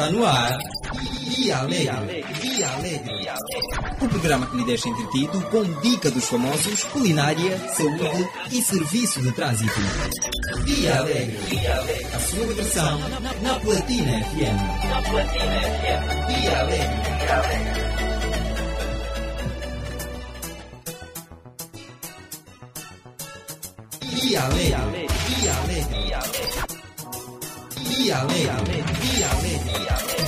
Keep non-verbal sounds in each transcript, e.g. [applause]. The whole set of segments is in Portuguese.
Está no ar. Dia Alegre. Dia Alegre. O programa que lhe deixa entretido com dica dos famosos, culinária, saúde e serviço de trânsito. Dia Alegre. A sua versão na Platina FM. Na Platina FM. Dia Alegre. Dia Alegre. Dia Alegre. Dia Alegre. 低眼泪，眼泪，低眼泪，低眼泪。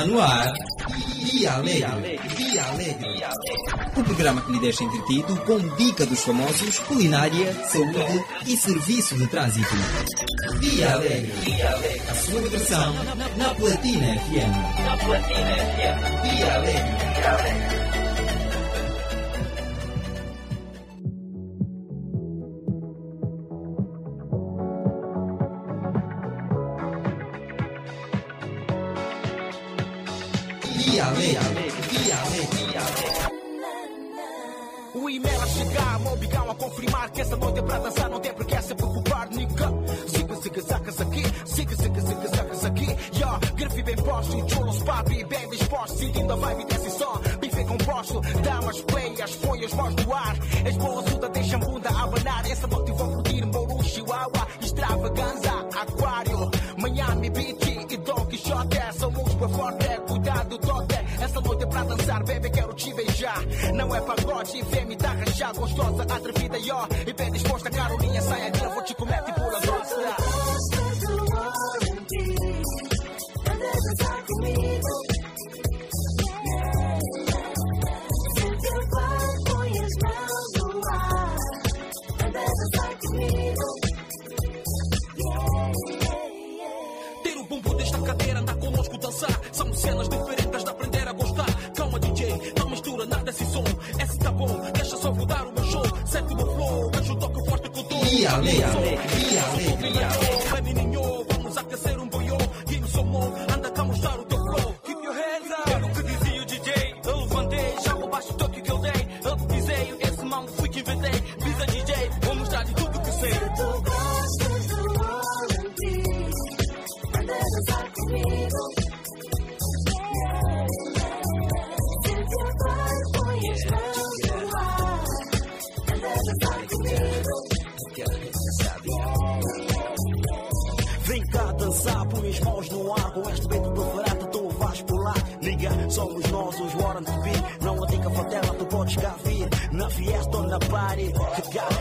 Está no ar. Dia Alegre. Dia Alegre. Dia Alegre. O programa que lhe deixa entretido com dica dos famosos, culinária, saúde e serviço de trânsito. Dia Alegre. Dia Alegre. A sua versão na Platina FM. Na Platina FM. Dia Alegre. Dia Alegre. Chulos, papi, bem disposto, sentindo a vibe desse som. Bife composto, damas, play, as folhas, mãos no ar. As boas uda deixam bunda a abanar. Essa noite vou curtir Moru, Chihuahua, extravaganza, aquário, Miami Beach e Don Quixote. Somos para forte, cuidado, tote. Essa noite é para dançar, baby, quero te beijar. Não é pagode, vem me dar rachar, gostosa, atrevida, ó. E bem disposta, Carolinha, sai aqui, eu vou te comer tipo forte com todo. Via Alegre, Via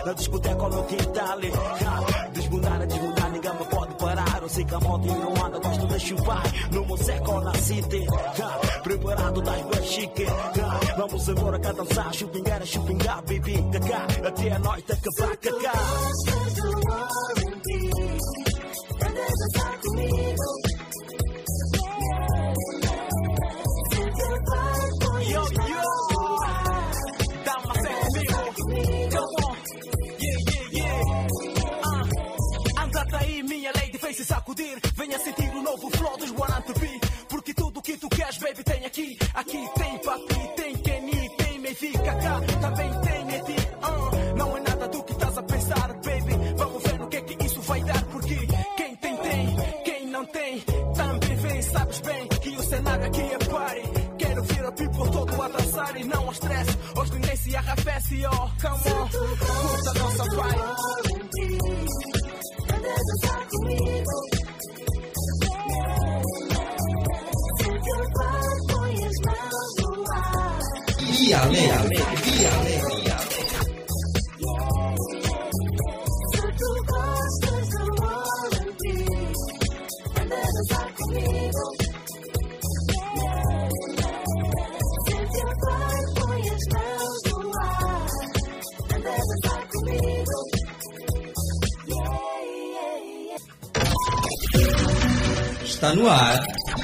Na discoteca ou no quintal Cá, Desmudar, a desmudar, ninguém me pode parar. Eu sei que a moto não anda, gosto de chupar. No meu seco ou na city. Preparado, das bem chique. Cá, Vamos embora cá dançar Chupingar, chupingar, baby Cá, Até a noite acabar, cá Yo, que queres, baby, tem aqui. Aqui tem papi, tem Kenny, tem me fica cá. Também tem Eti. Ah, não é nada do que estás a pensar, baby. Vamos ver no que é que isso vai dar. Porque quem tem, tem. Quem não tem, também vem. Sabes bem que o cenário aqui é party. Quero ver a people todo a dançar e não há stress. Hoje ninguém se arrefece, oh, come on. Curta a nossa vibe. Via Alegre, Via Alegre. Está no ar.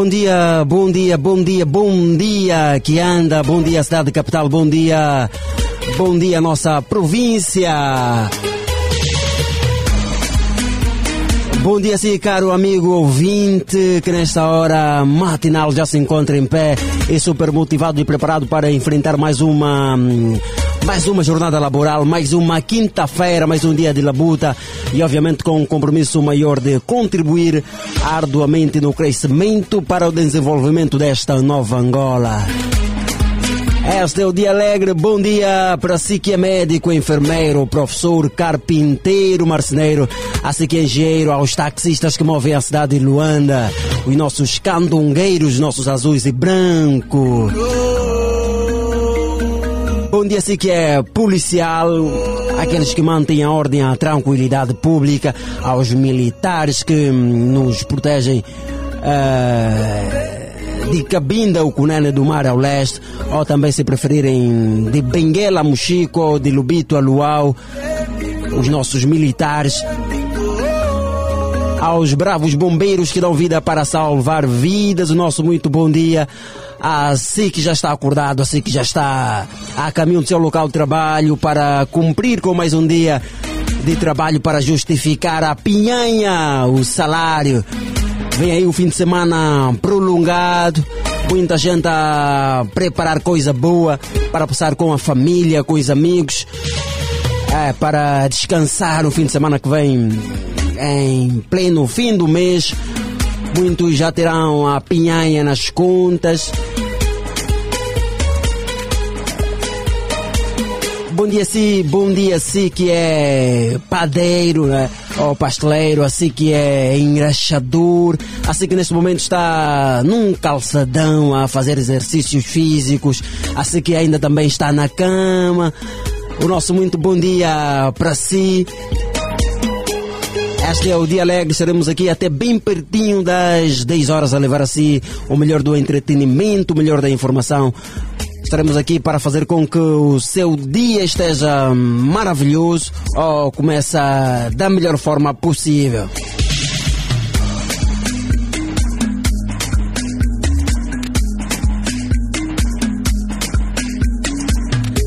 Bom dia, bom dia, bom dia, bom dia que anda, bom dia cidade capital, bom dia, bom dia nossa província. Bom dia, sim, caro amigo ouvinte, que nesta hora matinal já se encontra em pé e super motivado e preparado para enfrentar mais uma mais uma jornada laboral, mais uma quinta-feira, mais um dia de labuta e, obviamente, com um compromisso maior de contribuir arduamente no crescimento para o desenvolvimento desta nova Angola. Este é o dia alegre. Bom dia para si que é médico, enfermeiro, professor, carpinteiro, marceneiro, assim que é engenheiro, aos taxistas que movem a cidade de Luanda, os nossos candongueiros, nossos azuis e brancos. Bom dia, sim que é policial, aqueles que mantêm a ordem, a tranquilidade pública, aos militares que nos protegem uh, de Cabinda, o Cunene do Mar ao leste, ou também se preferirem de Benguela a Mochico, de Lubito a Luau, os nossos militares aos bravos bombeiros que dão vida para salvar vidas. O nosso muito bom dia assim que já está acordado, assim que já está a caminho do seu local de trabalho para cumprir com mais um dia de trabalho para justificar a pinhanha, o salário. Vem aí o fim de semana prolongado, muita gente a preparar coisa boa para passar com a família, com os amigos, é, para descansar no fim de semana que vem em pleno fim do mês. Muitos já terão a pinhanha nas contas. Bom dia, sim, bom dia, sim, que é padeiro, né? ou pasteleiro, assim que é engraxador, assim que neste momento está num calçadão a fazer exercícios físicos, assim que ainda também está na cama. O nosso muito bom dia para si. Este é o Dia Alegre, estaremos aqui até bem pertinho das 10 horas a levar assim o melhor do entretenimento, o melhor da informação. Estaremos aqui para fazer com que o seu dia esteja maravilhoso ou começa da melhor forma possível.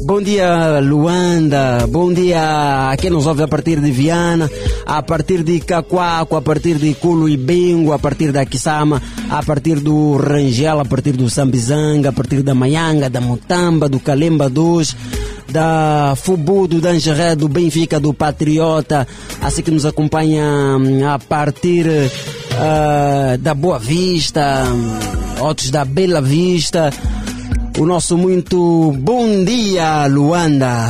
Bom dia, Luanda. Bom dia a quem nos ouve a partir de Viana, a partir de Cacoaco, a partir de Culo e Bingo, a partir da Kisama, a partir do Rangel, a partir do Sambizanga, a partir da Maianga, da Mutamba, do Calemba 2, da Fubu, do Dangeré, do Benfica, do Patriota, assim que nos acompanha hum, a partir uh, da Boa Vista, hum, outros da Bela Vista o nosso muito bom dia, Luanda.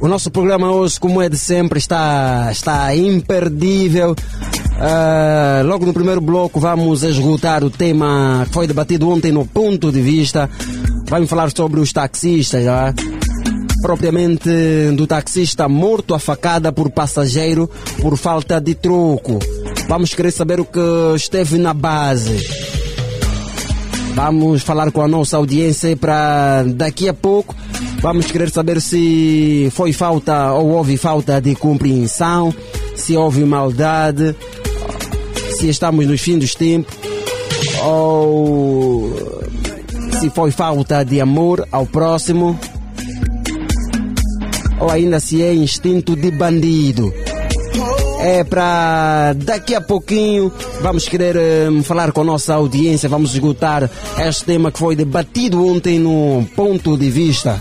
O nosso programa hoje, como é de sempre, está, está imperdível. Uh, logo no primeiro bloco vamos esgotar o tema que foi debatido ontem no ponto de vista. Vamos falar sobre os taxistas, propriamente do taxista morto a facada por passageiro por falta de troco. Vamos querer saber o que esteve na base. Vamos falar com a nossa audiência para daqui a pouco Vamos querer saber se foi falta ou houve falta de compreensão, se houve maldade, se estamos nos fins dos tempos ou se foi falta de amor ao próximo ou ainda se é instinto de bandido. É para daqui a pouquinho vamos querer um, falar com a nossa audiência, vamos esgotar este tema que foi debatido ontem no ponto de vista.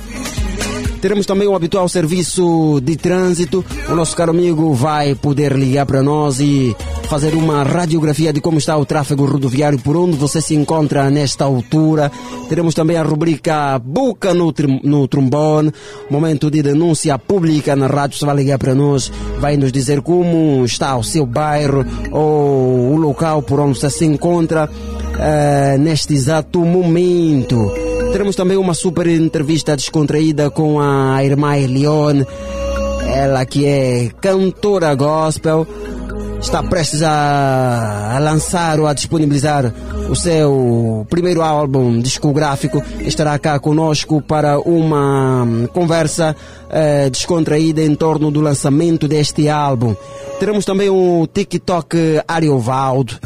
Teremos também o habitual serviço de trânsito. O nosso caro amigo vai poder ligar para nós e fazer uma radiografia de como está o tráfego rodoviário, por onde você se encontra nesta altura. Teremos também a rubrica Boca no, no Trombone, momento de denúncia pública na rádio. Você vai ligar para nós, vai nos dizer como está o seu bairro ou o local por onde você se encontra uh, neste exato momento. Teremos também uma super entrevista descontraída com a irmã Elione, ela que é cantora gospel, está prestes a, a lançar ou a disponibilizar o seu primeiro álbum discográfico. Estará cá conosco para uma conversa eh, descontraída em torno do lançamento deste álbum. Teremos também o TikTok Ariovaldo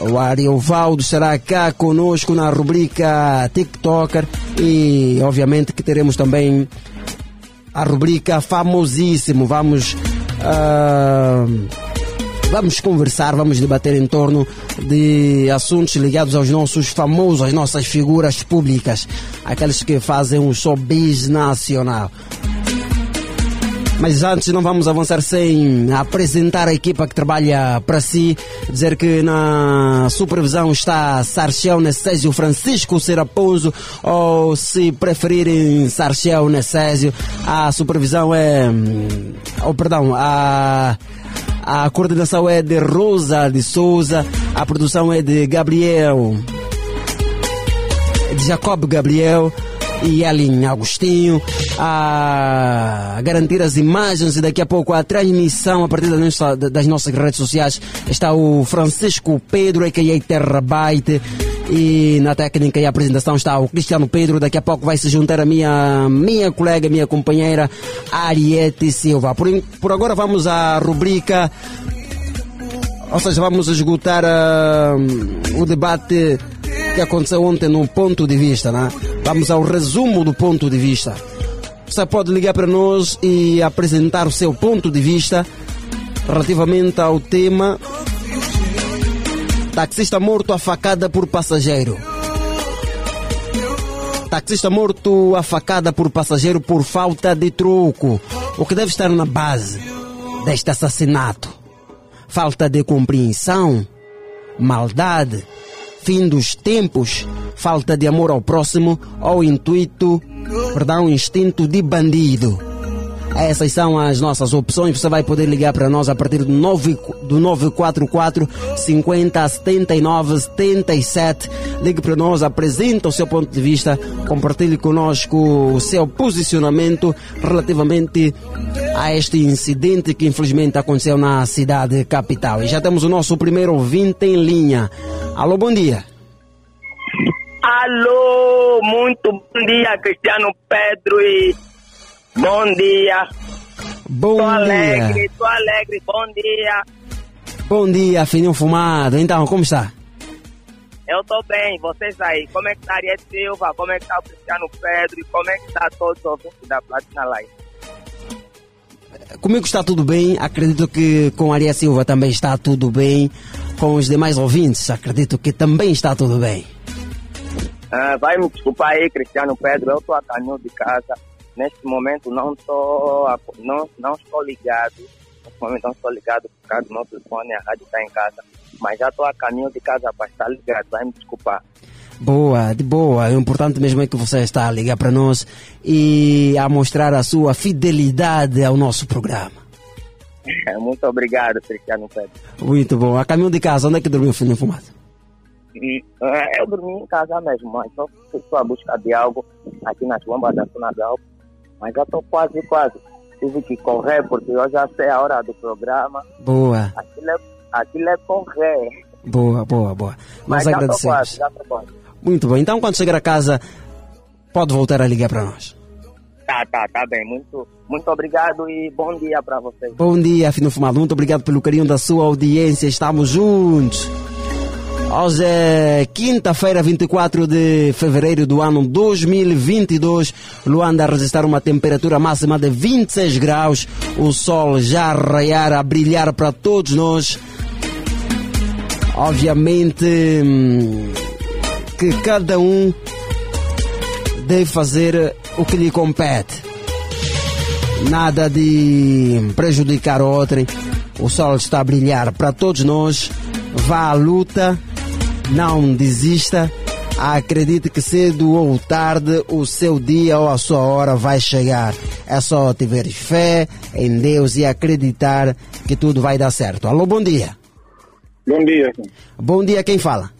o Ariovaldo estará cá conosco na rubrica TikToker e obviamente que teremos também a rubrica famosíssimo. Vamos uh, vamos conversar, vamos debater em torno de assuntos ligados aos nossos famosos, às nossas figuras públicas, aqueles que fazem um showbiz nacional. Mas antes não vamos avançar sem apresentar a equipa que trabalha para si. Dizer que na supervisão está Sarchel Necésio Francisco Seraposo, ou se preferirem Sarchel Necésio, a supervisão é. Oh, perdão, a. A coordenação é de Rosa de Souza, a produção é de Gabriel, de Jacob Gabriel, e Ellen Agostinho a garantir as imagens e daqui a pouco a transmissão a partir das, nossa, das nossas redes sociais está o Francisco Pedro, a.k.a. Terrabyte e na técnica e apresentação está o Cristiano Pedro. Daqui a pouco vai se juntar a minha, minha colega, minha companheira Ariete Silva. Por, por agora vamos à rubrica, ou seja, vamos esgotar uh, o debate que aconteceu ontem no ponto de vista, né? Vamos ao resumo do ponto de vista. Você pode ligar para nós e apresentar o seu ponto de vista relativamente ao tema Taxista morto a facada por passageiro. Taxista morto a facada por passageiro por falta de troco. O que deve estar na base deste assassinato? Falta de compreensão? Maldade? Fim dos tempos, falta de amor ao próximo ou intuito, perdão, instinto de bandido. Essas são as nossas opções. Você vai poder ligar para nós a partir do, 9, do 944 50 79 77. Ligue para nós, apresente o seu ponto de vista, compartilhe conosco o seu posicionamento relativamente a este incidente que infelizmente aconteceu na cidade capital. E já temos o nosso primeiro ouvinte em linha. Alô, bom dia. Alô, muito bom dia, Cristiano Pedro e bom dia. Bom tô dia. alegre, tô alegre, bom dia. Bom dia, fininho fumado. Então, como está? Eu tô bem, vocês aí, como é que tá a Ariete Silva, como é que tá o Cristiano Pedro e como é que tá todos os ouvintes da Platina Live? Comigo está tudo bem, acredito que com a Aria Silva também está tudo bem, com os demais ouvintes, acredito que também está tudo bem. Ah, vai me desculpar aí, Cristiano Pedro, eu estou a caminho de casa. Neste momento não estou não, não estou ligado. Neste momento não estou ligado por causa do meu telefone, a rádio está em casa. Mas já estou a caminho de casa para estar ligado, vai me desculpar. Boa, de boa. O importante mesmo é que você está a ligar para nós e a mostrar a sua fidelidade ao nosso programa. [laughs] Muito obrigado, Cristiano Pedro. Muito bom. A caminho de casa, onde é que dormiu o filho fumado? É, eu dormi em casa mesmo, mas só estou à busca de algo aqui nas bombas da Zona Galpa. Mas já estou quase, quase. Tive que correr porque eu já sei a hora do programa. Boa. Aquilo é, aquilo é correr. Boa, boa, boa. Nós Mas já agradecemos. quase, já quase. Muito bem. Então, quando chegar a casa, pode voltar a ligar para nós. Tá, tá, tá bem. Muito, muito obrigado e bom dia para vocês. Bom dia, Fino Fumado. Muito obrigado pelo carinho da sua audiência. Estamos juntos. Hoje é quinta-feira, 24 de fevereiro do ano 2022. Luanda a registrar uma temperatura máxima de 26 graus. O sol já a raiar, a brilhar para todos nós. Obviamente hum, que cada um deve fazer o que lhe compete. nada de prejudicar outrem. O sol está a brilhar para todos nós. Vá à luta, não desista. Acredite que cedo ou tarde o seu dia ou a sua hora vai chegar. É só tiver fé em Deus e acreditar que tudo vai dar certo. Alô, bom dia. Bom dia. Bom dia, quem fala?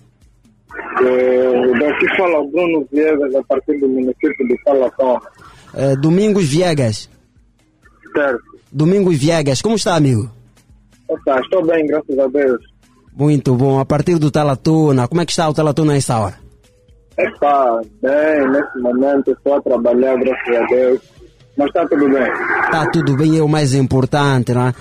É, daqui fala Bruno Viegas, a partir do município de Calatão. É, Domingos Viegas. Certo. Domingos Viegas, como está, amigo? Opa, estou bem, graças a Deus. Muito bom. A partir do Talatuna, como é que está o Talatuna nessa hora? Está bem, nesse momento estou a trabalhar, graças a Deus. Mas está tudo bem. Está tudo bem, é o mais importante, não é?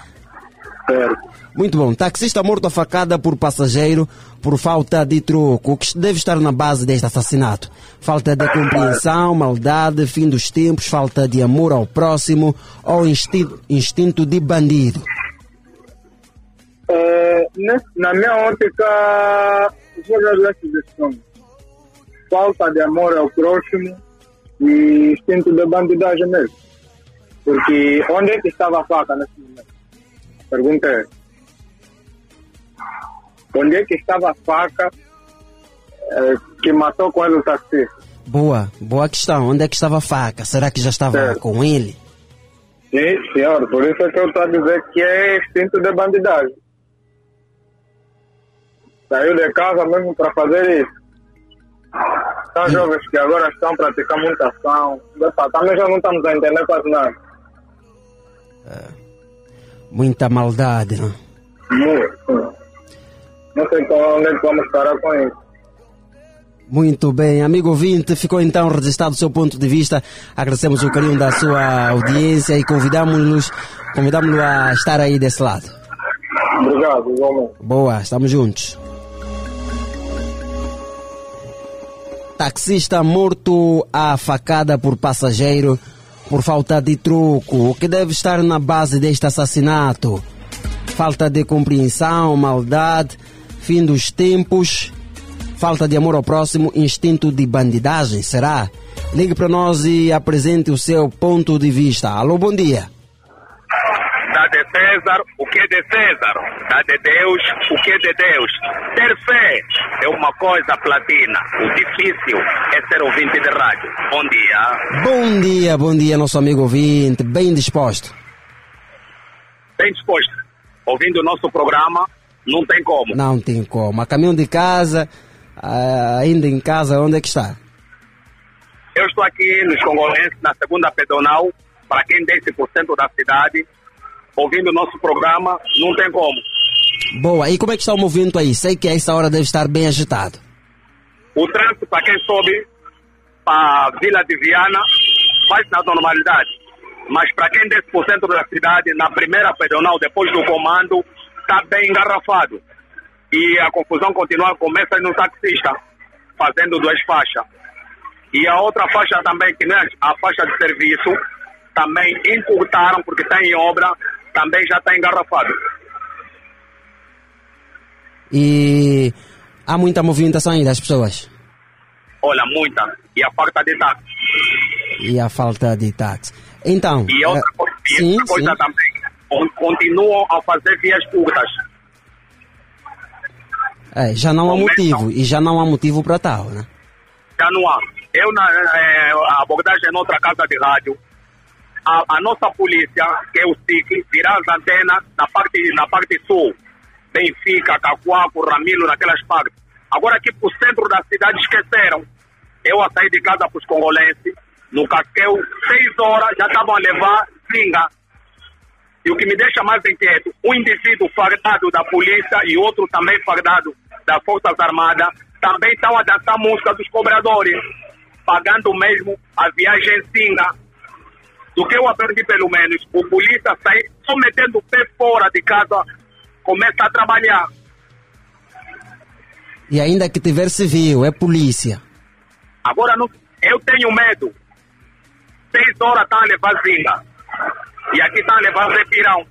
Certo. Muito bom. Taxista morto a facada por passageiro por falta de troco. O que deve estar na base deste assassinato? Falta de compreensão, maldade, fim dos tempos, falta de amor ao próximo ou instinto, instinto de bandido? É, nesse- na minha ótica, vou dar duas sugestões. Falta de amor ao próximo e instinto de bandidagem mesmo. Porque onde é que estava a faca nesse momento? Pergunta é. Onde é que estava a faca eh, que matou com ele o taxista? Boa, boa questão. Onde é que estava a faca? Será que já estava Certo. com ele? Sim, senhor. Por isso é que eu estou a dizer que é instinto de bandidagem. Saiu de casa mesmo para fazer isso. São jovens que agora estão praticando muita ação. Também já não estamos a entender quase nada. Muita maldade, não? Muito. Não sei com onde é que vamos parar com isso. Muito bem, amigo ouvinte, ficou então registrado o seu ponto de vista. Agradecemos o carinho da sua audiência e convidamos-nos convidamos a estar aí desse lado. Obrigado, igualmente. Boa, estamos juntos. Taxista morto à facada por passageiro por falta de troco. O que deve estar na base deste assassinato? Falta de compreensão, maldade, fim dos tempos, falta de amor ao próximo, instinto de bandidagem, será? Ligue para nós e apresente o seu ponto de vista. Alô, bom dia. Dá de César o que é de César, dá de Deus o que é de Deus. Ter fé é uma coisa platina, o difícil é ser ouvinte de rádio. Bom dia. Bom dia, bom dia, nosso amigo ouvinte, bem disposto. Bem disposto. Ouvindo o nosso programa, não tem como. Não tem como. A caminho de casa, ainda em casa, onde é que está? Eu estou aqui nos Congolenses, na segunda pedonal, para quem desce por centro da cidade, ouvindo o nosso programa, não tem como. Boa, e como é que está o movimento aí? Sei que a essa hora deve estar bem agitado. O trânsito, para quem sobe para a Vila de Viana, faz na normalidade. Mas para quem desce por centro da cidade, na primeira pedonal, depois do comando, está bem engarrafado. E a confusão continua, começa no taxista, fazendo duas faixas. E a outra faixa também, que não é a faixa de serviço, também encurtaram, porque está em obra, também já está engarrafado. E há muita movimentação aí das pessoas. Olha, muita. E a falta de táxi. E a falta de táxi. Então. E outra, eh, co- e sim, outra coisa sim. também, con- continuam a fazer vias curtas. É, já não há motivo. E já não há motivo para tal, né? Já não há. Eu, na eh, a abordagem em outra casa de rádio, a, a nossa polícia, que é o SIC, virar as antenas na parte, na parte sul. Benfica, Cacoaco, Ramilo, naquelas partes. Agora aqui pro centro da cidade esqueceram. Eu a sair de casa para os congolenses, no Casqueu, seis horas já estavam a levar zinga. E o que me deixa mais inquieto, um indivíduo fardado da polícia e outro também fardado das Forças Armadas também estão a dançar música dos cobradores, pagando mesmo a viagem zinga. Do que eu aprendi pelo menos, o polícia sai só metendo o pé fora de casa, começa a trabalhar. E ainda que tiver civil, é polícia. Agora não, eu tenho medo. Seis horas estão a levar zinga. E aqui estão a levar repirão.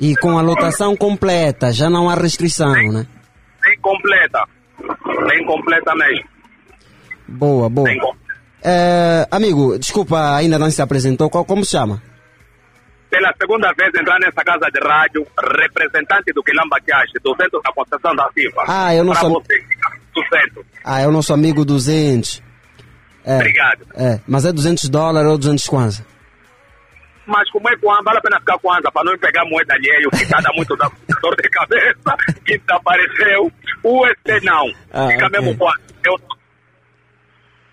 E com a lotação completa, já não há restrição, né? Bem completa. Bem completa mesmo. Boa, boa. Completa. Eh, amigo, desculpa, ainda não se apresentou. Qual, como se chama? Pela segunda vez entrar nessa casa de rádio, representante do Quilamba Cache, 200 da Conceição da Silva. Ah, eu não sou- você, fica 200. Ah, é o nosso amigo 200. É, Obrigado. É, mas é 200 dólares ou 200 kwanza? Mas como é Kwanza, vale a pena ficar Kwanza para não pegar moeda alheia, que dando muito da- [laughs] dor de cabeça, que desapareceu. O USD não. Ah, fica ok. mesmo Kwanza. Eu,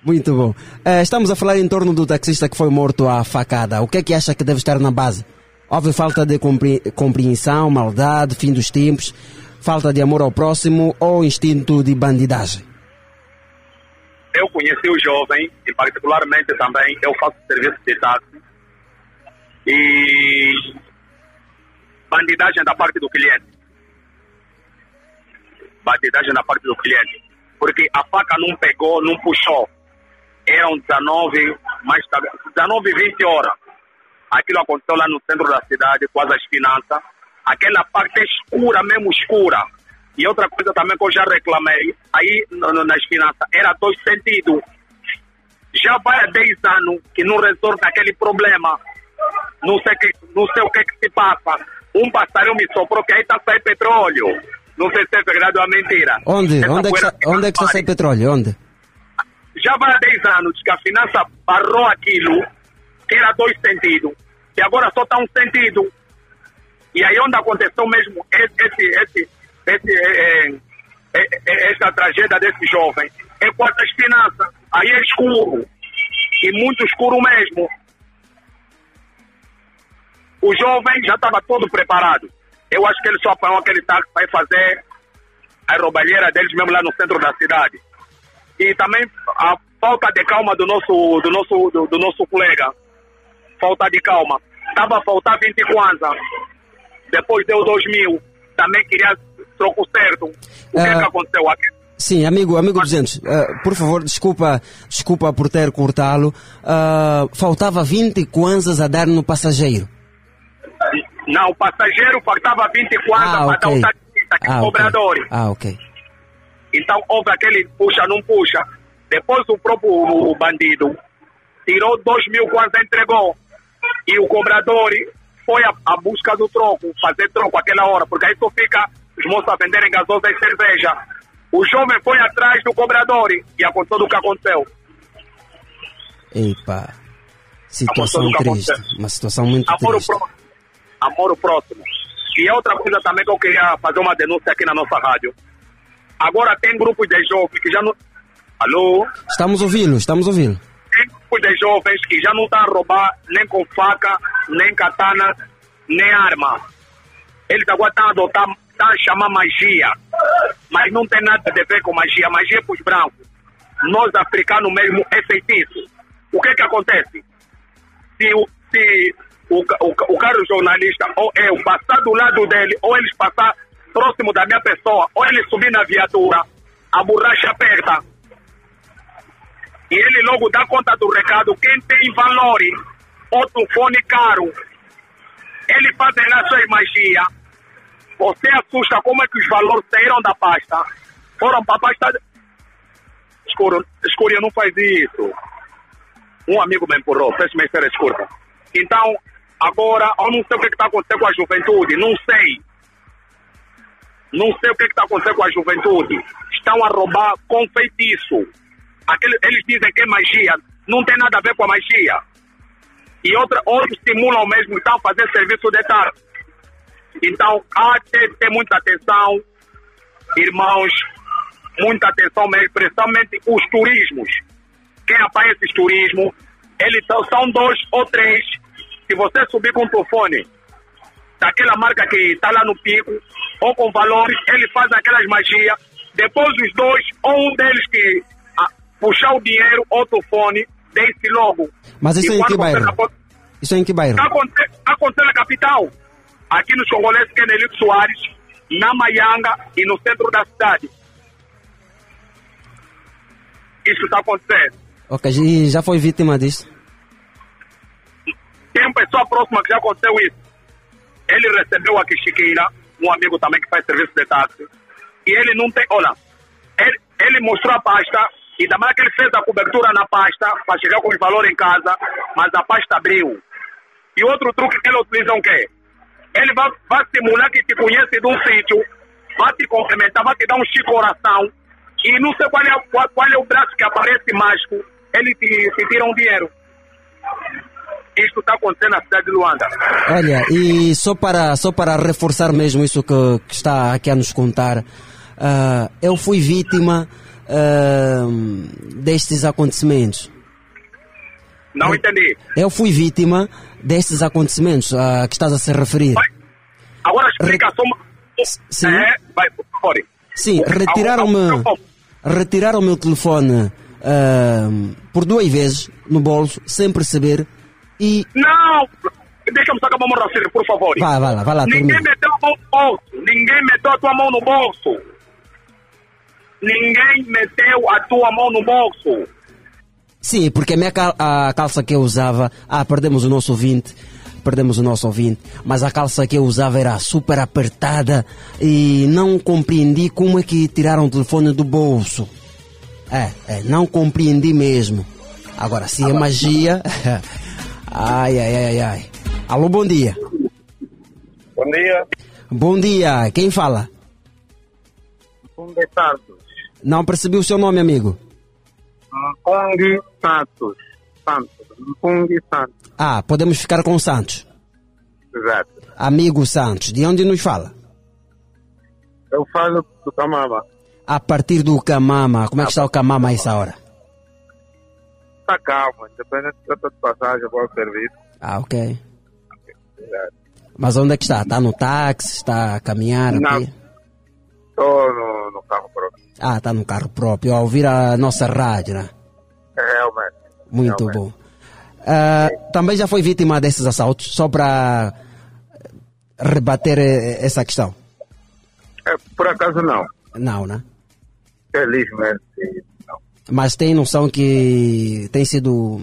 Muito bom. Eh, estamos a falar em torno do taxista que foi morto à facada. O que é que acha que deve estar na base? Houve falta de compre- compreensão, maldade, fim dos tempos, falta de amor ao próximo ou instinto de bandidagem? eu conheci o jovem e particularmente também eu faço serviço de táxi e bandidagem da parte do cliente. Bandidagem da parte do cliente. Porque a faca não pegou, não puxou. Eram 19, mais tarde, 19 20 horas. Aquilo aconteceu lá no centro da cidade, quase as finanças. Aquela parte escura, mesmo escura. E outra coisa também que eu já reclamei, aí no- nas finanças, era dois sentidos. Já vai há 10 anos que não resolve aquele problema. Não sei, que, não sei o que, que se passa. Um passarinho me soprou que aí está saindo petróleo. Não sei se é verdade ou é mentira. Onde? Essa Onde é, que onde é que fica petróleo? Onde? Já vai há 10 anos que a finança barrou aquilo, que era dois sentidos, e agora só está um sentido. E aí onde aconteceu mesmo esse, esse, esse, é, é, é, essa tragédia desse jovem, é com as finanças. Aí é escuro, e muito escuro mesmo. O jovem já estava todo preparado. Eu acho que ele só apanhou aquele táxi para ir fazer a roubalheira deles mesmo lá no centro da cidade e também a falta de calma do nosso do nosso do, do nosso colega falta de calma estava a faltar 20 kwanza depois deu 2 mil também queria troco certo o que, Ah. que aconteceu aqui Sim, amigo, amigo 200, eh, por favor, desculpa, desculpa por ter cortá-lo. Ah, faltava 20 kwanzas a dar no passageiro. não o passageiro faltava 20 kwanza Ah, para dar ok. o taxista que é Ah, ok. cobrador Ah, ok. Então houve aquele puxa, não puxa. Depois o próprio o bandido tirou dois mil quase entregou. E o cobrador foi à, à busca do troco, fazer troco aquela hora, porque aí só fica os moços a venderem gasosa e cerveja. O jovem foi atrás do cobrador e aconteceu do que aconteceu. Epa, situação triste, uma situação muito Amor o triste. Amor o próximo. E outra coisa também que eu queria fazer uma denúncia aqui na nossa rádio. Agora tem grupos de jovens que já não. Alô? Estamos ouvindo, estamos ouvindo. tem grupos de jovens que já não estão a roubar nem com faca, nem katana, nem arma. Eles agora estão a adotar, estão a chamar magia. Mas não tem nada a ver com magia. Magia é para os brancos. Nós, africanos mesmo, é feitiço. O que que acontece? Se o, se o, o, o cara jornalista ou eu passar do lado dele, ou eles passar próximo da minha pessoa, ou ele subir na viatura, a borracha aperta e ele logo dá conta do recado. Quem tem valor, outro fone caro, ele faz lá sua magia. Você assusta como é que os valores saíram da pasta. Foram para a pasta. Escuro, escuro, não faz isso. Um amigo me empurrou, fez-me ser escuro. Então, agora, eu não sei o que está acontecendo com a juventude, não sei. Não sei o que está acontecendo com a juventude. Estão a roubar com feitiço. Aquele, eles dizem que é magia, não tem nada a ver com a magia. E outra, outros simulam mesmo, estão a fazer serviço de tarde. Então, há que ter, muita atenção, irmãos, muita atenção mesmo, principalmente os turismos. Quem apanha esses turismos, eles são, são dois ou três. Se você subir com o telefone daquela marca que está lá no pico, ou com valores, ele faz aquelas magias. Depois os dois, ou um deles que ah, puxar o dinheiro, ou o telefone, deixe logo. Mas isso E é em que bairro? Isso é em que bairro? Acontece, acontece na capital. Aqui nos congoleses, que é Nelito Soares, na Maianga e no centro da cidade. Isso está acontecendo. Ok, e já foi vítima disso? Tem uma pessoa próxima que já aconteceu isso. Ele recebeu aqui Chiqueira, um amigo também que faz serviço de táxi. E ele não tem. Olha, ele, ele mostrou a pasta E também que ele fez a cobertura na pasta para chegar com os valores em casa, mas a pasta abriu. E outro truque que ele utiliza é o quê? Ele vai, vai simular que te conhece de um sítio, vai te cumprimentar, vai te dar um chico coração, e não sei qual é, qual, qual é o braço que aparece mágico, ele te, te tira um dinheiro. Isto está acontecendo na cidade de Luanda. Olha, e só para, só para reforçar mesmo isso que, que está aqui a nos contar, ah, eu fui vítima ah, destes acontecimentos. Não entendi. Eu fui vítima destes acontecimentos a que estás a se referir. Vai. Agora a explicação. Sim. É, vai, por favor. Sim, retiraram-me retiraram o meu telefone ah, por duas vezes no bolso, sem perceber, e Não! Deixa-me sacar a mão raciocínio, por favor. Vai, vai lá, vai lá, Ninguém termina. meteu a mão no bolso. Ninguém meteu a tua mão no bolso. Ninguém meteu a tua mão no bolso. Sim, porque a minha cal- a calça que eu usava, ah, perdemos o nosso ouvinte, perdemos o nosso ouvinte, mas a calça que eu usava era super apertada e não compreendi como é que tiraram o telefone do bolso. É, é, não compreendi mesmo. Agora, se é magia, [laughs] ai, ai, ai, ai. Alô, bom dia. Bom dia. Bom dia, quem fala? Kung Santos. Não percebi o seu nome, amigo. Kung Santos. Santos. Kung Santos. Ah, podemos ficar com o Santos. Exato. Amigo Santos, de onde nos fala? Eu falo do Camama. A partir do Camama, como é que está o Camama a essa hora? Está calmo, independente de de passagem, bom serviço. Ah, ok. Mas onde é que está? Está no táxi? Está a caminhar? Não. Estou no, no carro próprio. Ah, está no carro próprio, a ouvir a nossa rádio, né? Realmente. Muito Realmente. bom. Ah, também já foi vítima desses assaltos, só para rebater eh, essa questão? É, por acaso não. Não, né? Felizmente. Mas tem noção que tem sido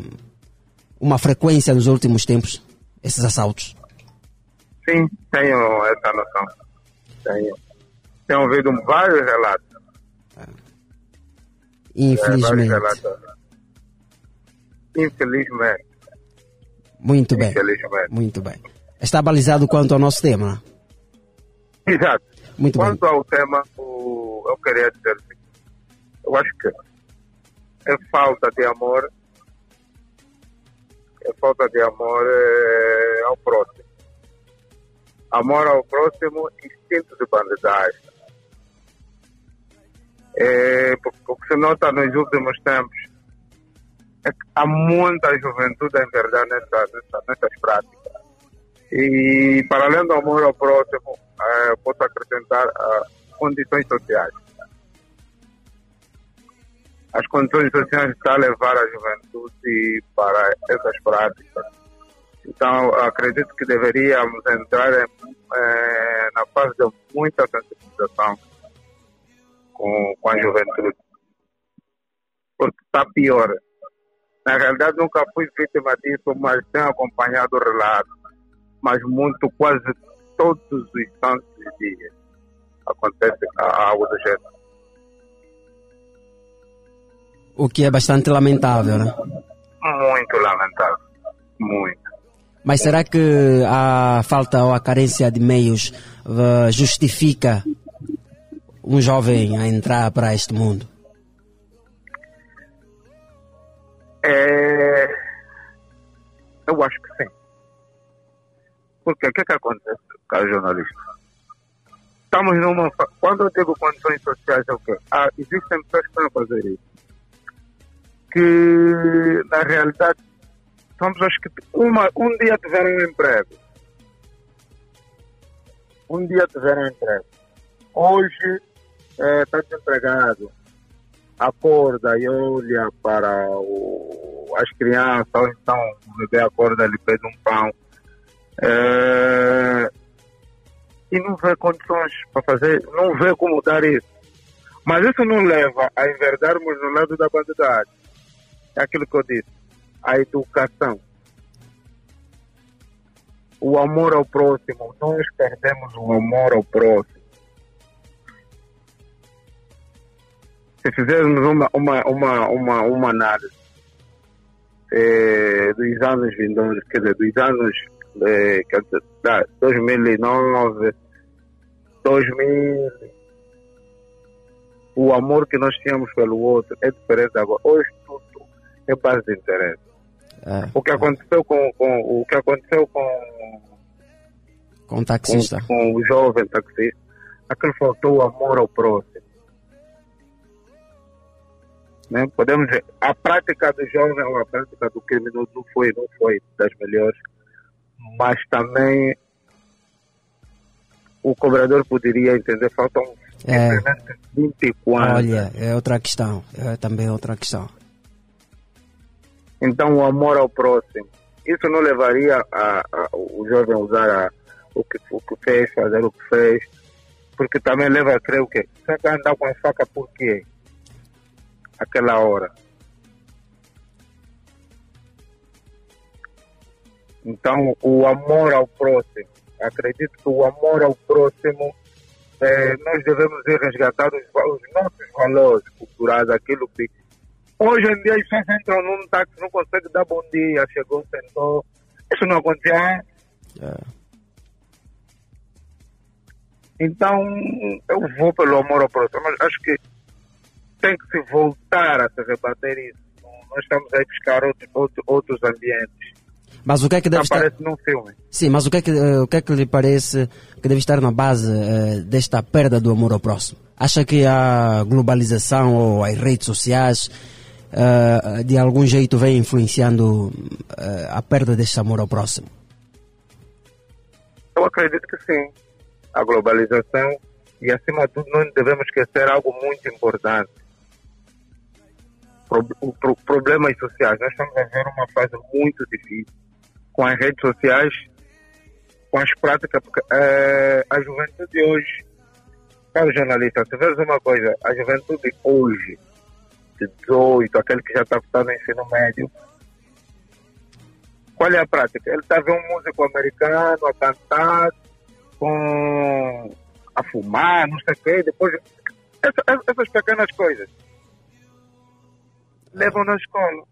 uma frequência nos últimos tempos, esses assaltos? Sim, tenho essa noção. Tenho. Tenho ouvido vários relatos. É, Infelizmente. relatos. Infelizmente. Muito bem. Infelizmente. Muito bem. Está balizado quanto ao nosso tema? Exato. Muito bem. Quanto ao tema, o, eu queria dizer. Eu acho que é falta de amor, é falta de amor eh, ao próximo. Amor ao próximo, instinto de bandidagem. É, porque o que se nota nos últimos tempos é que há muita juventude em verdade nessa, nessa, nessas práticas. E para além do amor ao próximo, eh, posso acrescentar ah, condições sociais. As condições sociais estão a levar a juventude para essas práticas. Então, acredito que deveríamos entrar eh, na fase de muita sensibilização com, com a juventude. Porque está pior. Na realidade, nunca fui vítima disso, mas tenho acompanhado o relato. Mas muito, quase todos os santos dias acontece algo do gênero. O que é bastante lamentável, né? Muito lamentável. Muito. Mas será que a falta ou a carência de meios eh, justifica um jovem a entrar para este mundo? É... Eu acho que sim. Porque o que, que acontece, cara jornalista? Estamos numa. Quando eu digo condições sociais, é o quê? Ah, existem pessoas que estão a fazer isso. Que, na realidade, são pessoas que uma, um dia tiveram um emprego. Um dia tiveram um emprego. Hoje está desempregado acorda e olha para o, as crianças, ou então o bebê acorda, ele pede um pão. É, e não vê condições para fazer, não vê como dar isso. Mas isso não leva a enverdarmos no lado da bandidagem. É aquilo que eu disse, a educação. O amor ao próximo, nós perdemos o amor ao próximo. se fizermos uma, uma, uma, uma, uma análise eh, dos anos vindouros, quer dizer, dos anos eh, quer dizer, da 2009, 2000, o amor que nós tínhamos pelo outro é diferente agora. Hoje tudo é base de interesse. É, O que aconteceu com, com o que aconteceu com, com o taxista. com, com o jovem taxista, aquele faltou o amor ao próximo. Né? Podemos dizer, a prática do jovem ou a prática do criminoso não foi, não foi das melhores, mas também o cobrador poderia entender, faltam É. simplesmente 24. Olha, é outra questão. É também outra questão. Então, o amor ao próximo. Isso não levaria a, a- o jovem a usar a- o, que, o que fez, fazer o que fez, porque também leva a crer o quê? Você vai andar com a faca por quê? Aquela hora. Então, o amor ao próximo. Acredito que o amor ao próximo, eh, nós devemos ir resgatar os, os nossos valores culturais, aquilo que Hoje em dia as pessoas entram num táxi, não conseguem dar bom dia, chegou, sentou. Isso não acontecia. É. Então, eu vou pelo amor ao próximo, mas acho que tem que se voltar a se rebater isso. Nós estamos a buscar outros, outros, outros ambientes. Mas o que é que deve estar... Aparece num filme. Sim, mas o que, é que, eh, o que é que lhe parece que deve estar na base eh, desta perda do amor ao próximo? Acha que a globalização ou as redes sociais eh, de algum jeito vem influenciando eh, a perda deste amor ao próximo? Eu acredito que sim. A globalização e, acima de tudo, não devemos esquecer algo muito importante. Pro, pro- problemas sociais. Nós estamos a ver uma fase muito difícil com as redes sociais, com as práticas, porque eh, a juventude de hoje, cara jornalista, se vês uma coisa, a juventude hoje, 18, aquele que já está no ensino médio, qual é a prática? Ele está vendo um músico americano a cantar, com a fumar, não sei o quê, depois essa- essa- essas pequenas coisas levam na escola.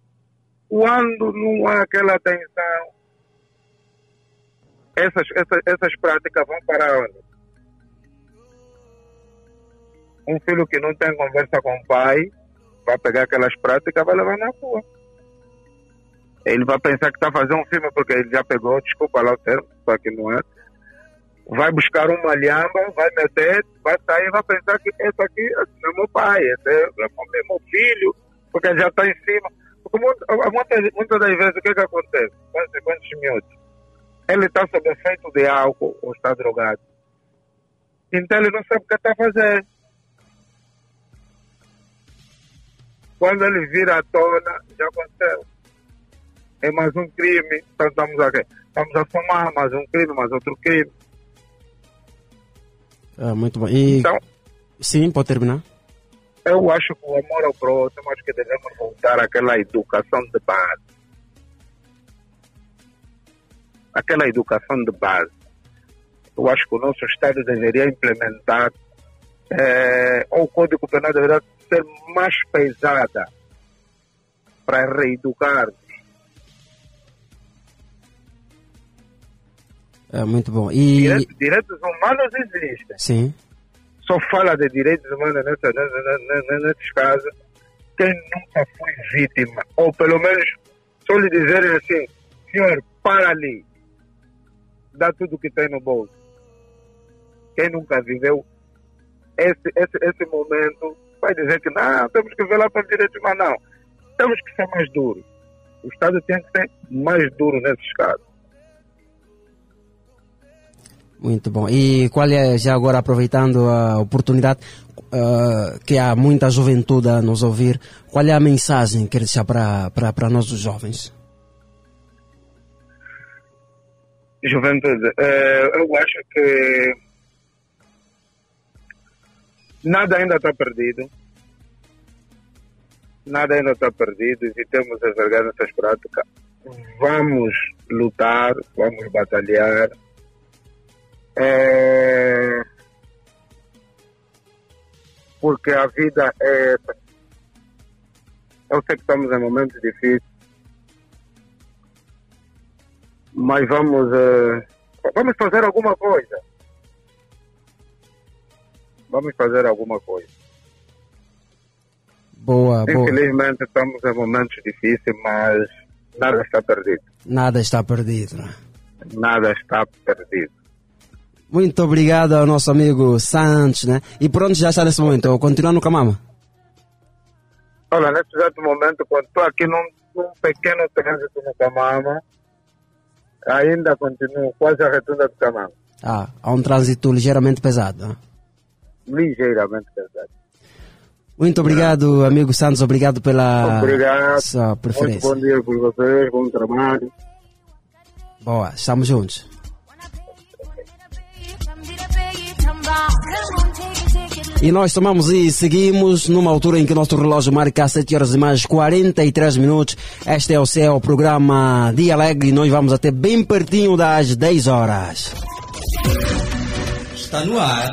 Quando não há aquela atenção, essas, essas, essas práticas vão para onde? Um filho que não tem conversa com o pai vai pegar aquelas práticas e vai levar na rua. Ele vai pensar que está fazendo um filme porque ele já pegou, desculpa lá o termo, só que não é. Vai buscar uma lhamba, vai meter, vai sair, vai pensar que esse aqui é meu pai, esse é meu, filho, porque já está em cima. Porque muitas, muitas, das vezes o que, que acontece? Quantos, miúdos? Ele está sob efeito de álcool ou está drogado. Então ele não sabe o que está a Quando ele vira à tona, já aconteceu é mais um crime. Então estamos aqui. Estamos a somar mais um crime, mais outro crime. Ah, muito bom. E, Então, sim, pode terminar? eu acho que o amor ao próximo, acho que devemos voltar àquela educação de base. Aquela educação de base. Eu acho que o nosso Estado deveria implementar, eh, ou o Código Penal deveria ser mais pesada para reeducar É, muito bom. E, Direitos, direitos humanos existem. sim, Só fala de direitos humanos nessa, nesses casos quem nunca foi vítima. Ou pelo menos só lhe dizerem assim, senhor, para ali. Dá tudo que tem no bolso. Quem nunca viveu esse, esse, esse momento vai dizer que não, temos que lá para os direitos humanos. Não. Temos que ser mais duros. O Estado tem que ser mais duro nesses casos. muito bom. E qual é, já agora aproveitando a oportunidade, ah, que há muita juventude a nos ouvir, qual é a mensagem que quer deixar para, para, para nós os jovens? Juventude, eh, eu acho que nada ainda está perdido. Nada ainda está perdido. Evitemos as vergonhas nessas práticas. Vamos lutar, vamos batalhar. Eh, porque a vida é. Eu sei que estamos em momentos difíceis, mas vamos, eh, vamos fazer alguma coisa. Vamos fazer alguma coisa. Boa, boa. Infelizmente estamos em momentos difíceis, mas nada está perdido. Nada está perdido. Nada está perdido. Muito obrigado ao nosso amigo Santos, né? E por onde já está nesse momento? Continuar no Camama? Olha, nesse exato momento, quando estou aqui num, num pequeno trânsito no Camama, ainda continuo quase a retunda do Camama. Ah, há um trânsito ligeiramente pesado. né? Ligeiramente pesado. Muito obrigado, amigo Santos. Obrigado pela Obrigado. sua Muito preferência. bom dia por vocês, bom trabalho. Boa, estamos juntos. E nós tomamos e seguimos numa altura em que o nosso relógio marca 7 horas e mais 43 minutos. Este é o seu programa Dia Alegre e nós vamos até bem pertinho das 10 horas. Está no ar.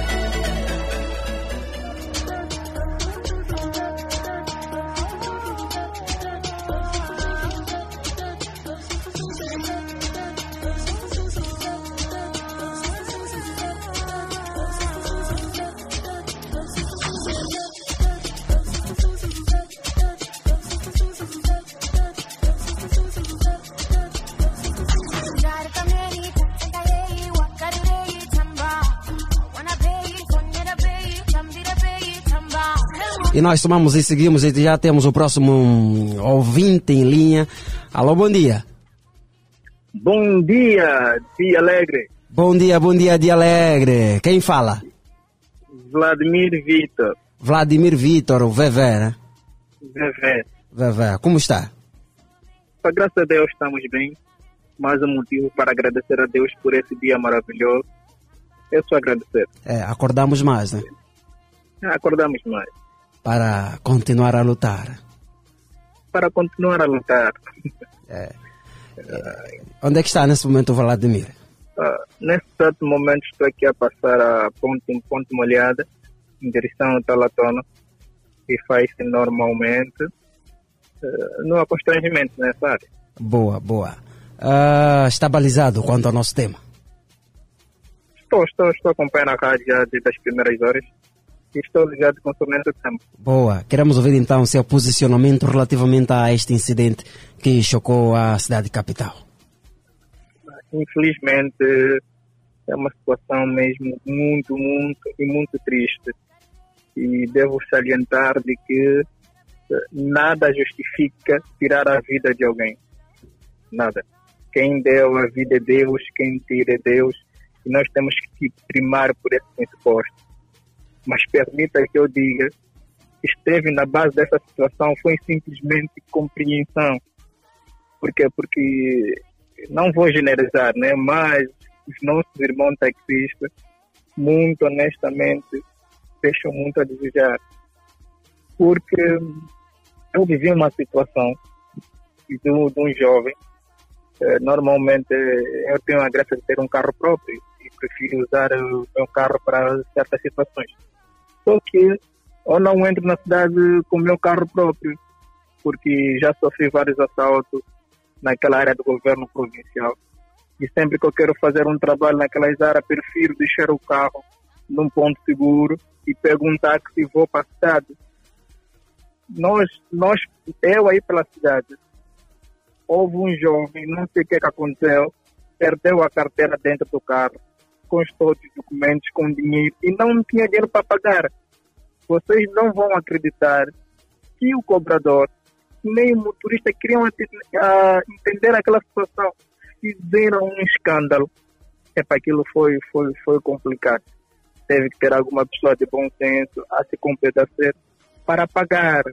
E nós tomamos e seguimos e já temos o próximo hum, ouvinte em linha. Alô, bom dia. Bom dia, Dia Alegre. Bom dia, bom dia, Dia Alegre. Quem fala? Vladimir Vitor. Vladimir Vitor, o Vevé, né? Vevé, como está? Para graças a Deus estamos bem. Mais um motivo para agradecer a Deus por esse dia maravilhoso. É só agradecer. É, acordamos mais, né? Acordamos mais. Para continuar a lutar. Para continuar a lutar. Onde é que está nesse momento o Vladimir? Ah, nesse exato momento estou aqui a passar a ponte, em ponte molhada em direção ao Talatona e faz-se normalmente. Ah, não há constrangimento nessa área. Boa, boa. Ah, está balizado quanto ao nosso tema. Estou, estou, estou acompanhando a rádio já desde as primeiras horas estou ligado concernente ao tempo. Boa. Queremos ouvir então o seu posicionamento relativamente a este incidente que chocou a cidade capital. Infelizmente é uma situação mesmo muito, muito e muito triste. E devo salientar de que eh, nada justifica tirar a vida de alguém. Nada. Quem deu a vida é Deus, quem tira é Deus. E nós temos que primar por esse pressuposto. Mas permita que eu diga, esteve na base dessa situação foi simplesmente compreensão. Por quê? Porque não vou generalizar, né? Mas os nossos irmãos taxistas, muito honestamente, deixam muito a desejar. Porque eu vivi uma situação de, um- de um jovem. eh, Normalmente eu tenho a graça de ter um carro próprio e prefiro usar o meu carro para certas situações. Só que eu não entro na cidade com o meu carro próprio, porque já sofri vários assaltos naquela área do governo provincial. E sempre que eu quero fazer um trabalho naquelas áreas, prefiro deixar o carro num ponto seguro e pego um táxi e vou para a cidade. Nós, nós, eu aí pela cidade, houve um jovem, não sei o que, que aconteceu, perdeu a carteira dentro do carro, com os todos os documentos, com dinheiro, e não tinha dinheiro para pagar. Vocês não vão acreditar que o cobrador, nem o motorista queriam ah, entender aquela situação. Fizeram um escândalo. É para aquilo foi, foi, foi complicado. Teve que ter alguma pessoa de bom senso a se compadecer para pagar.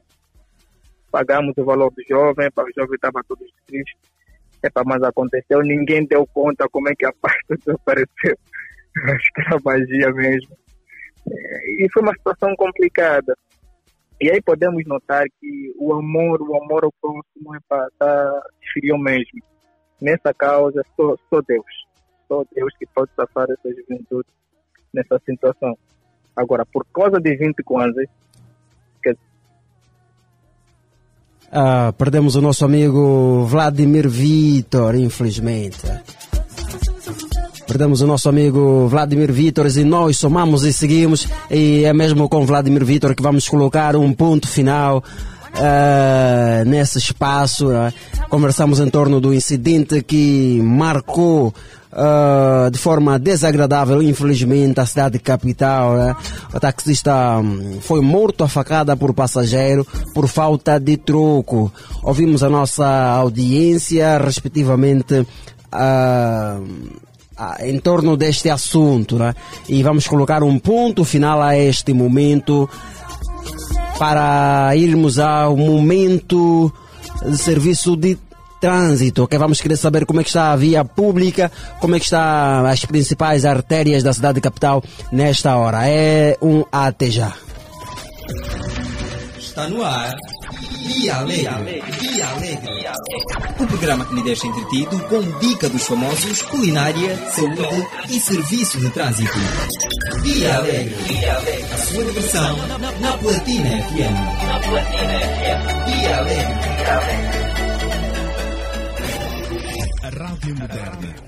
Pagamos o valor do jovem, para o jovem estava todo triste. É para mas aconteceu, ninguém deu conta como é que a [laughs] pasta desapareceu. [laughs] Acho que era magia mesmo. É, E foi uma situação complicada. E aí podemos notar que o amor, o amor ao próximo é para tá, esfriou mesmo. Nessa causa, só, só Deus. Só Deus que pode safar essa juventude nessa situação. Agora, por causa de 20 kwanzas, Ah, perdemos o nosso amigo Vladimir Vitor, infelizmente. Perdemos o nosso amigo Vladimir Vitor e nós somamos e seguimos. E é mesmo com Vladimir Vitor que vamos colocar um ponto final ah, nesse espaço. né? Conversamos em torno do incidente que marcou ah, de forma desagradável, infelizmente, a cidade capital. né? O taxista hum, foi morto a facada por passageiro por falta de troco. Ouvimos a nossa audiência, respectivamente. ah, em torno deste assunto, né? E vamos colocar um ponto final a este momento para irmos ao momento de serviço de trânsito, que vamos querer saber como é que está a via pública, como é que está as principais artérias da cidade capital nesta hora. É um até já. Está no ar. Dia Alegre. Dia Alegre. O programa que lhe deixa entretido com dica dos famosos, culinária, saúde e serviço de trânsito. Dia Alegre. A sua diversão na Platina FM. Na Platina FM. Dia Alegre. A Rádio Moderna.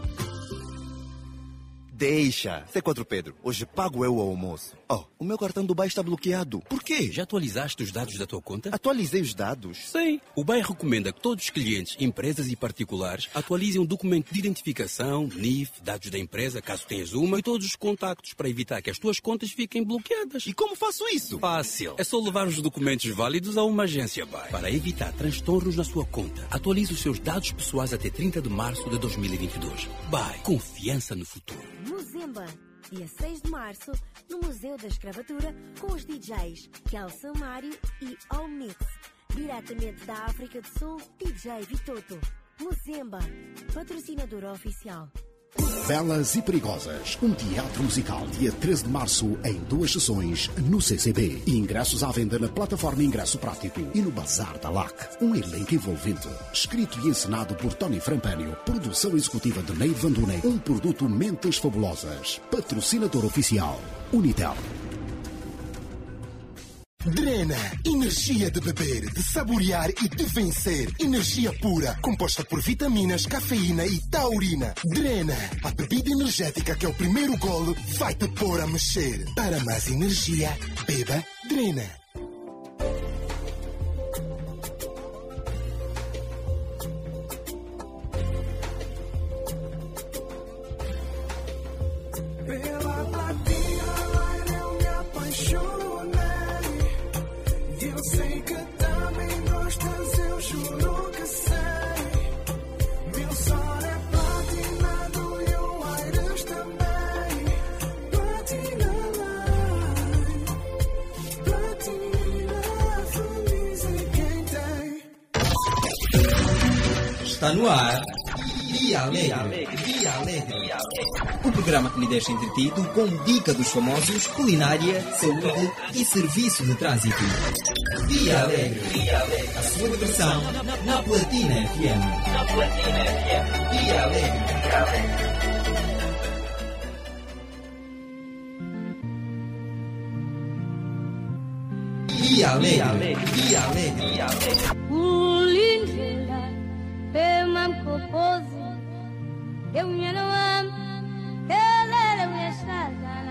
Deixa. C4 Pedro, hoje pago eu o almoço. Oh, o meu cartão do BAE está bloqueado. Por quê? Já atualizaste os dados da tua conta? Atualizei os dados. Sim. O BAE recomenda que todos os clientes, empresas e particulares atualizem um documento de identificação, NIF, dados da empresa, caso tenhas uma, e todos os contactos para evitar que as tuas contas fiquem bloqueadas. E como faço isso? Fácil. É só levar os documentos válidos a uma agência BAE para evitar transtornos na sua conta. Atualize os seus dados pessoais até 30 de março de 2022. BAE. Confiança no futuro. Muzemba, dia 6 de março, no Museu da Escravatura, com os DJs Kelson Mário e All Mix. Diretamente da África do Sul, DJ Vitoto. Muzemba, patrocinador oficial. Belas e Perigosas, um teatro musical dia 13 de março em duas sessões no CCB. Ingressos à venda na plataforma Ingresso Prático e no Bazar da LAC. Um elenco envolvente, escrito e encenado por Tony Frampânio, produção executiva de Ney Van Dunen, um produto Mentes Fabulosas, patrocinador oficial, Unitel. Drena, energia de beber, de saborear e de vencer. Energia pura, composta por vitaminas, cafeína e taurina. Drena, a bebida energética que é o primeiro golo vai te pôr a mexer. Para mais energia, beba Drena. No ar. Dia Alegre. Dia Alegre. O programa que lhe deixa entretido com dica dos famosos, culinária, saúde e serviço de trânsito. Dia Alegre. A sua diversão na Platina FM. Na Platina FM. Dia Alegre. Dia Alegre. Dia Alegre. Ulindlela emamkhophozi ewunyana wami elele uyahlaza namhlanje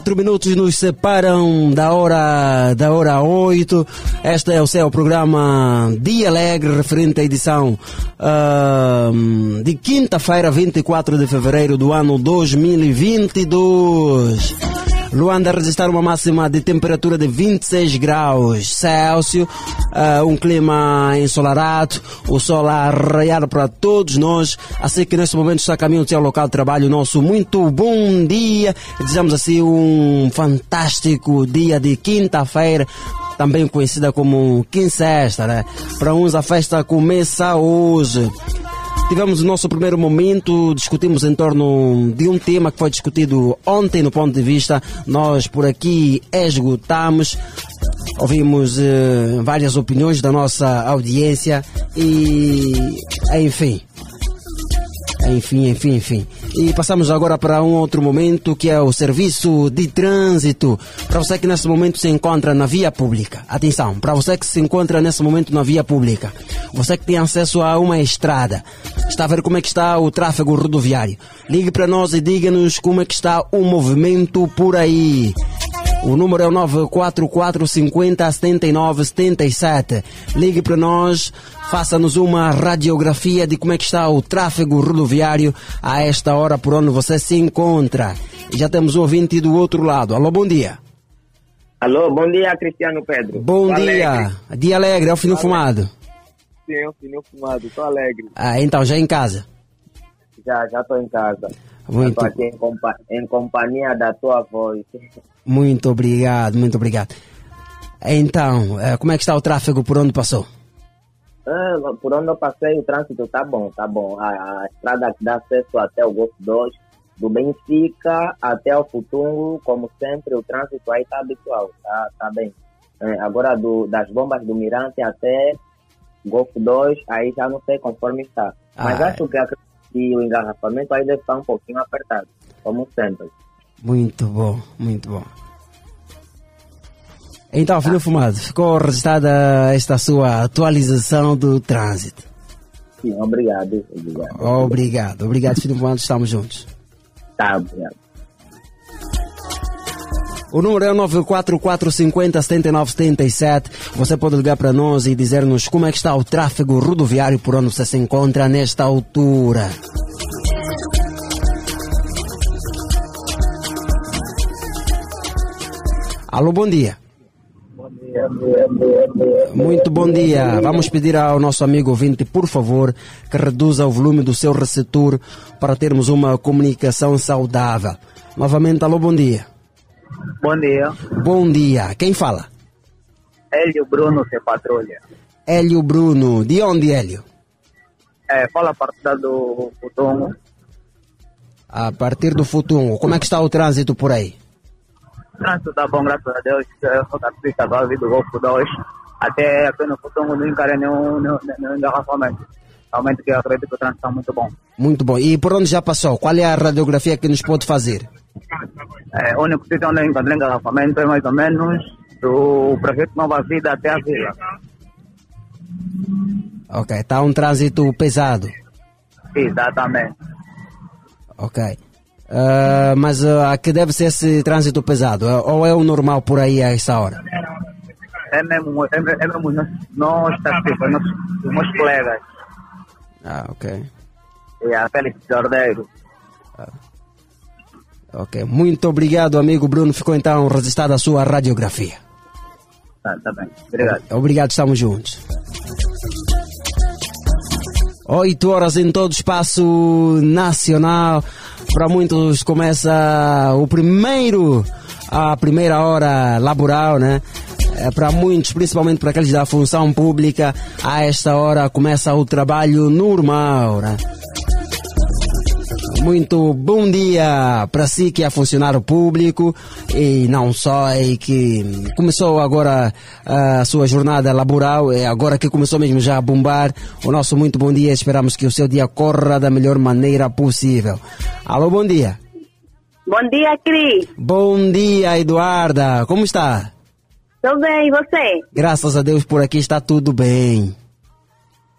Quatro minutos nos separam da hora da hora oito. Este é o seu programa Dia Alegre, referente à edição ahm, de quinta-feira, 24 de fevereiro do ano 2022. Luanda registrar uma máxima de temperatura de 26 graus Celsius, ah, um clima ensolarado, o sol a para todos nós, assim que neste momento está a caminho do seu local de trabalho, nosso muito bom dia, desejamos assim um fantástico dia de quinta-feira, também conhecida como quinzesta, né? Para uns a festa começa hoje. Tivemos o nosso primeiro momento, discutimos em torno de um tema que foi discutido ontem no ponto de vista. Nós por aqui esgotamos, ouvimos eh, várias opiniões da nossa audiência e, enfim. Enfim, enfim, enfim. E passamos agora para um outro momento que é o serviço de trânsito. Para você que nesse momento se encontra na via pública. Atenção, para você que se encontra nesse momento na via pública. Você que tem acesso a uma estrada. Está a ver como é que está o tráfego rodoviário. Ligue para nós e diga-nos como é que está o movimento por aí. O número é o 944 50 79 77. Ligue para nós, faça-nos uma radiografia de como é que está o tráfego rodoviário a esta hora por onde você se encontra. E já temos um ouvinte do outro lado. Alô, bom dia. Alô, bom dia, Cristiano Pedro. Bom Tô dia. alegre. Dia alegre, é o fino fumado. Sim, eu pneu fumado, tô alegre. Ah, então, já em casa. Já, já tô em casa. Muito. Tô aqui em, compa em companhia da tua voz. Muito obrigado, muito obrigado. Então, eh, como é que está o tráfego por onde passou? Ah, por onde eu passei, o trânsito tá bom, tá bom. A, a estrada que dá acesso até o Golfo 2, do Benfica até o Futungo, como sempre, o trânsito aí tá habitual, tá, tá bem. É, agora, do, das bombas do Mirante até Golfo 2, aí já não sei conforme está. Mas Ah, acho que, a- que o engarrafamento deve estar um pouquinho apertado, como sempre. Muito bom, muito bom. Então, filho fumado, ficou registrada esta sua atualização do trânsito. Sim, obrigado. Obrigado. Obrigado, obrigado, filho fumado, estamos juntos. Tá, obrigado. O número é o 944 50 79 77. Você pode ligar para nós e dizer-nos como é que está o tráfego rodoviário por onde você se encontra nesta altura. Alô, bom dia. Muito bom dia. Vamos pedir ao nosso amigo ouvinte, por favor, que reduza o volume do seu receptor para termos uma comunicação saudável. Novamente, alô, bom dia. Bom dia. Bom dia. Quem fala? Hélio Bruno, se patrulha. Hélio Bruno. De onde, Hélio? É, fala a partida do Futungo. A partir do Futungo. Como é que está o trânsito por aí? Trânsito tá bom, graças a Deus. Eu sou taxista do Alvi do Golfo 2. Até aqui no Futungo não encarei nenhum, nenhum, nenhum engarrafamento. Realmente que eu acredito que o trânsito está muito bom. Muito bom. E por onde já passou? Qual é a radiografia que nos pode fazer? É, o único sítio onde encontrei engarrafamento é mais ou menos do prefeito Nova Vida até a vila. Ok, está um trânsito pesado. Exatamente. Ok. Ah, mas ah, a que deve ser esse trânsito pesado? Ah, Ou é o normal por aí a essa hora? É mesmo, é, me- é mesmo nós, nós taxistas, nossos, os meus colegas. Ah, ok. E a Félix Jordeiro. Ok. Muito obrigado, amigo Bruno. Ficou então registrada a sua radiografia. Tá, tá bem. Obrigado. Obrigado, estamos juntos. Oito horas em todo o espaço nacional. Para muitos começa o primeiro, a primeira hora laboral, né? É, para muitos, principalmente para aqueles da função pública, a esta hora começa o trabalho normal, né? Muito bom dia para si que é funcionário público e não só e que começou agora a sua jornada laboral, é agora que começou mesmo já a bombar. O nosso muito bom dia, esperamos que o seu dia corra da melhor maneira possível. Alô, bom dia. Bom dia, Cris. Bom dia, Eduarda. Como está? Tudo bem, e você? Graças a Deus por aqui está tudo bem.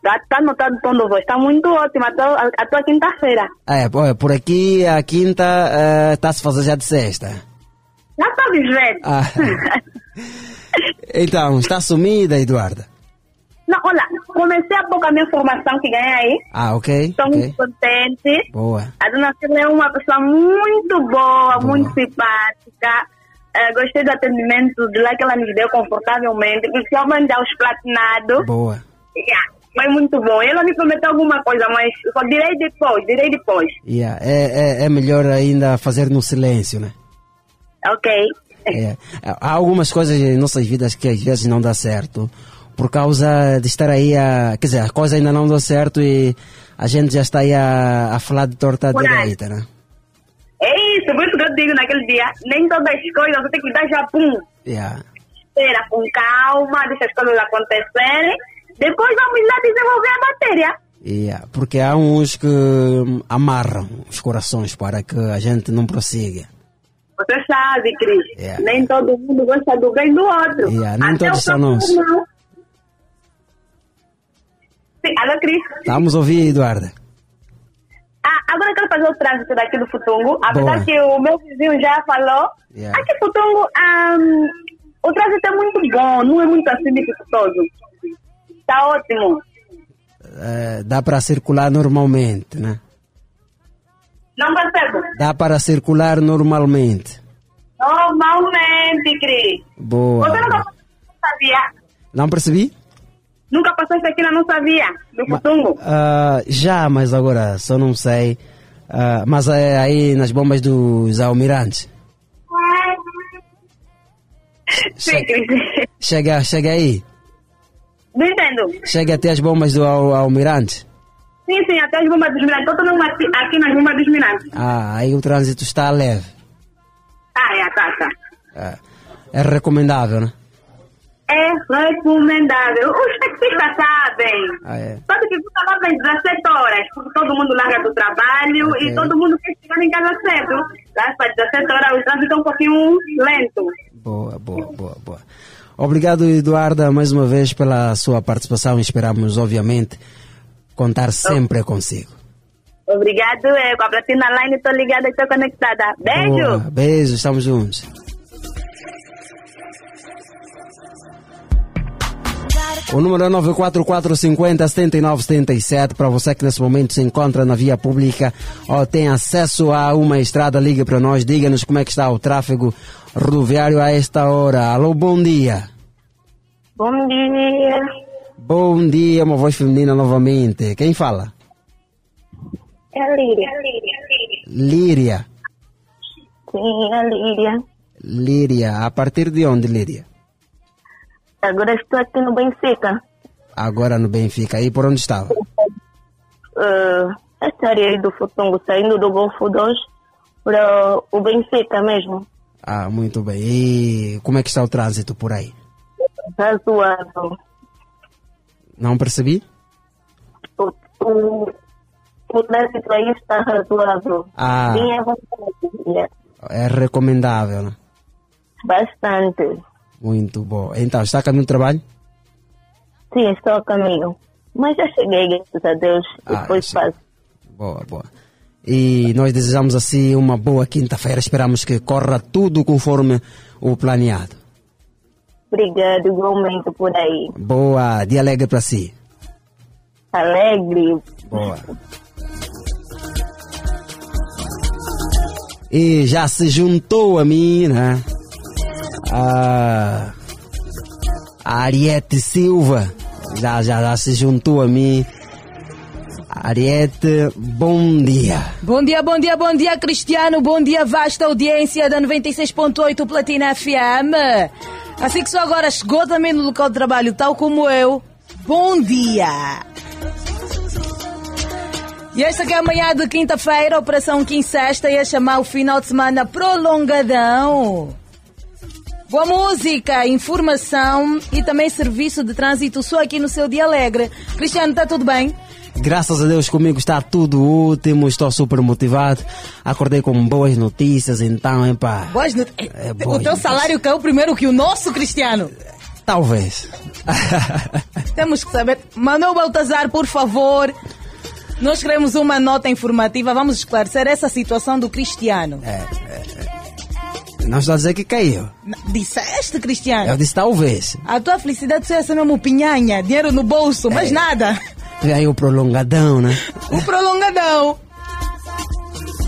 Tá, tá notado o tom voz, tá muito ótimo, a tua, quinta-feira. É, olha, por aqui a quinta está se fazendo já de sexta. Já tá vivendo. Ah. [laughs] Então, está sumida, Eduarda? Não, olha, comecei há pouco a minha formação que ganhei aí. Ah, ok. Estou ok. muito contente. Boa. A dona Cília é uma pessoa muito boa, muito simpática. Eh, gostei do atendimento de lá que ela nos deu confortavelmente, principalmente aos platinados. Boa. Yeah, foi muito bom. Ela me prometeu alguma coisa, mas só direi depois, direi depois. Yeah. É, é, é melhor ainda fazer no silêncio, né? Ok. É. Há algumas coisas em nossas vidas que às vezes não dá certo por causa de estar aí a. Quer dizer, a coisa ainda não deu certo e a gente já está aí a, a falar de torta Por direita, né? É isso, por isso que eu digo naquele dia, nem todas as coisas você tem que dar já pum. Yeah. Espera com calma, deixa as coisas acontecerem. Depois vamos lá desenvolver a matéria. Yeah. Porque há uns que hum, amarram os corações para que a gente não prossiga. Você sabe, Cris. Yeah. Nem todo mundo gosta do bem do outro. Yeah, nem Até todos são nossos. Sim, alô, Cris. Estamos ouvir, Eduarda. Ah, agora eu quero fazer o trânsito daqui do Futungo. Apesar Boa. que o meu vizinho já falou. Yeah. Aqui Futungo, ahm, o trânsito é muito bom, não é muito assim dificultoso. Está ótimo. Eh, dá para circular normalmente, né? Não percebo. Dá para circular normalmente. Normalmente, Cris. Boa. Você nunca passou na via? Não percebi? Nunca passaste aqui na nossa via do Futungo? Ah, já, mas agora só não sei. Ah, mas é aí nas bombas dos almirantes. Sim, Cris. Chega, chega aí. Não entendo. Chega até as bombas do al almirante. Sim, sim, até as bombas dos mirantes. Todo mundo aqui, nas bombas dos mirantes. Ah, aí o trânsito está leve. Ah, é, tá, tá. Ah, é recomendável, né? É recomendável. Os taxistas sabem. Ah, é. Sabe que fica lá às 17 horas, porque todo mundo larga do trabalho Ok. e todo mundo quer chegar em casa cedo. Lá para 17 horas o trânsito é um pouquinho lento. Boa, boa, boa, boa. Obrigado, Eduarda, mais uma vez pela sua participação. Esperamos, obviamente, contar sempre consigo. Obrigado, é, com a Platina Line estou ligada, estou conectada. Beijo! Boa. Beijo, estamos juntos. O número é 944-50-7977 para você que nesse momento se encontra na via pública ou tem acesso a uma estrada, ligue para nós, diga-nos como é que está o tráfego rodoviário a esta hora. Alô, bom dia. Bom dia. Bom dia, uma voz feminina novamente. Quem fala? É a Líria. Líria. Sim, é a Líria. Líria. A partir de onde, Líria? Agora estou aqui no Benfica. Agora no Benfica. E por onde estava? Uh, essa área aí do Futungo, saindo do Golfo 2 para o Benfica mesmo. Ah, muito bem. E como é que está o trânsito por aí? Razoável. Não percebi? O, o, o trânsito aí está razoável. Ah. Vontade. Yeah. É recomendável, né? Bastante. Muito bom. Então, está a caminho do trabalho? Sim, estou a caminho. Mas já cheguei, graças a Deus. Ah, Depois passo. Boa, boa. E nós desejamos assim uma boa quinta-feira. Esperamos que corra tudo conforme o planeado. Obrigado, igualmente por aí. Boa, dia alegre para si. Alegre. Boa. E já se juntou a mim, né? A, a Ariete Silva. Já, já, já se juntou a mim. Ariete, bom dia. Bom dia, bom dia, bom dia, Cristiano. Bom dia, vasta audiência da 96.8 Platina FM. Assim que só agora chegou também no local de trabalho, tal como eu. Bom dia. E esta que é a manhã de quinta-feira, Operação Quincesta, ia chamar o final de semana prolongadão. Boa música, informação e também serviço de trânsito só aqui no seu dia alegre. Cristiano, está tudo bem? Graças a Deus comigo está tudo último, estou super motivado. Acordei com boas notícias, então, epá. Boas not... É, o boas teu salário caiu primeiro que o nosso, Cristiano. Talvez. [laughs] Temos que saber. Manuel Baltazar, por favor. Nós queremos uma nota informativa. Vamos esclarecer essa situação do Cristiano. É, Não estou a dizer que caiu. Disseste, Cristiano? Eu disse talvez. A tua felicidade só ia ser mesmo pinhanha, dinheiro no bolso, É. mais nada. E aí o prolongadão, né? O prolongadão.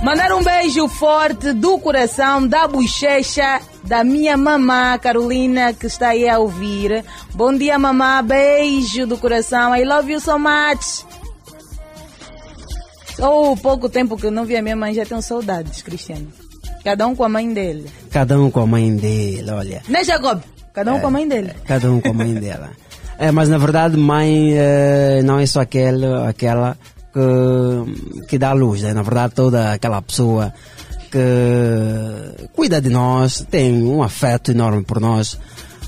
Mandar um beijo forte do coração, da bochecha, da minha mamã Carolina, que está aí a ouvir. Bom dia, mamã. Beijo do coração. I love you so much. Ou pouco tempo que eu não vi a minha mãe, já tenho saudades, Cristiano. Cada um com a mãe dele. Cada um com a mãe dele, olha. Né, Jacob? Cada um com a mãe dele. Cada um com a mãe dela. É, mas na verdade, mãe eh, não é só aquele, aquela que, que dá a luz, né? Na verdade, toda aquela pessoa que cuida de nós, tem um afeto enorme por nós,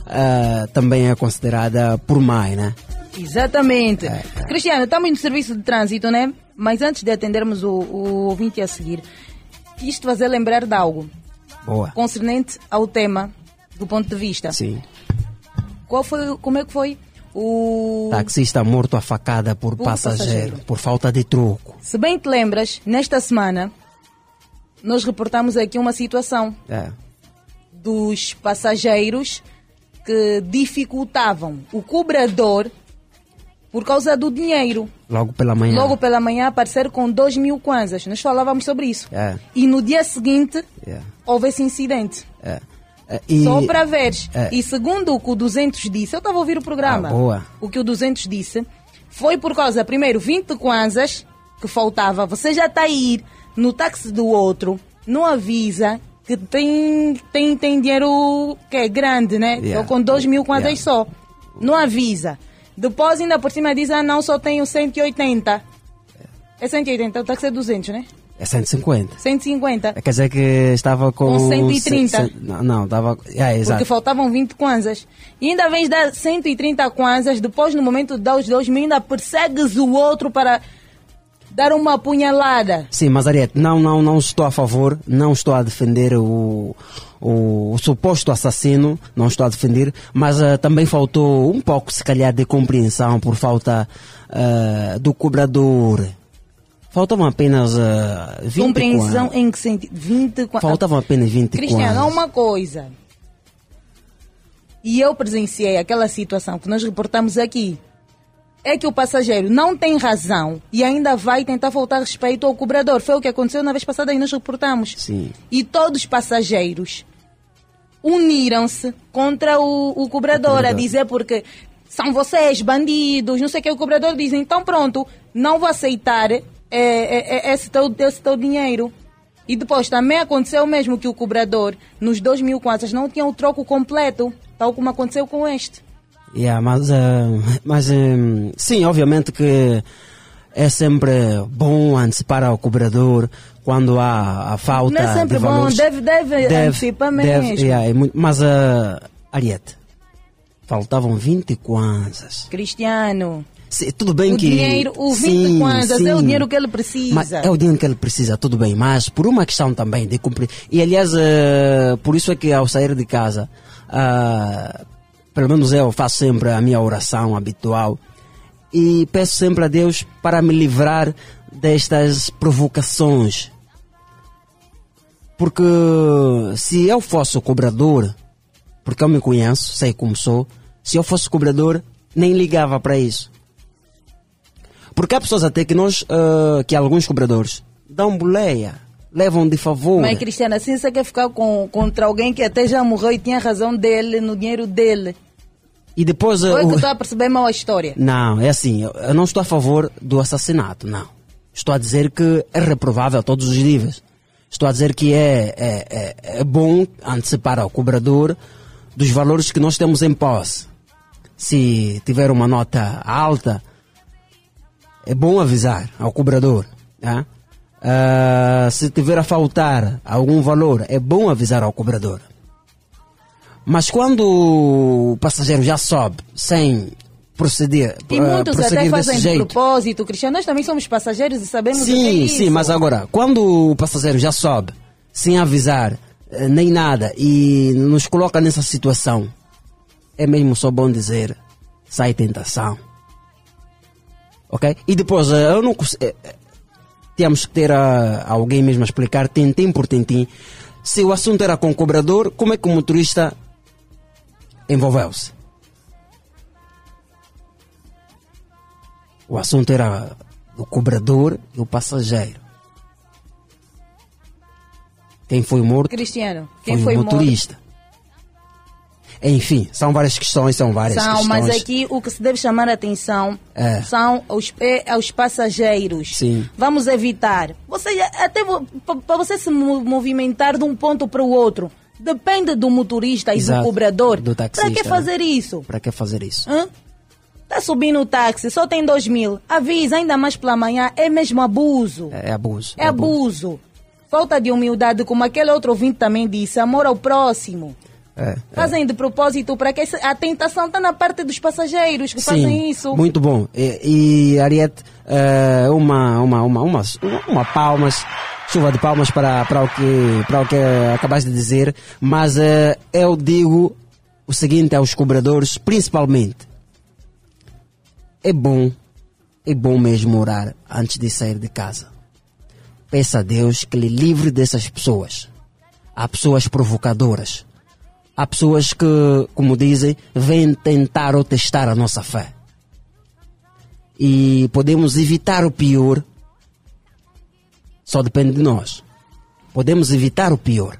eh, também é considerada por mãe, né? Exatamente. Cristiano, estamos no serviço de trânsito, né? Mas antes de atendermos o, o ouvinte a seguir, quis te fazer lembrar de algo Boa. concernente ao tema do ponto de vista. Sim. Qual foi, como é que foi o... Taxista morto a facada por, Por passageiro, passageiro. por falta de troco. Se bem te lembras, nesta semana nós reportamos aqui uma situação É. dos passageiros que dificultavam o cobrador por causa do dinheiro. Logo pela manhã. Logo pela manhã aparecer com 2 mil kwanzas. Nós falávamos sobre isso. É, E no dia seguinte é, houve esse incidente. é. É, e- Só para veres. É. E segundo o que o 200 disse, eu estava a ouvir o programa. Ah, boa. O que o 200 disse foi por causa, primeiro, 20 kwanzas que faltava. Você já está a ir no táxi do outro, não avisa que tem, tem, tem dinheiro que é grande, né? Yeah. Com 2 mil kwanzas Yeah. só. Não avisa. Depois ainda por cima diz, ah não, só tenho 180. É 180, o táxi é 200, né? É 150. 150. Quer dizer que estava com... Com 130. se- se- não, não, estava... É, exato. Porque faltavam 20 kwanzas. E ainda vens dar 130 kwanzas, depois no momento de dar os 2 mil, ainda persegues o outro para dar uma punhalada. Sim, mas Ariete, não, não, não estou a favor, não estou a defender o, o, o suposto assassino, não estou a defender, mas ah, também faltou um pouco, se calhar, de compreensão por falta ah, do cobrador. Faltavam apenas ah, 20 Compreensão em que sentido? 20 kwanzas. Faltavam apenas 20 Cristiano, há uma coisa. E eu presenciei aquela situação que nós reportamos aqui. É que o passageiro não tem razão e ainda vai tentar faltar respeito ao cobrador. Foi o que aconteceu na vez passada e nós reportamos. Sim. E todos os passageiros uniram-se contra o, o cobrador, a dizer porque são vocês, bandidos, não sei o que. O cobrador diz, então pronto, não vou aceitar é, é, é, esse, teu, esse teu dinheiro. E depois também aconteceu mesmo que o cobrador, nos dois mil kwanzas, não tinha o troco completo, tal como aconteceu com este. Yeah, mas, ah, mas hum, sim, obviamente que é sempre bom antecipar ao cobrador quando há a falta Não é sempre de bom, valores. deve, deve, antecipar mesmo. yeah, é muito- mas, ah, Ariete, faltavam 20 kwanzas. Cristiano, Sim, tudo bem o que... dinheiro, o 20 sim, kwanzas é o dinheiro que ele precisa. Mas é o dinheiro que ele precisa, tudo bem, mas por uma questão também de cumprir. E aliás, eh, por isso é que ao sair de casa, ah, pelo menos eu faço sempre a minha oração habitual e peço sempre a Deus para me livrar destas provocações. Porque se eu fosse cobrador, porque eu me conheço, sei como sou, se eu fosse cobrador, nem ligava para isso. Porque há pessoas até que nós, ah, que alguns cobradores, dão boleia, levam de favor. Mas, Cristiano, assim você quer ficar com, contra alguém que até já morreu e tinha razão dele, no dinheiro dele. E depois. Ou é uh, que o- estou a perceber mal a história? Não, é assim, eu- não estou a favor do assassinato, não. Estou a dizer que é reprovável a todos os níveis. Estou a dizer que é, é, é, é bom antecipar ao cobrador dos valores que nós temos em posse. Se tiver uma nota alta, é bom avisar ao cobrador. né? Ah, se tiver a faltar algum valor, é bom avisar ao cobrador. Mas quando o passageiro já sobe sem proceder, E ah, muitos até prosseguir fazem de propósito, Cristiano. Nós também somos passageiros e sabemos o que é Sim, isso. sim, mas agora, quando o passageiro já sobe, sem avisar, eh, nem nada, e nos coloca nessa situação, é mesmo só bom dizer, sai tentação. Ok? E depois, eh, eu não cons- eh, eh, temos que ter ah, alguém mesmo a explicar, tintim por tintim, se o assunto era com o cobrador, como é que o motorista envolveu-se? O assunto era o cobrador e o passageiro. Quem foi morto Cristiano, quem foi, foi o morto? motorista. Enfim, são várias questões, são várias São, questões. mas aqui o que se deve chamar a atenção É. são os, é, os passageiros. Sim. Vamos evitar. Você até para você se mo- movimentar de um ponto para o outro, depende do motorista e Exato, do cobrador. do Para taxista, que né? fazer isso? Para que fazer isso? Hã? Tá subindo o táxi, só tem dois mil. Avisa, ainda mais pela manhã, é mesmo abuso. É, é abuso. É abuso. Falta de humildade, como aquele outro ouvinte também disse, amor ao próximo. É, Fazem de propósito para que a tentação está na parte dos passageiros que fazem isso. Muito bom. E, e Ariete, eh, uma, uma, uma, uma, uma palmas, chuva de palmas para, para, o, que, para o que acabaste de dizer, mas eh, eu digo o seguinte aos cobradores, principalmente. É bom, é bom mesmo orar antes de sair de casa. Peça a Deus que lhe livre dessas pessoas. Há pessoas provocadoras. Há pessoas que, como dizem, vêm tentar ou testar a nossa fé. E podemos evitar o pior. Só depende de nós. Podemos evitar o pior.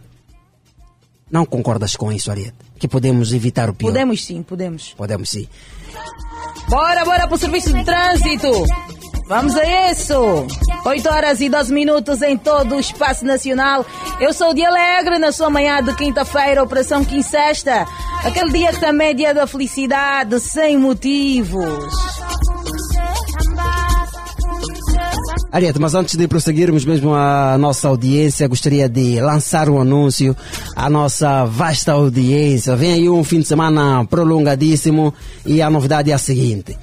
Não concordas com isso, Ariete? Que podemos evitar o pior? Podemos sim, podemos. Podemos sim. Bora, bora pro serviço de trânsito. Vamos a isso. 8 horas e 12 minutos em todo o espaço nacional. Eu sou o Dia Alegre na sua manhã de quinta-feira, Operação Quincesta. Aquele dia que também é dia da felicidade, sem motivos. Ariete, mas antes de prosseguirmos mesmo a nossa audiência, gostaria de lançar um anúncio à nossa vasta audiência. Vem aí um fim de semana prolongadíssimo e a novidade é a seguinte.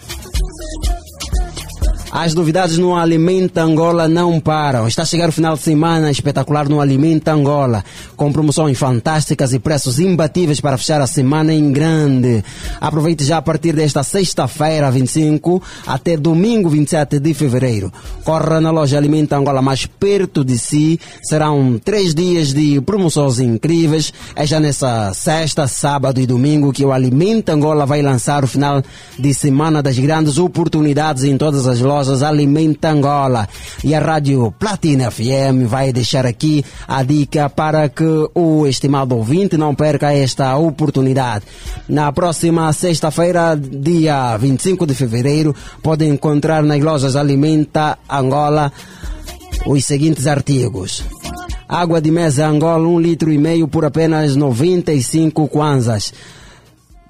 As novidades no Alimenta Angola não param. Está a chegar o final de semana espetacular no Alimenta Angola, com promoções fantásticas e preços imbatíveis para fechar a semana em grande. Aproveite já a partir desta sexta-feira, 25, até domingo, 27 de fevereiro. Corra na loja Alimenta Angola mais perto de si. Serão três dias de promoções incríveis. É já nessa sexta, sábado e domingo que o Alimenta Angola vai lançar o final de semana das grandes oportunidades em todas as lojas Alimenta Angola. E a Rádio Platina FM vai deixar aqui a dica para que o estimado ouvinte não perca esta oportunidade. Na próxima sexta-feira, dia 25 de fevereiro, pode encontrar nas lojas Alimenta Angola os seguintes artigos. Água de mesa Angola, um litro e meio por apenas 95 kwanzas.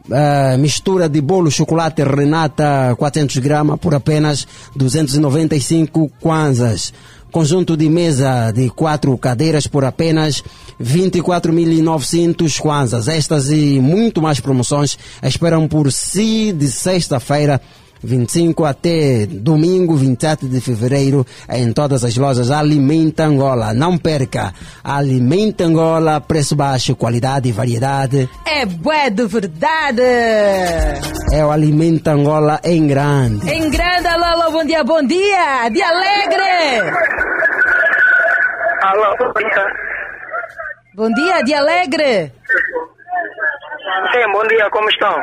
Uh, mistura de bolo chocolate Renata 400 gramas por apenas 295 kwanzas. Conjunto de mesa de quatro cadeiras por apenas 24.900 kwanzas. Estas e muito mais promoções esperam por si de sexta-feira 25 até domingo 27 de fevereiro em todas as lojas Alimenta Angola. Não perca! Alimenta Angola, preço baixo, qualidade e variedade. É bué de verdade. É o Alimenta Angola em grande. Em grande, alô, alô, bom dia, bom dia. Dia alegre. Alô, bom dia. Bom dia, dia alegre. Sim, bom dia, como estão?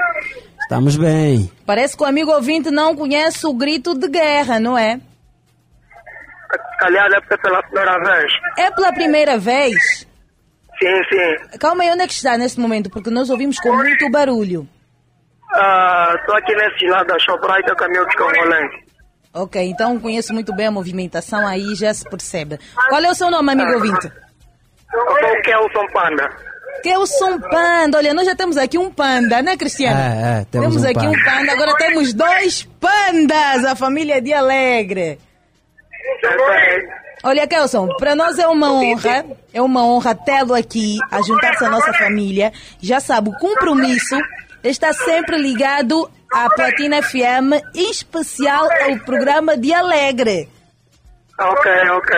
Estamos bem. Parece que o amigo ouvinte não conhece o grito de guerra, não é? Calhar deve ser pela primeira vez. É pela primeira vez? Sim, sim. Calma aí, onde é que está neste momento? Porque nós ouvimos com muito barulho. Estou aqui nesse lado da Shoprite, caminho de Congolês. Ok, então conheço muito bem a movimentação aí, já se percebe. Qual é o seu nome, amigo ouvinte? Eu sou o Kelson Panda. Kelson Panda. Olha, nós já temos aqui um panda, né, Cristiano? É, é, temos um aqui panda. um panda, agora temos dois pandas, a família de Alegre. Olha, Kelson, para nós é uma honra, é uma honra tê-lo aqui, a juntar-se à nossa família. Já sabe, o compromisso está sempre ligado à Platina FM, em especial ao programa de Alegre. Ok, ok.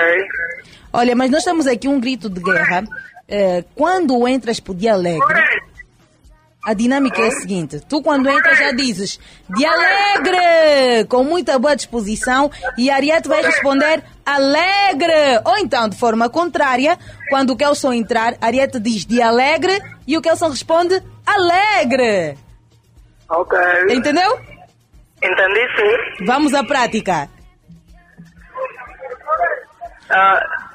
Olha, mas nós estamos aqui um grito de guerra. Eh, quando entras por Dia Alegre, a dinâmica é a seguinte: tu, quando entras, já dizes Dia Alegre, com muita boa disposição, e a Ariete vai responder Alegre. Ou então, de forma contrária, quando o Kelson entrar, a Ariete diz Dia Alegre e o Kelson responde Alegre. Ok. Entendeu? Entendi sim. Vamos à prática. Ah,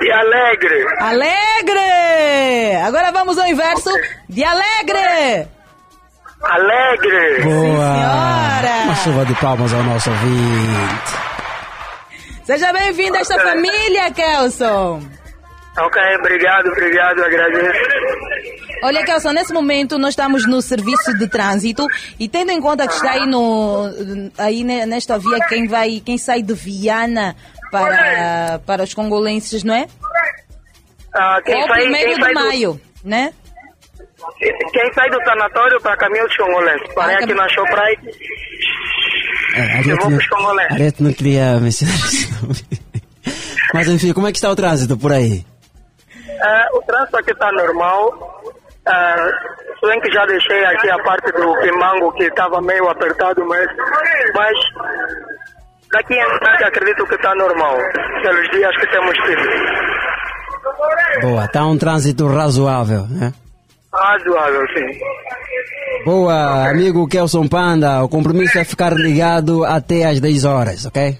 e alegre. Alegre! Agora vamos ao inverso de alegre! Alegre. Boa! Uma chuva de palmas ao nosso ouvinte. Seja bem-vindo a esta família, Kelson! Ok, obrigado, obrigado, agradeço. Olha, Kelson, nesse momento nós estamos no serviço de trânsito e tendo em conta que está aí, no, aí ne- nesta via quem vai, quem sai de Viana para, para os congolenses, não é? Ah, quem Ou sai, primeiro quem de sai do- maio, né? Quem sai do sanatório para caminho dos congolenses? Parei aqui na Shoprite. É, a Eu gente vou não, a gente não queria mencionar [laughs] isso. Mas enfim, como é que está o trânsito por aí? Ah, o trânsito aqui está normal. Ah, se bem que já deixei aqui a parte do Pimango que estava meio apertado, mas, mas daqui em diante acredito que está normal, pelos dias que temos tido. Boa, está um trânsito razoável, né? Razoável, sim. Boa, amigo Kelson Panda, o compromisso é ficar ligado até às 10 horas, ok?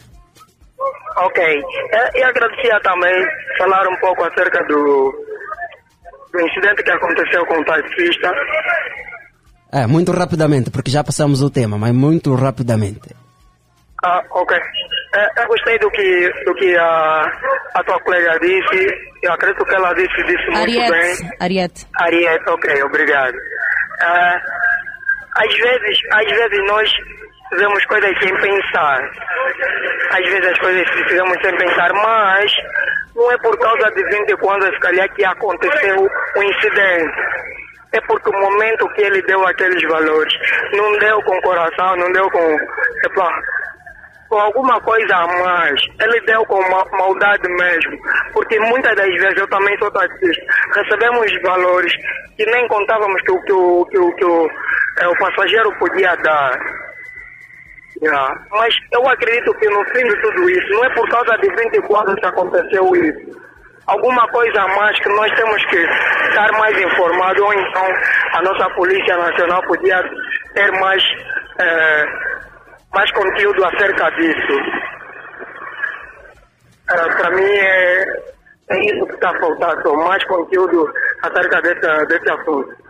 Ok. Eh, E agradecia também falar um pouco acerca do, do incidente que aconteceu com o taxista. É, muito rapidamente, porque já passamos o tema, mas muito rapidamente. Ah, ok. Eh, eu gostei do que, do que a, a tua colega disse. Eu acredito que ela disse, disse muito bem. Ariete, Ariete. Ok, obrigado. Ah, às vezes, às vezes nós fizemos coisas sem pensar. Às vezes as coisas fizemos sem pensar, mas não é por causa de 20 quando se calhar que aconteceu o incidente. É porque o momento que ele deu aqueles valores, não deu com coração, não deu com, epá, com alguma coisa a mais. Ele deu com ma maldade mesmo. Porque muitas das vezes eu também sou taxista. Recebemos valores que nem contávamos que, o- que, o, que, o, que o, eh, o passageiro podia dar. Yeah. Mas eu acredito que no fim de tudo isso, não é por causa de 24 que aconteceu isso. Alguma coisa a mais que nós temos que estar mais informados, ou então a nossa Polícia Nacional podia ter mais, eh, mais conteúdo acerca disso. Para mim é, é isso que está faltando, mais conteúdo acerca desse, desse assunto.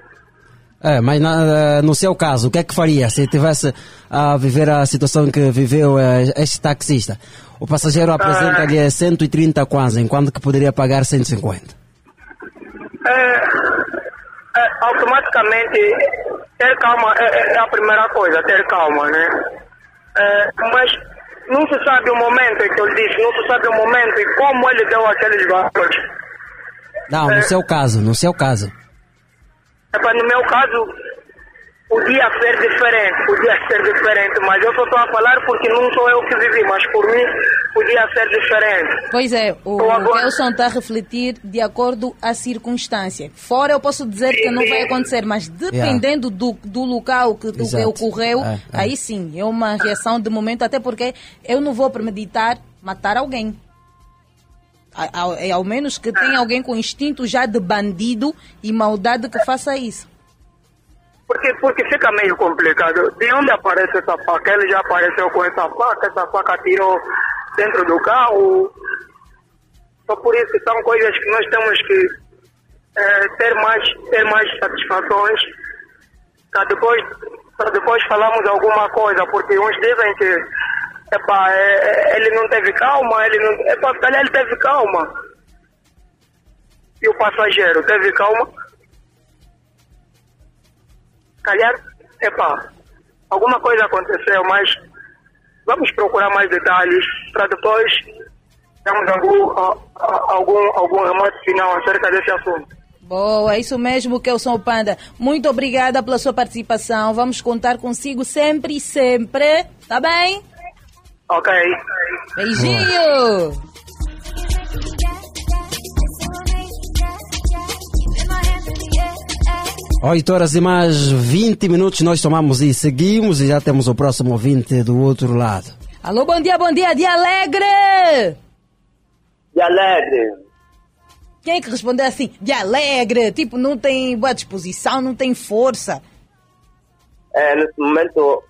É, mas na- no seu caso, o que é que faria se tivesse a viver a situação que viveu eh, este taxista? O passageiro apresenta-lhe 130 quase, enquanto que poderia pagar 150. É, é, automaticamente ter calma é, é- é a primeira coisa, ter calma, né? É, mas não se sabe o momento em que ele disse, não se sabe o momento e como ele deu aqueles valores. Não, no seu caso, no seu caso. É, para no meu caso, podia ser diferente, podia ser diferente, mas eu só estou a falar porque não sou eu que vivi, mas por mim podia ser diferente. Pois é, o Então agora- Kelson está a refletir de acordo à circunstância. Fora eu posso dizer que não vai acontecer, mas dependendo do, do local que, do que ocorreu, É, é. aí sim, é uma reação de momento, até porque eu não vou premeditar matar alguém. Ao, é ao menos que tenha alguém com instinto já de bandido e maldade que faça isso. Porque, porque fica meio complicado. De onde aparece essa faca? Ele já apareceu com essa faca, essa faca tirou dentro do carro. Só por isso que são coisas que nós temos que eh, ter, mais, ter mais satisfações Para depois, depois falarmos alguma coisa, porque uns dizem que epá, é, é, ele não teve calma, ele não. Ele teve calma. E o passageiro teve calma. Calhar, epá, alguma coisa aconteceu, mas vamos procurar mais detalhes para depois termos algum, algum, algum remate final acerca desse assunto. Boa, é isso mesmo, Kelson Panda. Muito obrigada pela sua participação. Vamos contar consigo sempre e sempre. Tá bem? Ok. Beijinho! 8 horas e mais 20 minutos nós tomamos e seguimos e já temos o próximo ouvinte do outro lado. Alô, bom dia, bom dia, dia alegre! De alegre. Quem é que respondeu assim? De alegre, tipo, não tem boa disposição, não tem força. É, nesse momento,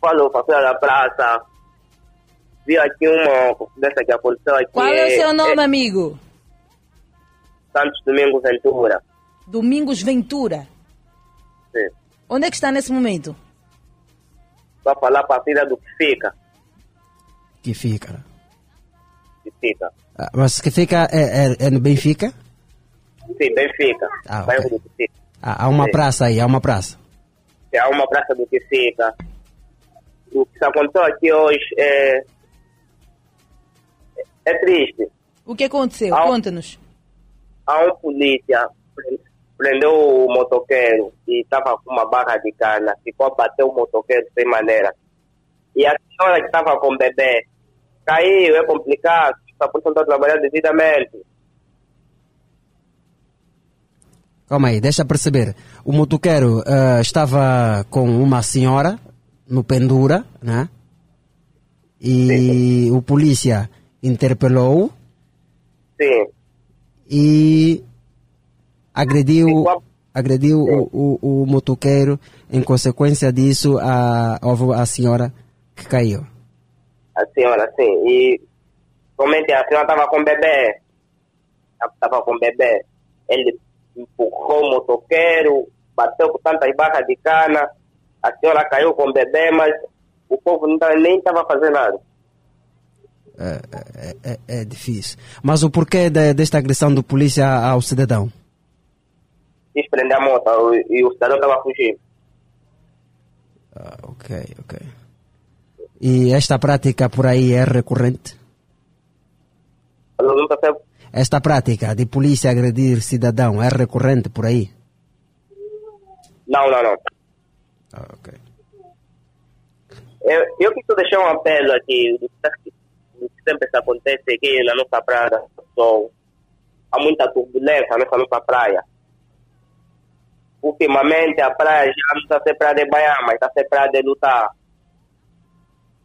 falo para da praça. Vi aqui uma dessa que aconteceu aqui. Qual é o seu nome, é amigo? Santos Domingo Ventura. Domingos Ventura. Sim. Onde é que está nesse momento? Para falar para a filha do que fica. Que fica. Que fica. Ah, Mas que fica é, é, é no Benfica? Sim, Benfica. Ah, Bairro do que fica. Ah, há uma Sim. praça aí, há uma praça. Há uma praça do que fica. O que aconteceu aqui hoje é. É triste. O que aconteceu? Conta-nos. Há um polícia prendeu o motoqueiro e estava com uma barra de cana. Ficou a bater o motoqueiro sem maneira. E a senhora que estava com o bebê caiu, é complicado. A polícia está trabalhando devidamente. Calma aí, deixa perceber. O motoqueiro ah, estava com uma senhora no pendura, né? E o polícia interpelou Sim. e agrediu, agrediu o, o, o motoqueiro. Em consequência disso, a, houve a senhora que caiu. A senhora, sim. E somente a senhora estava com o bebê. Estava com o bebê. Ele empurrou o motoqueiro, bateu com tantas barras de cana. A senhora caiu com o bebê, mas o povo não nem estava fazendo nada. É, é, é- é difícil. Mas o porquê de- desta agressão do polícia ao cidadão? Quis prender a moto o- e o cidadão estava fugindo. Ok, ok. E esta prática por aí é recorrente? Eu não percebo. Esta prática de polícia agredir cidadão é recorrente por aí? Não, não, não. Ah, ok. Eu, eu quis deixar um apelo aqui, do que que sempre se acontece aqui na nossa praia. So, há muita turbulência nessa nossa praia. Ultimamente a praia já não está praia de banhar, mas está praia de lutar.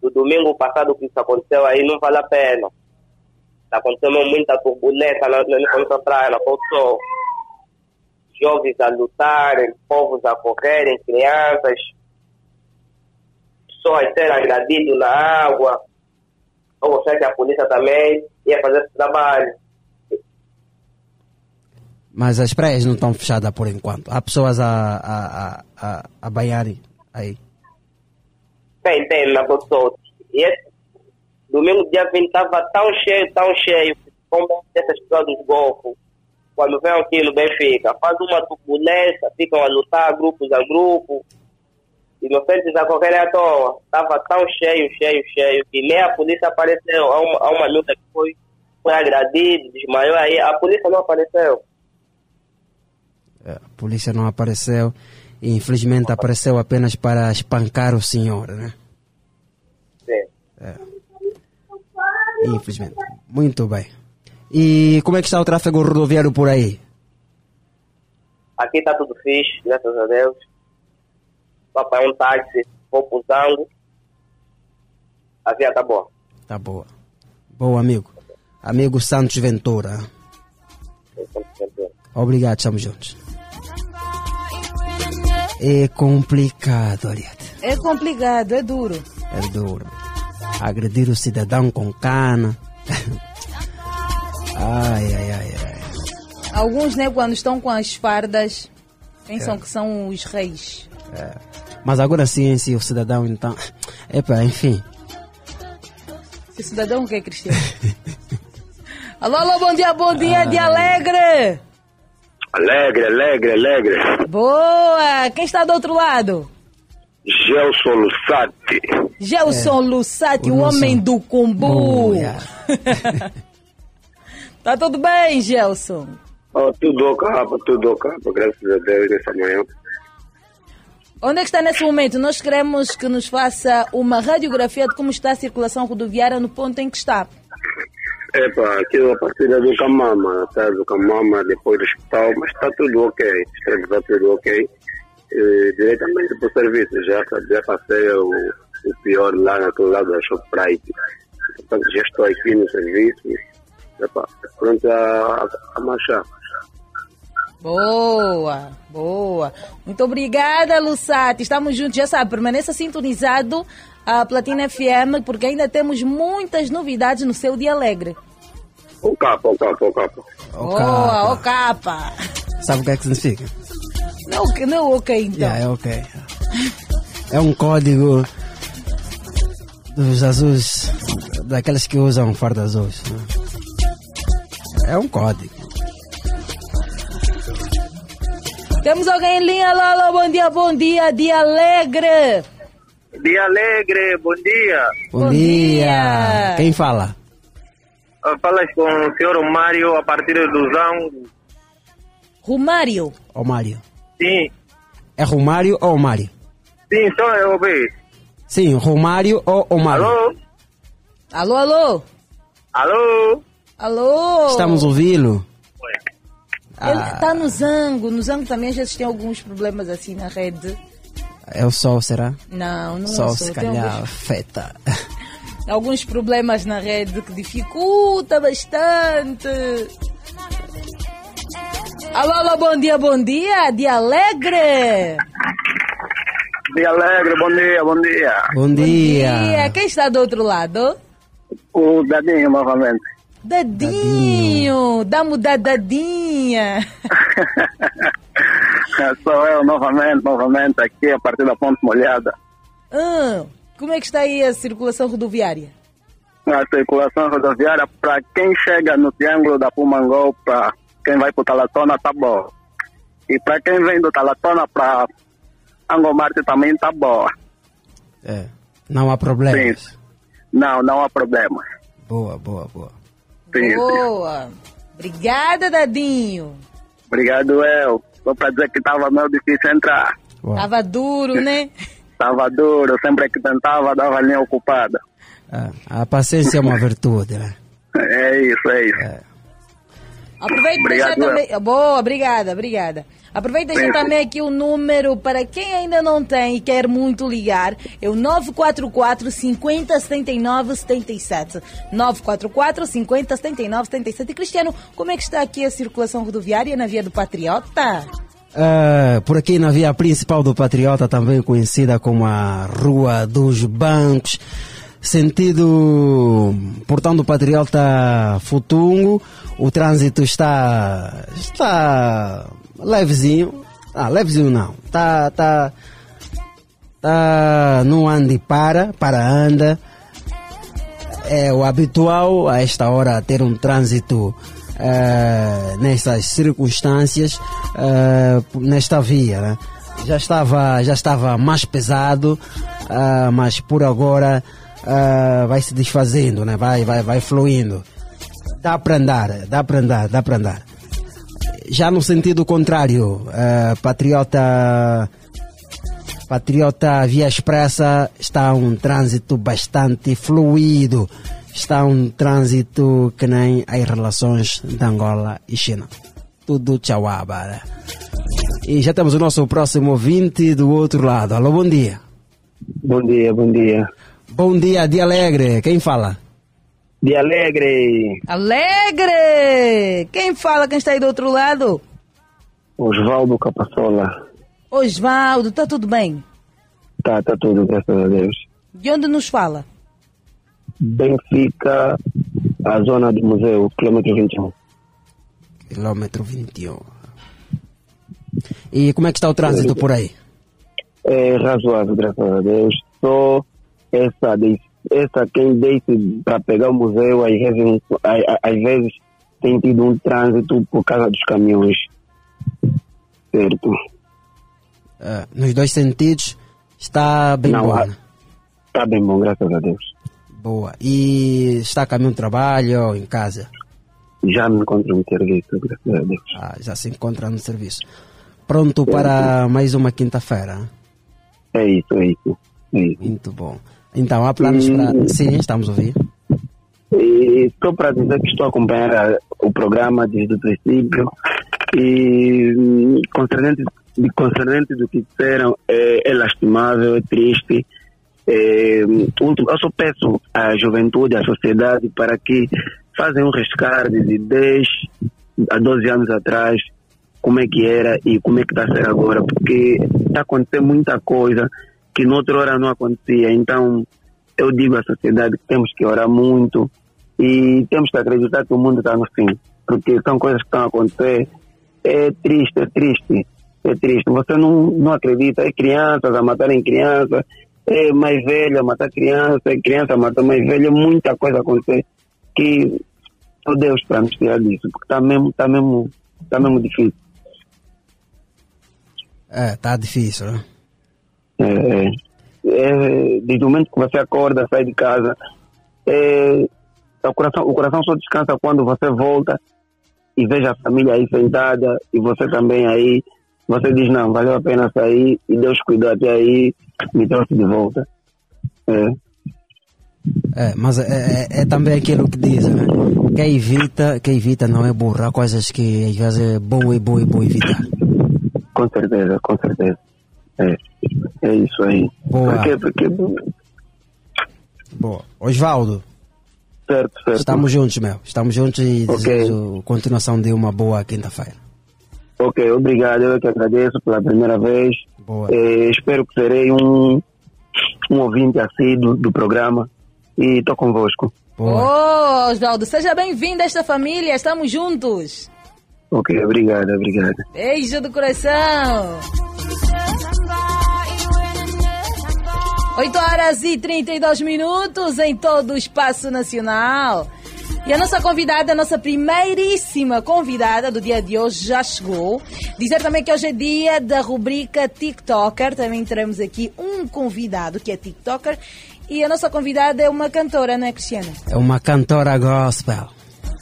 Do domingo passado que isso aconteceu aí não vale a pena. Está acontecendo muita turbulência na na nossa praia, na Sol. Jovens a lutarem, povos a correrem, crianças pessoas serem agredidas na água. Eu gostaria que a polícia também ia fazer esse trabalho. Mas as praias não estão fechadas por enquanto. Há pessoas a, a, a, a, banharem aí. Tem, tem na pessoa. E esse domingo, dia 20, estava tão cheio, tão cheio, como essas pessoas dos golfos. Quando vem aqui no Benfica, faz uma turbulência, ficam a lutar, grupos a grupo. Inocentes a correr à toa. Estava tão cheio, cheio, cheio, que nem a polícia apareceu. Há uma, há uma luta que foi, foi agredida, desmaiou aí. A polícia não apareceu. A polícia não apareceu. E infelizmente apareceu apenas para espancar o senhor, né? Sim. É. Infelizmente. Muito bem. E como é que está o tráfego rodoviário por aí? Aqui está tudo fixe, graças a Deus. Só para um táxi, vou Zango. A via tá boa. Tá boa. Boa, amigo. Amigo Santos Ventura. Obrigado, estamos juntos. É complicado, Ariete. É complicado, é duro. É duro. Agredir o cidadão com cana. [laughs] ai, ai, ai, ai. Alguns, né, quando estão com as fardas, pensam É. que são os reis. É. Mas agora sim, sim, o cidadão, então. [laughs] Epa, enfim. Esse cidadão o que é Cristiano? [laughs] alô, alô, bom dia, bom dia, de alegre! Alegre, alegre, alegre. Boa! Quem está do outro lado? Gelson Lussati. Gelson Lussati, o homem do Cumbu. [laughs] tá tudo bem, Gelson? Oh, tudo rapaz, tudo ok, graças a Deus, nessa manhã. Onde é que está nesse momento? Nós queremos que nos faça uma radiografia de como está a circulação rodoviária no ponto em que está. Epa, aqui a partir do Camama, tá do Camama, depois do hospital, mas está tudo ok, está tudo ok. E, diretamente para o serviço, já, já passei o, o pior lá naquele lado da Shoprite. Portanto, já estou aqui no serviço, epa, pronto a, a marchar. Boa, boa. Muito obrigada, Lussati. Estamos juntos, já sabe, permaneça sintonizado a Platina FM, porque ainda temos muitas novidades no seu dia alegre. O capa, o capa, o capa. Boa, o capa. Sabe o que é que significa? Não, não, ok, então. Yeah, é ok. É um código dos azuis, daqueles que usam farda azuis. né? É um código. Temos alguém em linha, alô, bom dia, bom dia, dia alegre. Dia alegre, bom dia. Bom, Bom dia. dia. Quem fala? Ah, Falas com o senhor Mário a partir do Zango. Romário. Ô Mário. Sim, É Romário ou Mário? sim, só eu ouvi. Sim, Romário ou Omário? Alô? Alô, alô. Alô? Alô. Estamos ouvindo? Ele Ah. está no Zango. No Zango também às vezes tem alguns problemas assim na rede. É o sol, será? Não, não Sol, sou. se Tem calhar, alguns, afeta. [laughs] alguns problemas na rede que dificulta bastante. Alô, alô, bom dia, bom dia. Dia alegre. Dia alegre, bom dia, bom dia. Bom dia. Dia. Quem está do outro lado? O Dadinho novamente. Dadinho. Dá-me da dadinha. [laughs] [laughs] Sou eu novamente, novamente aqui a partir da Ponte Molhada. Ah, como é que está aí a circulação rodoviária? A circulação rodoviária para quem chega no Triângulo da Pumangol, para quem vai para Talatona, tá bom. E para quem vem do Talatona para Angomarte também tá boa. É. Não há problemas. Não, não há problema. Boa, boa, boa. Sim, sim. Boa. Obrigada, Dadinho. Obrigado, eu. Só para dizer que estava meio difícil entrar. Tava duro, né? [laughs] Estava duro, sempre que tentava, dava linha ocupada. Ah, a paciência é uma virtude, né? É isso, é isso. Aproveita e deixa Obrigado, também. Boa, obrigada, obrigada. Aproveita e deixa Sim. também aqui o número para quem ainda não tem e quer muito ligar. É o 944 50 79 77. 944 50 79 77. E Cristiano, como é que está aqui a circulação rodoviária na Via do Patriota? Ah, por aqui na via principal do Patriota, também conhecida como a Rua dos Bancos, sentido Portão do Patriota Futungo, o trânsito está está levezinho, ah, levezinho não, está tá tá no ande para, para anda, é o habitual a esta hora ter um trânsito eh, nessas circunstâncias eh, nesta via né? já estava já estava mais pesado ah, mas por agora ah, vai se desfazendo né vai vai vai fluindo dá para andar dá para andar dá para andar já no sentido contrário eh, patriota Patriota Via Expressa está um trânsito bastante fluido. Está um trânsito que nem as relações de Angola e China. Tudo tchauaba. E já temos o nosso próximo ouvinte do outro lado. Alô, bom dia. Bom dia, bom dia. Bom dia, dia alegre. Quem fala? Dia alegre. Alegre! Quem fala? Quem está aí do outro lado? Osvaldo Capassola. Osvaldo, está tudo bem? Tá, tá tudo, graças a Deus. De onde nos fala? Benfica, a zona do museu, quilômetro 21. Quilômetro 21. E como é que está o trânsito por aí? É razoável, graças a Deus. Só essa, essa quem desce para pegar o museu, às vezes, às- vezes tem tido um trânsito por causa dos caminhões. Certo. Eh, nos dois sentidos, está bem Não, bom. a- né? Está bem bom, graças a Deus. Boa. E está a caminho do trabalho ou em casa? Já me encontro no serviço, graças a Deus. Ah, já se encontra no serviço. Pronto para mais uma quinta-feira? É isso, é isso. É isso. Muito bom. Então, há planos E- para... Sim, estamos a ouvir. E só para dizer que estou a acompanhar o programa desde o princípio e hum, concernente, concernente do que disseram é, é lastimável, é triste. É, hum, eu só peço à juventude, à sociedade para que façam um rescaldo de 10 a 12 anos atrás como é que era e como é que está a ser agora, porque está acontecendo muita coisa que noutra hora não acontecia. Então, eu digo à sociedade que temos que orar muito e temos que acreditar que o mundo está no fim, porque são coisas que estão a acontecer. É triste, é triste, é triste. Você não, não acredita, é crianças a matarem crianças, é mais velho a matar criança, é criança a matar mais velho, é muita coisa a acontecer que só Deus para nos tirar disso, porque está mesmo, está mesmo, está mesmo difícil. É, tá difícil, né? É, é, é, desde o momento que você acorda, sai de casa, é, o, coração, o coração só descansa quando você volta e veja a família aí sentada e você também aí. Você diz, não, valeu a pena sair e Deus cuidou até aí, me trouxe de volta. É, É, mas é, é- é também aquilo que dizem, né? Quem evita, quem evita não é burro. Há coisas que às vezes é bom e bom e bom evitar. com certeza, com certeza. É, é isso aí. Boa. Porque, porque, Boa. Osvaldo, certo, certo. estamos juntos, meu. Estamos juntos e Ok. desejo continuação de uma boa quinta-feira. Ok, obrigado. Eu que agradeço pela primeira vez. Boa. Eh, espero que serei um, um ouvinte assíduo do programa e estou convosco. Ô, Osvaldo, seja bem-vindo a esta família, estamos juntos. Ok, obrigado, obrigado. Beijo do coração. 8 horas e 32 minutos em todo o espaço nacional. E a nossa convidada, a nossa primeiríssima convidada do dia de hoje já chegou. Dizer também que hoje é dia da rubrica TikToker. Também teremos aqui um convidado que é TikToker. E a nossa convidada é uma cantora, não é, Cristiana? É uma cantora gospel.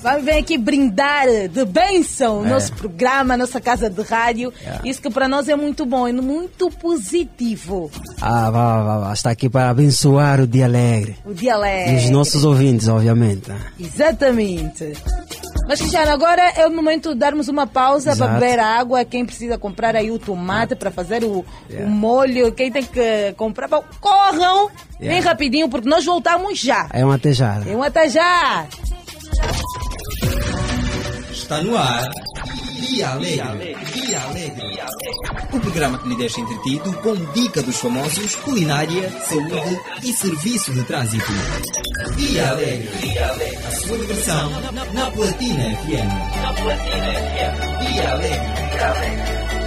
Vai vir aqui brindar de bênção o É. nosso programa, a nossa casa de rádio. Yeah. Isso que para nós é muito bom e muito positivo. Ah, vá, vá, vá. Está aqui para abençoar o dia alegre. O dia E alegre. os nossos ouvintes, obviamente. né? Exatamente. Mas, Cristiano, agora é o momento de darmos uma pausa para beber água. Quem precisa comprar aí o tomate para fazer o, o molho, quem tem que comprar, corram bem Yeah. rapidinho, porque nós voltamos já. É uma tejada. Um até já. Está no ar. Dia Alegre. Dia Alegre. O programa que lhe deixa entretido com dica dos famosos, culinária, saúde e serviço de trânsito. Dia Alegre. A sua diversão na Platina FM. Na Platina FM. Alegre. Tentaram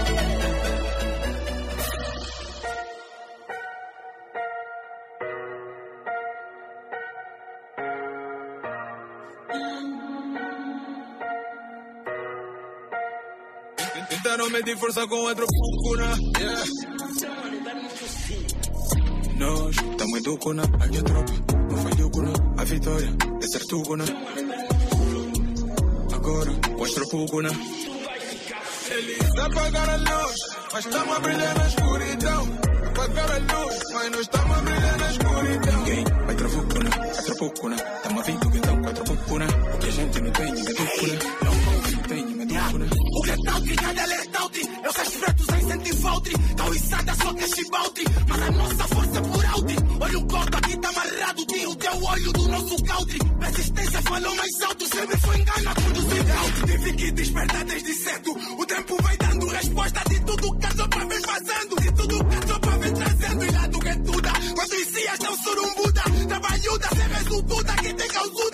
medir força com outro fucuna. Yeah. Nós estamos em Ducuna, aqui é tropa. Não foi Ducuna, a vitória é ser Tucuna. Agora, mostra Pucuna. Eles apagaram a luz, mas estamos a brilhar na escuridão. Apagaram a luz, mas nós estamos a brilhar na escuridão. Ninguém vai trafucuna, é trapucuna. Estamos a vir do guetão com a trapucuna. O que a gente não tem, ninguém tucuna. Não tem, ninguém tucuna. O Getouti, cada alertouti Eu respeito sem sentir-faltri Cauiçada só que é chibaltri. Mas a nossa força é por alti Olha o corpo aqui tá amarrado Tira o teu olho do nosso cautri Persistência falou mais alto. Sempre foi engano a conduzir cautri Tive que despertar desde cedo. O tempo vai dando resposta De tudo que a sopa vem fazendo. De tudo que a sopa vem trazendo. E lá do retuda Quando os cias não surumbuda Trabalhuda, sem resultuda. Quem tem causuda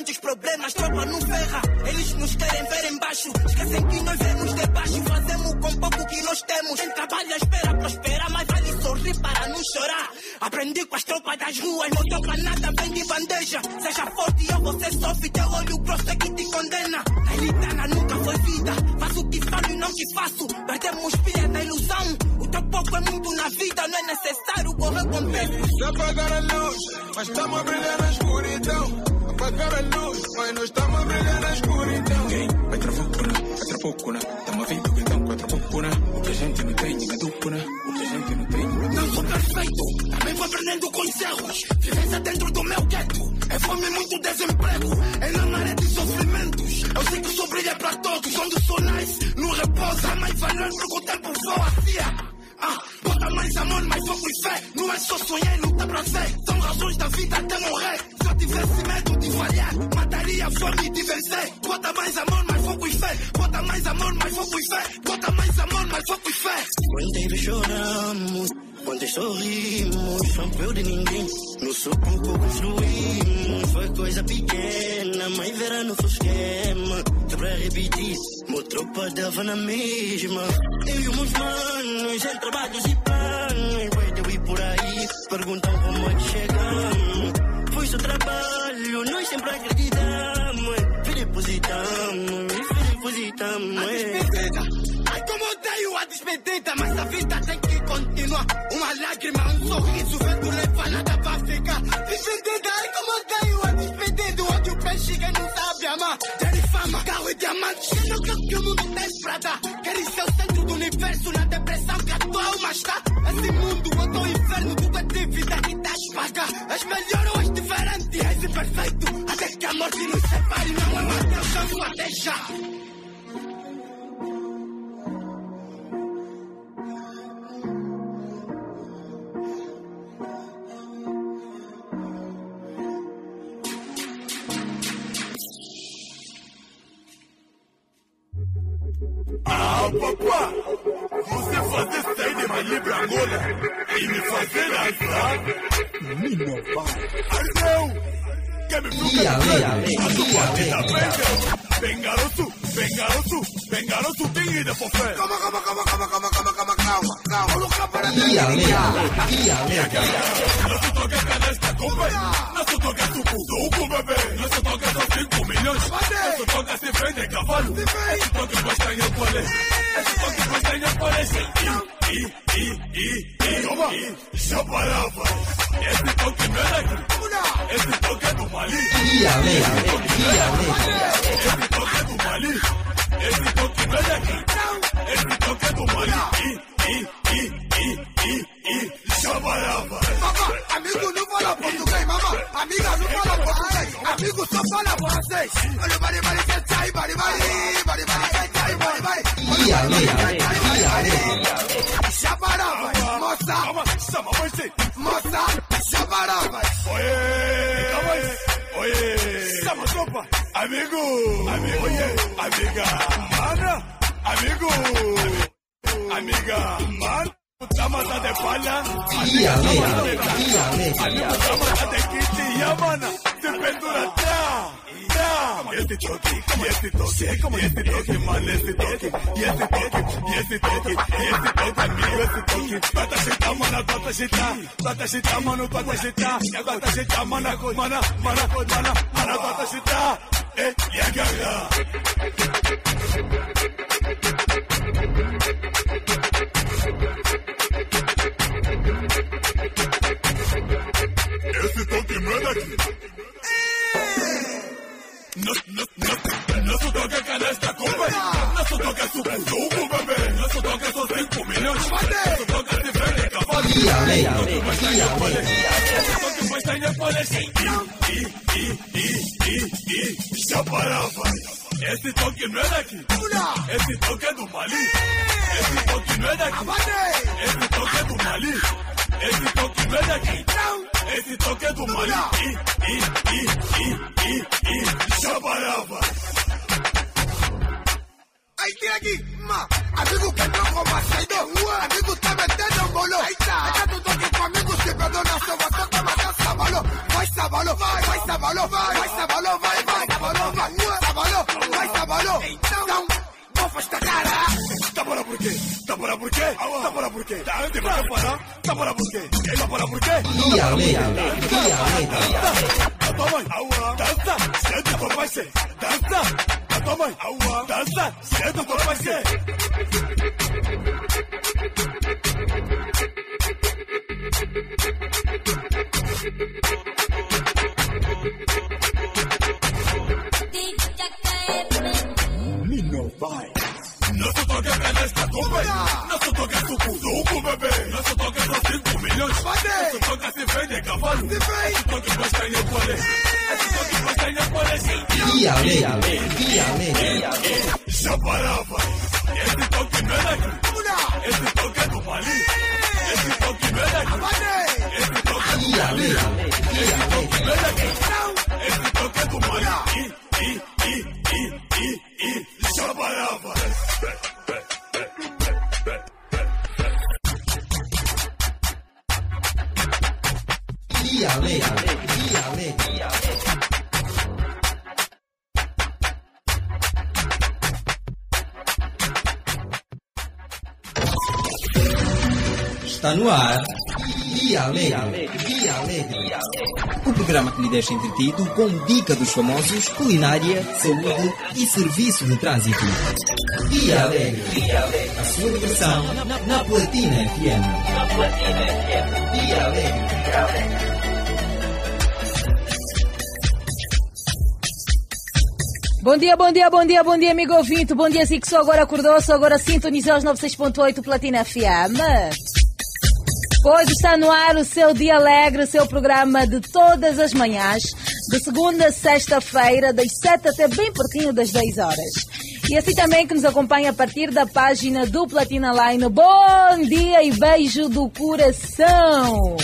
grandes problemas, tropa não ferra. Eles nos querem ver embaixo, esquecem que nós vemos debaixo. Fazemos com pouco que nós temos. Quem trabalha espera prosperar, mas vale sorrir para não chorar. Aprendi com as tropas das ruas, não toca nada vem de bandeja. Seja forte ou você sofre, teu olho grosso é que te condena. A elitana nunca foi vida, faz o que o que faço. Perdemos pilha da ilusão, o teu pouco é muito na vida, não é necessário correr com tempo. Se apagar a luz, mas estamos a brilhar na escuridão. Apagar a luz, mas nós estamos a brilhar na escuridão. Quatro focuna, quatro focuna, tamo vindo que então quatro focuna. O que a gente não tem, ninguém dupuna. O que a gente não tem, ninguém Não sou perfeito, também vou aprendendo com os erros. Vivência dentro do meu gueto, é fome muito desemprego. É na maré de sofrimentos, eu sei que o sol brilha pra todos. Onde sou nice, no repouso, há mais valor porque o tempo voa assim. Ah, bota mais amor, mais foco e fé. Não é só sonhar lutar pra ser. São razões da vida até morrer. Se eu tivesse medo de falhar, mataria a fome de vencer. Bota mais amor, mais foco e fé. Bota mais amor, mais foco e fé. Bota mais amor, mais foco e fé. Quantas choramos, quantas sorrimos, eu de ninguém. No sufoco construímos, foi coisa pequena, mas verá no seu esquema. Que pra repetir, meu tropa dava na mesma. Eu e os manos, em trabalhos e planos, vai eu ir por aí, perguntam como é que chegamos. Foi seu trabalho, nós sempre acreditamos, depositamos, depositamos. Como odeio a despedida, mas a vida tem que continuar. Uma lágrima, um sorriso, vento nada pra ficar. Despedida, ai, como odeio a despedida. O ódio peixe quem não sabe amar. Ter fama, carro e diamante, cheio do que o mundo tem pra dar. Querem ser o centro do universo, na depressão que a tua alma está. Esse mundo, eu tô inferno, tudo é dívida que estás pagar. És melhor ou és diferente, és imperfeito. Até que a morte nos separe, não é uma Deus, é um até já. Papá, você fazer sair de uma libra agora e me fazer dançar? Menino, pai. Arceu! que me fluye a sua vida perdeu. Vem garoto, vem garoto, vem garoto, tigre de fofé. Cama, cama, cama, cama, cama, cama, cama. Esse toque não é daqui, esse toque é do Mali. Mamá, amigo não fala português. Amiga não fala português, amigo só fala francês. Olha que sai, bari bari, que tá sai, bari bari. E tá aí, e tá aí, Chaparavas, moça, moça, chaparavas. Oiê, então oiê, chama tropa, amigo, amigo, oiê, amiga, amigo. Amiga, man. puta mata de pala. Amiga, man. Amiga, man. Putamas at the kitty, yamana. Temperatura, ta. Yes, it talking. Yes, it talking. Yes, it talking. Man, yes, it talking. Yes, it talking. Yes, it talking. Yes, it talking. Me, yes, it talking. Tata shita, mana, tata shita. Tata shita, manu, tata shita. Tata shita, mana, mana, mana, mana, mana, tata shita. Eh, yeah, yeah, yeah. Esse tanque manda aqui. Nosso toque é canasta Cuba. Nosso toque é super suco, bebê. Nosso toque é só 5 milhões. Nosso toque é diferente, cavalinha. Nosso toque mais tem a polícia. Nosso mais tem a polícia. E, e, e, e, e, e, chaparava. Esse toque não é daqui. Esse toque é do Mali. Esse toque não é daqui. Esse toque é do Mali. Esse toque não é daqui. Esse toque é do Mali. E, e, e, e, e, já parava. Aí tira aqui, ma. Amigo que não como saído. Amigo tá metendo um bolo. Aí tá. Aí tá tudo aqui comigo. Se perdona, só você tá matando sabalo. Vai sabalo, vai, vai sabalo, vai, vai sabalo, vai, vai sabalo, vai, Tá trabalhou, então bofas Tá cara. Tapara por quê? Tá Tapara por quê? Tapara tá por quê? Tá, Tapara por quê? Tapara por quê? Tapara por quê? Ia meia, ia tua mãe, dança, senta com vai ser. Dança, a tua mãe, dança, senta com vai ser. Thank vai. Nosso toque é nesta tope. Nosso toque é bebê. Nosso toque é só 5 milhões. Nosso toque cavalo. Nosso toque gosta em pole. Esse toque. Já parava. Esse toque é. Esse toque é do Mali. Esse toque não é daqui. Esse toque é do Mali. Esse toque é. Esse toque é do. Está no ar Dia Alegre, Dia Alegre. O programa que lhe deixa entretido com dica dos famosos, culinária, saúde e serviço de trânsito. Dia Alegre, a sua diversão na Platina FM. Dia Alegre. Bom dia, bom dia, bom dia, bom dia, amigo ouvinte. Bom dia, que só agora acordou, só agora sintonizou os 96.8 Platina FM. Hoje está no ar o seu Dia Alegre, o seu programa de todas as manhãs, de segunda a sexta-feira, das 7 até bem pertinho das 10 horas. E assim também que nos acompanha a partir da página do Platina Line. Bom dia e beijo do coração!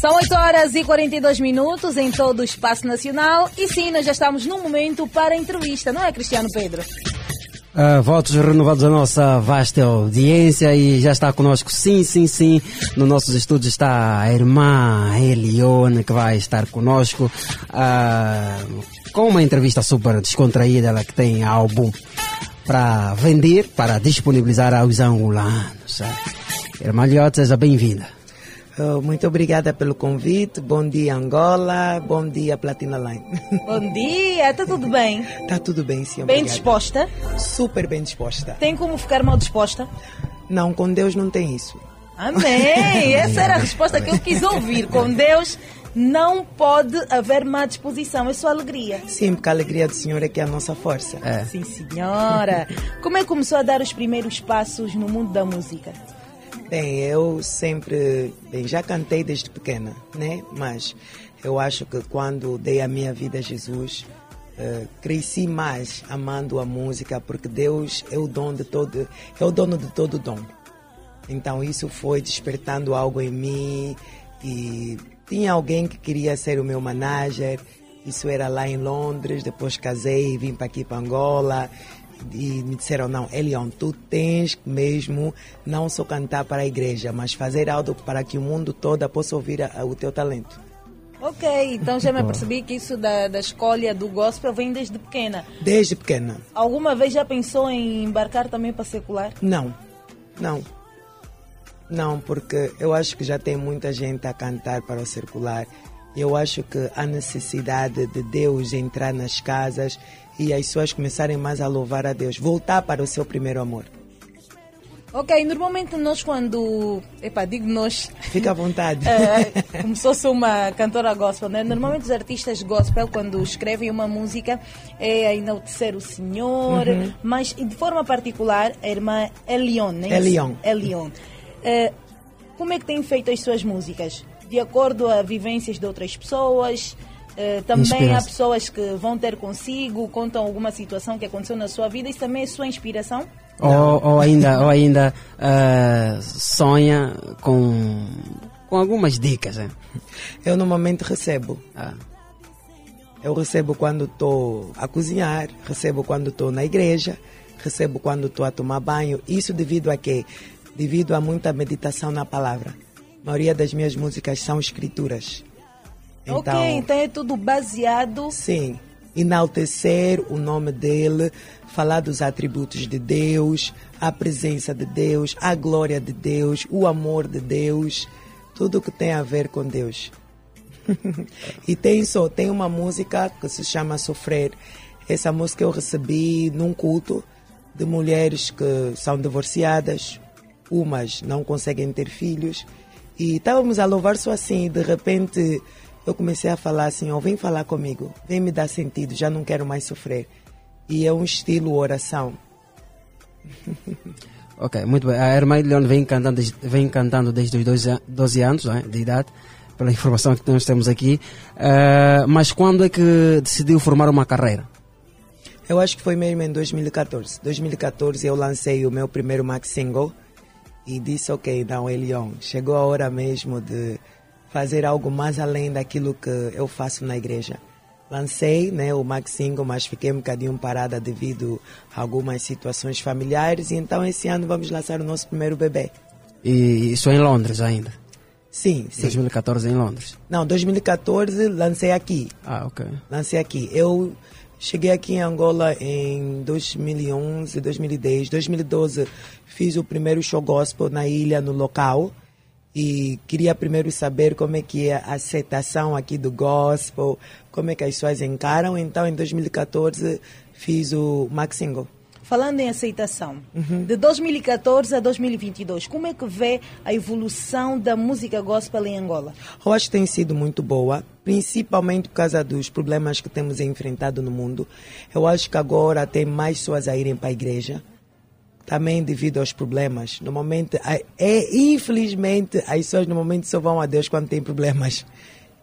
São 8 horas e 42 minutos em todo o espaço nacional e sim, nós já estamos no momento para a entrevista, não é, Cristiano Pedro? Ah, votos renovados à nossa vasta audiência e já está conosco, sim, sim, sim. No nossos estúdios está a irmã Elione que vai estar conosco ah, com uma entrevista super descontraída, ela que tem álbum para vender, para disponibilizar aos angolanos. Irmã Liotte, seja bem-vinda. Muito obrigada pelo convite. Bom dia, Angola. Bom dia, Platina Line. [laughs] Bom dia, está tudo bem? Está tudo bem, sim. Bem obrigada. disposta? Super bem disposta. Tem como ficar mal disposta? Não, com Deus não tem isso. Amém! [laughs] Essa era a resposta que eu quis ouvir. Com Deus não pode haver má disposição, é só alegria. Sim, porque a alegria do Senhor é que é a nossa força. Sim, senhora. Como é que começou a dar os primeiros passos no mundo da música? Bem, eu sempre, bem, já cantei desde pequena, né? Mas eu acho que quando dei a minha vida a Jesus, eh, cresci mais amando a música, porque Deus é o dono de todo, é o dono de todo dom. Então isso foi despertando algo em mim e tinha alguém que queria ser o meu manager. Isso era lá em Londres. Depois casei e vim para aqui para Angola e me disseram não, Elion, tu tens mesmo não só cantar para a igreja, mas fazer algo para que o mundo todo possa ouvir a- o teu talento. Ok, então já me apercebi que isso da, da escolha do gospel vem desde pequena. Desde pequena. Alguma vez já pensou em embarcar também para secular? Não, não. Não, porque eu acho que já tem muita gente a cantar para o circular. Eu acho que há necessidade de Deus entrar nas casas e as pessoas começarem mais a louvar a Deus, voltar para o seu primeiro amor. Ok, normalmente nós quando. Epá, digo nós. Fica à vontade. [laughs] Eh, como se fosse uma cantora gospel, né? Normalmente os artistas gospel, quando escrevem uma música, é enaltecer o Senhor, Uhum. mas de forma particular, a irmã Elion, né? Elion. Elion. Eh, como é que tem feito as suas músicas? De acordo a vivências de outras pessoas? Eh, também há pessoas que vão ter consigo, contam alguma situação que aconteceu na sua vida, isso também é sua inspiração? Ou, ou ainda, ou ainda ah, sonha com, com algumas dicas. Né? Eu normalmente recebo. Eu recebo quando estou a cozinhar, recebo quando estou na igreja, recebo quando estou a tomar banho. Isso devido a quê? Devido a muita meditação na palavra. A maioria das minhas músicas são escrituras. Então, ok, então é tudo baseado Sim. enaltecer o nome dele, falar dos atributos de Deus, a presença de Deus, a glória de Deus, o amor de Deus, tudo que tem a ver com Deus. [laughs] e tem só, tem uma música que se chama Sofrer. Essa música eu recebi num culto de mulheres que são divorciadas, umas não conseguem ter filhos. E estávamos a louvar só assim, de repente eu comecei a falar assim, oh, vem falar comigo, vem me dar sentido, já não quero mais sofrer. E é um estilo oração. [laughs] Ok, muito bem. A Irmã Leon vem cantando, desde- vem cantando desde os 12, a- 12 anos não é, de idade, pela informação que nós temos aqui. Eh, mas quando é que decidiu formar uma carreira? Eu acho que foi mesmo em 2014. 2014 eu lancei o meu primeiro max single e disse, ok, não, Elion, chegou a hora mesmo de fazer algo mais além daquilo que eu faço na igreja. Lancei né, o max single, mas fiquei um bocadinho parada devido a algumas situações familiares e então esse ano vamos lançar o nosso primeiro bebê. E isso é em Londres ainda? Sim, sim. 2014 em Londres. Não, 2014 lancei aqui. Ah, ok. Lancei aqui. Eu cheguei aqui em Angola em 2011, 2010, 2012. Fiz o primeiro show gospel na ilha, no local. E queria primeiro saber como é que é a aceitação aqui do gospel, como é que as pessoas encaram. Então, em 2014, fiz o Max Single. Falando em aceitação, de 2014 a 2022, como é que vê a evolução da música gospel em Angola? Eu acho que tem sido muito boa, principalmente por causa dos problemas que temos enfrentado no mundo. Eu acho que agora tem mais pessoas a irem para a igreja, também devido aos problemas. Normalmente, a- é, infelizmente, as pessoas normalmente só vão a Deus quando tem problemas.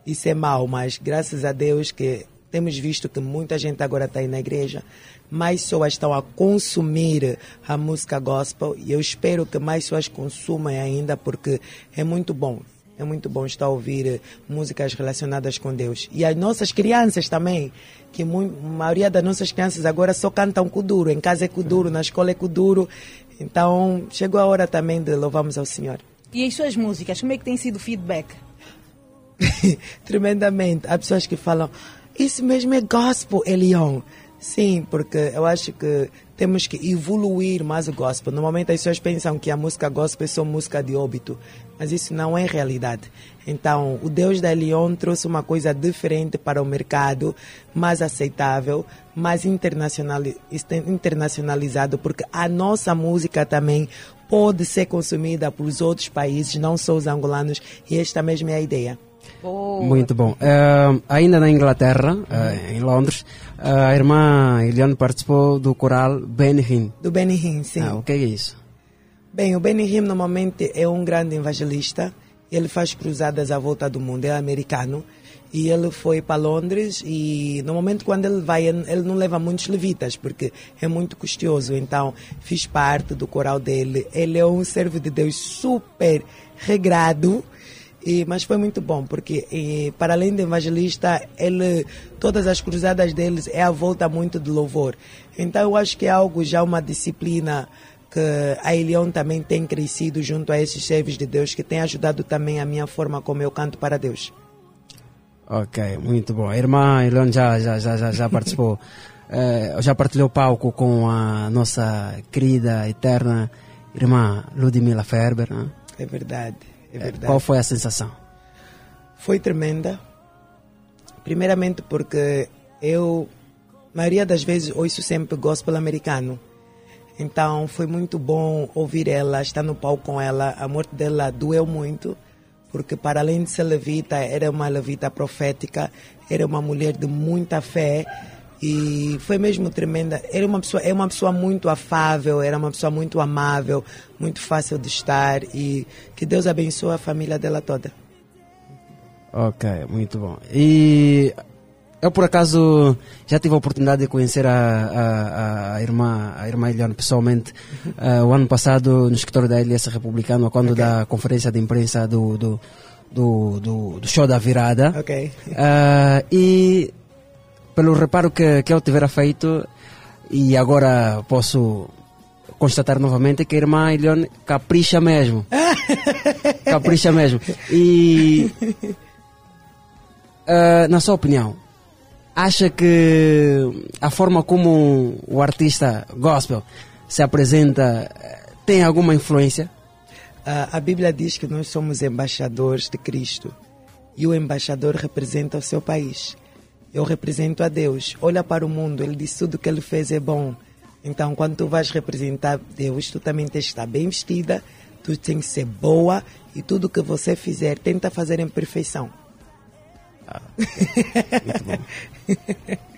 Isso é mau, mas graças a Deus que temos visto que muita gente agora está aí na igreja, mais pessoas estão a consumir a música gospel e eu espero que mais pessoas consumam ainda porque é muito bom. É muito bom estar a ouvir eh, músicas relacionadas com Deus. E as nossas crianças também, que a maioria das nossas crianças agora só cantam Kuduro. Em casa é Kuduro, na escola é Kuduro. Então, chegou a hora também de louvarmos ao Senhor. E as suas músicas, como é que tem sido o feedback? [laughs] tremendamente. Há pessoas que falam, isso mesmo é gospel, Elion. Sim, porque eu acho que temos que evoluir mais o gospel. Normalmente as pessoas pensam que a música gospel é só música de óbito, mas isso não é realidade. Então, o Deus da Elion trouxe uma coisa diferente para o mercado, mais aceitável, mais internacionali- internacionalizado, porque a nossa música também pode ser consumida por os outros países, não só os angolanos, e esta mesma é a ideia. Muito bom. Eh, ainda na Inglaterra, eh, em Londres, eh, a irmã Eliane participou do coral Benny Do Benny Hinn, sim. Ah, o que é isso? Bem, o Benny normalmente é um grande evangelista. Ele faz cruzadas à volta do mundo, é americano. E ele foi para Londres e normalmente quando ele vai, ele não leva muitos levitas, porque é muito custoso. Então, fiz parte do coral dele. Ele é um servo de Deus super regrado. E, mas foi muito bom, porque eh, para além de evangelista, ele, todas as cruzadas deles é a volta muito de louvor. Então eu acho que é algo já uma disciplina que a Elion também tem crescido junto a esses servos de Deus, que tem ajudado também a minha forma como eu canto para Deus. Ok, muito bom. A irmã Eliane já, já, já, já, já participou, [laughs] eh, já partilhou palco com a nossa querida, eterna irmã Ludmila Ferber. né? É verdade, é Eh, verdade. Qual foi a sensação? Foi tremenda. Primeiramente porque eu, maioria das vezes, ouço sempre gospel americano. Então foi muito bom ouvir ela, estar no palco com ela. A morte dela doeu muito, porque para além de ser levita, era uma levita profética, era uma mulher de muita fé e foi mesmo tremenda. Era uma pessoa, é uma pessoa muito afável, era uma pessoa muito amável, muito fácil de estar e que Deus abençoe a família dela toda. Ok, muito bom. E eu por acaso já tive a oportunidade de conhecer a, a, a irmã, a irmã Eliane pessoalmente [laughs] eh, o ano passado no escritório da LS Republicana, quando da conferência de imprensa do, do, do, do, do show da virada. Ok. Eh, e pelo reparo que, que eu tivera feito, e agora posso constatar novamente que a irmã Eliane capricha mesmo. [laughs] capricha mesmo. E, eh, na sua opinião, acha que a forma como o artista gospel se apresenta eh, tem alguma influência? A Bíblia diz que nós somos embaixadores de Cristo e o embaixador representa o seu país. Eu represento a Deus. Olha para o mundo, ele diz tudo que ele fez é bom. Então, quando tu vais representar Deus, tu também tens que estar bem vestida, tu tens que ser boa e tudo que você fizer, tenta fazer em perfeição. [laughs]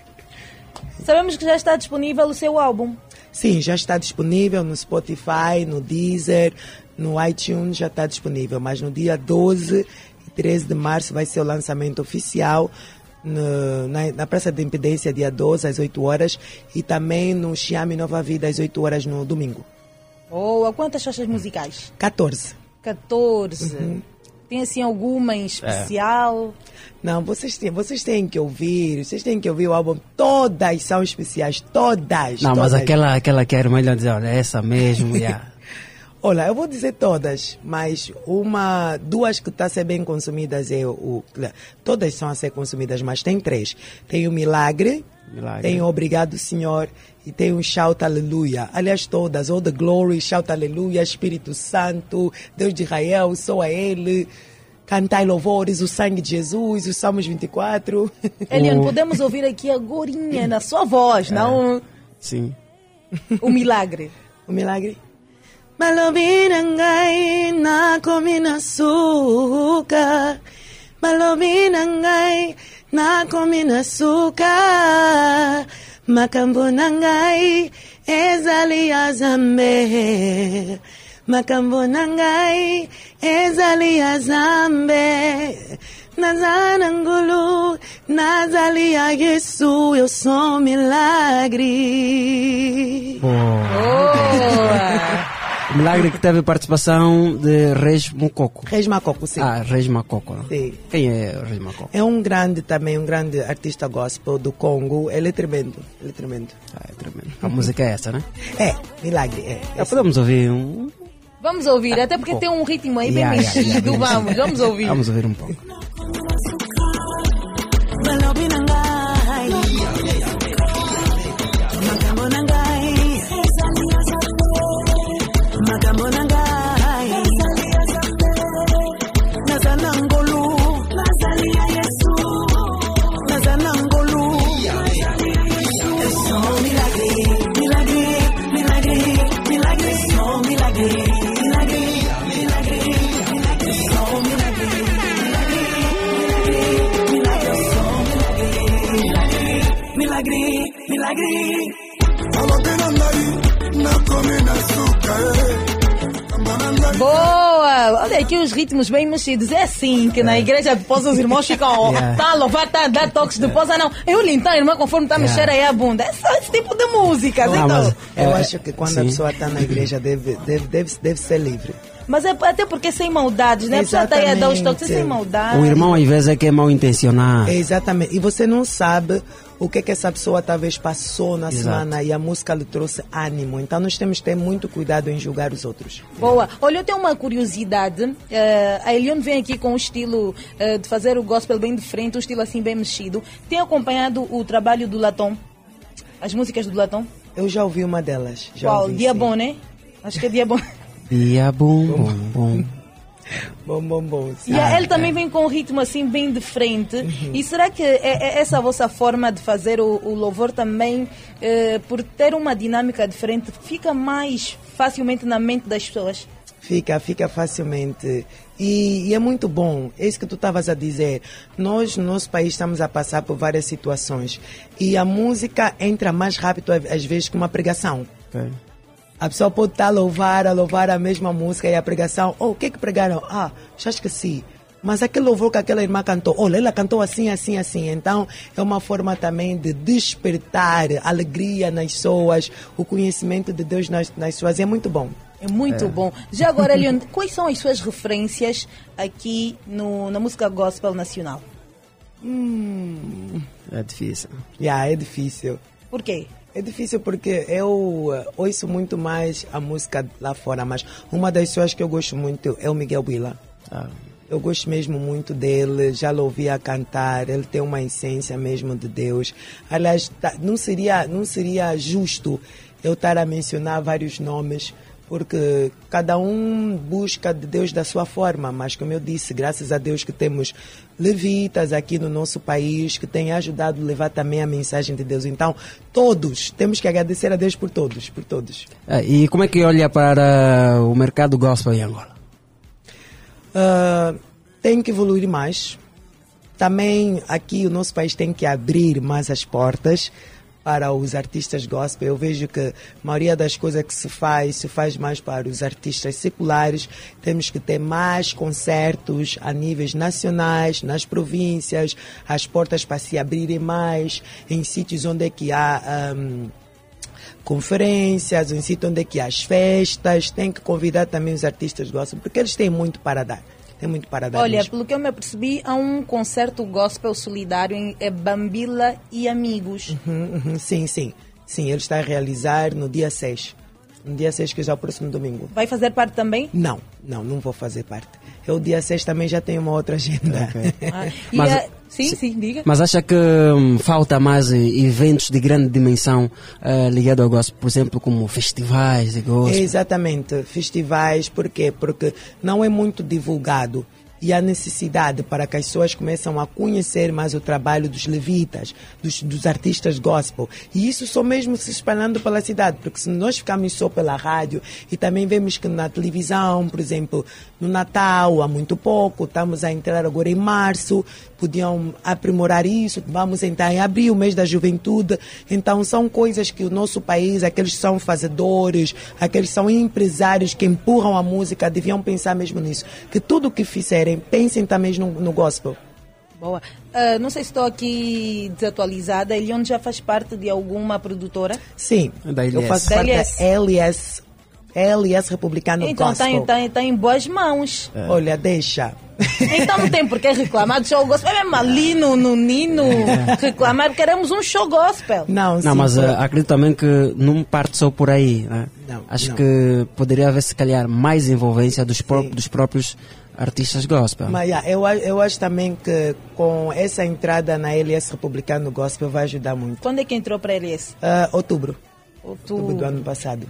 Sabemos que já está disponível o seu álbum. Sim, já está disponível no Spotify, no Deezer, no iTunes, já está disponível. Mas no dia 12 e 13 de março vai ser o lançamento oficial no- na, na Praça de Impedência, dia 12, às 8 horas. E também no Xiame Nova Vida, às 8 horas no domingo. Boa, quantas faixas musicais? 14. 14. Uhum. Tem assim alguma em especial? Não, vocês têm, vocês têm que ouvir, vocês têm que ouvir o álbum. Todas são especiais, todas. Não, mas todas. aquela, aquela que a irmã lhe dizer, olha, essa mesmo, yeah. [laughs] Olha, eu vou dizer todas, mas uma, duas que estão a ser bem consumidas é o, o- todas são a ser consumidas, mas tem três. Tem o Milagre, Milagre. tem o Obrigado Senhor e tem o Shout Aleluia. Aliás, todas, All the Glory, Shout Aleluia, Espírito Santo, Deus de Israel, sou a Ele, Cantai louvores, o sangue de Jesus, os Salmos 24. Eliane, podemos ouvir aqui agora na sua voz, não Sim. o milagre. [laughs] O milagre? Malobinangai na komina suka Malobinangai na komina suka Makambo nangai ezali azambe Makambo nangai ezali azambe Nazana ngulu nazali a Yesu eu sou milagre O Milagre que teve participação de Reis Mococo. Reis Macoco, sim. Ah, Reis Macoco. né? Sim. Quem é o Reis Macoco? É um grande também, um grande artista gospel do Congo. Ele é tremendo, ele é tremendo. Ah, é tremendo. A música é essa, né? É, milagre, é. Já podemos ouvir um... Vamos ouvir, até porque tem um ritmo aí bem Yeah, yeah, yeah, mexido. bem vamos, vamos ouvir. Vamos ouvir um pouco. Boa! Olha aqui os ritmos bem mexidos. É assim que na igreja depois os irmãos ficam, ó, Yeah. [laughs] tá a louvar, tá a dar toques depois, ah não. Eu então, irmã, conforme tá a Yeah. aí a bunda. É só esse tipo de música, Não, então. mas eu é- acho que quando a sim. pessoa está na igreja deve, deve, deve, deve ser livre. Mas é até porque sem maldades, né? A pessoa tá aí a dar os toques sem maldade. O irmão às vezes é que é mal intencionado. Exatamente. E você não sabe o que, que essa pessoa talvez passou na Exato. semana e a música lhe trouxe ânimo. Então nós temos que ter muito cuidado em julgar os outros. Boa. Olha, eu tenho uma curiosidade. Eh, a Eliane vem aqui com o estilo eh, de fazer o gospel bem de frente, um estilo assim bem mexido. Tem acompanhado o trabalho do Latom? As músicas do Latom? Eu já ouvi uma delas. Já Qual? ouvi, Dia sim. bom, né? Acho que é dia bom. Dia bom, bom, bom. Bom, bom. E a- ele também vem com um ritmo assim bem de frente. E será que é, é essa a vossa forma de fazer o, o louvor também, eh, por ter uma dinâmica diferente, fica mais facilmente na mente das pessoas? Fica, fica facilmente. E, e é muito bom. É isso que tu estavas a dizer. Nós, no nosso país, estamos a passar por várias situações. E a música entra mais rápido, às vezes, que uma pregação. Ok. A pessoa pode estar a louvar, a louvar a mesma música e a pregação. Oh, o que que pregaram? Ah, já esqueci. Mas aquele louvor que aquela irmã cantou, olha, ela cantou assim, assim, assim. Então, é uma forma também de despertar alegria nas pessoas, o conhecimento de Deus nas, nas pessoas. E é muito bom. É muito É. bom. Já agora, Eliane, [laughs] quais são as suas referências aqui no, na música gospel nacional? Hum, É difícil. yeah, é difícil. Por quê? É difícil porque eu eh, ouço muito mais a música lá fora, mas uma das pessoas que eu gosto muito é o Miguel Willa. Ah. Eu gosto mesmo muito dele, já ouvi a cantar, ele tem uma essência mesmo de Deus. Aliás, tá- não seria, não seria justo eu estar a mencionar vários nomes, porque cada um busca de Deus da sua forma, mas como eu disse, graças a Deus que temos levitas aqui no nosso país que têm ajudado a levar também a mensagem de Deus. Então, todos, temos que agradecer a Deus por todos, por todos. Ah, E como é que olha para o mercado gospel em Angola? Ah, tem que evoluir mais. Também aqui o nosso país tem que abrir mais as portas para os artistas gospel. Eu vejo que a maioria das coisas que se faz, se faz mais para os artistas seculares. Temos que ter mais concertos a níveis nacionais, nas províncias, as portas para se abrirem mais, em sítios onde é que há. ahm, conferências, em sítio onde é que há as festas, tem que convidar também os artistas gospel, porque eles têm muito para dar. Tem muito para dar Olha, mesmo. pelo que eu me apercebi, há um concerto gospel solidário em é Bambila e Amigos. Uhum, uhum, sim, sim. Sim, ele está a realizar no dia 6. No dia 6, que já é o próximo domingo. Vai fazer parte também? Não, não, não vou fazer parte. Eu, dia 6, também já tenho uma outra agenda. Ah, [laughs] e Mas- a- Sim, sim, diga. Mas acha que hum, falta mais eh, eventos de grande dimensão eh, ligados ao gospel, por exemplo, como festivais de gospel? Exatamente, festivais, por quê? Porque não é muito divulgado e há necessidade para que as pessoas comecem a conhecer mais o trabalho dos levitas, dos, dos artistas gospel. E isso só mesmo se espalhando pela cidade, porque se nós ficarmos só pela rádio e também vemos que na televisão, por exemplo, no Natal há muito pouco, estamos a entrar agora em março, podiam aprimorar isso, vamos entrar em abril, mês da juventude. Então são coisas que o nosso país, aqueles que são fazedores, aqueles que são empresários que empurram a música, deviam pensar mesmo nisso. Que tudo o que pensem também no, no gospel. Boa. Ah, não sei se estou aqui desatualizada. Elion já faz parte de alguma produtora? Sim, Da eu LS. faço Da parte LS. da LS, LS Republicano então está Gospel. em, tá em- tá em boas mãos. Olha, deixa. Então não tem por que reclamar do show gospel. É mesmo ali no, no Nino reclamar. Queremos um show gospel. Não, Não, mas eh, acredito também que não parte só por aí. Né? Não, Acho não. que poderia haver, se calhar, mais envolvência dos, pró- dos próprios artistas gospel. Mas yeah, eu, a- eu acho também que com essa entrada na LS Republicano Gospel vai ajudar muito. Quando é que entrou para LS? Ah, outubro. Outubro. do ano passado.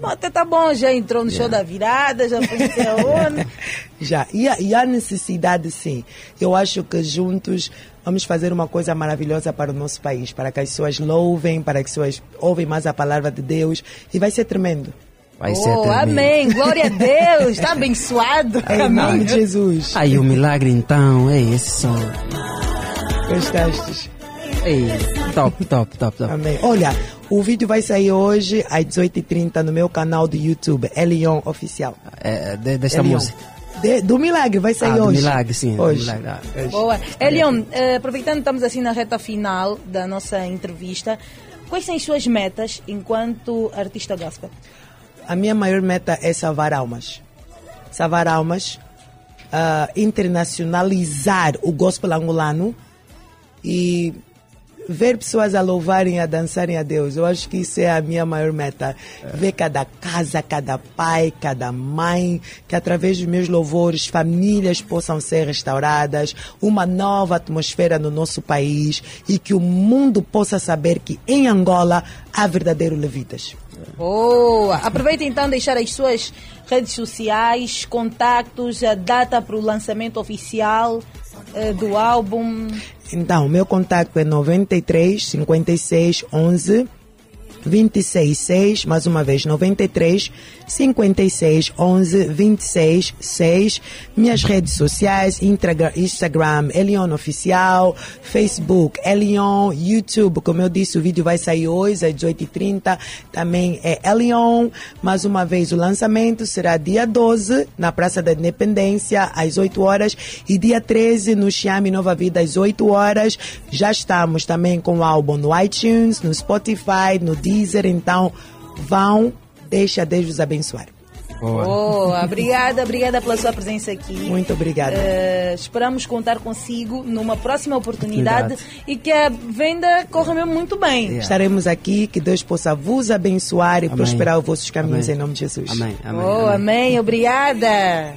Bom, até tá bom, já entrou no show da virada, já foi aonde. [laughs] Já. E há, e há necessidade, sim. Eu acho que juntos vamos fazer uma coisa maravilhosa para o nosso país, para que as pessoas louvem, para que as pessoas ouvem mais a palavra de Deus. E vai ser tremendo. Vai ser Oh, tremendo. amém, glória a Deus, está [laughs] abençoado. Em nome Amém. de Jesus. Aí o milagre então, ei, esse som. Gostaste? Ei, top, top, top, top. Amém. Olha, o vídeo vai sair hoje às 18h30 no meu canal do YouTube, Elion Oficial. É, de- desta Elion. música. De- do Milagre, vai sair Ah, do hoje. milagre, sim, do Hoje. milagre, ah. Hoje. Boa. Elion, eh, aproveitando que estamos assim na reta final da nossa entrevista, quais são as suas metas enquanto artista gospel? A minha maior meta é salvar almas. Salvar almas, ah, internacionalizar o gospel angolano e ver pessoas a louvarem, a dançarem a Deus. Eu acho que isso é a minha maior meta. Ver cada casa, cada pai, cada mãe, que através dos meus louvores famílias possam ser restauradas, uma nova atmosfera no nosso país e que o mundo possa saber que em Angola há verdadeiros levitas. Boa! Aproveita então deixar as suas redes sociais, contactos, a data para o lançamento oficial eh, do álbum. Então, meu contato é 93 56 11 26 6, mais uma vez, 93 56 11 26 6. Minhas redes sociais, Instagram, Elion Oficial, Facebook, Elion, YouTube, como eu disse, o vídeo vai sair hoje às 18h30, também é Elion. Mais uma vez, o lançamento será dia 12, na Praça da Independência, às 8 horas, e dia 13, no Xiame Nova Vida, às 8 horas. Já estamos também com o álbum no iTunes, no Spotify, no Deezer, então vão, deixa Deus vos abençoar. Boa! Obrigada, obrigada pela sua presença aqui. Muito obrigada. Eh, esperamos contar consigo numa próxima oportunidade e que a venda corra mesmo muito bem. Estaremos aqui, que Deus possa vos abençoar e Amém. prosperar os vossos caminhos Amém. em nome de Jesus. Amém, amém. Oh, amém, obrigada.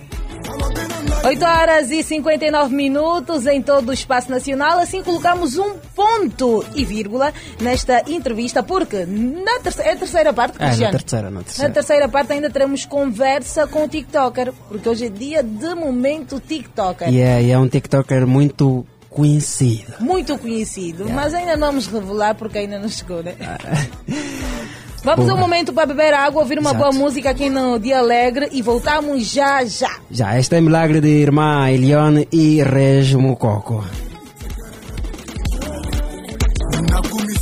I'ma 8 horas e 59 minutos em todo o espaço nacional. Assim colocamos um ponto e vírgula nesta entrevista, porque na terceira, é a terceira parte, É, na Cristiano? terceira, na Na terceira. terceira parte ainda teremos conversa com o TikToker, porque hoje é dia de momento TikToker. E é, e é um TikToker muito conhecido. Muito conhecido, mas ainda não vamos revelar porque ainda não chegou, né? Vamos Boa. um momento para beber água, ouvir uma Exato. boa música aqui no Dia Alegre e voltamos já já. Já, este é milagre de irmã Eliane e Reg Mococo. nakumisiyo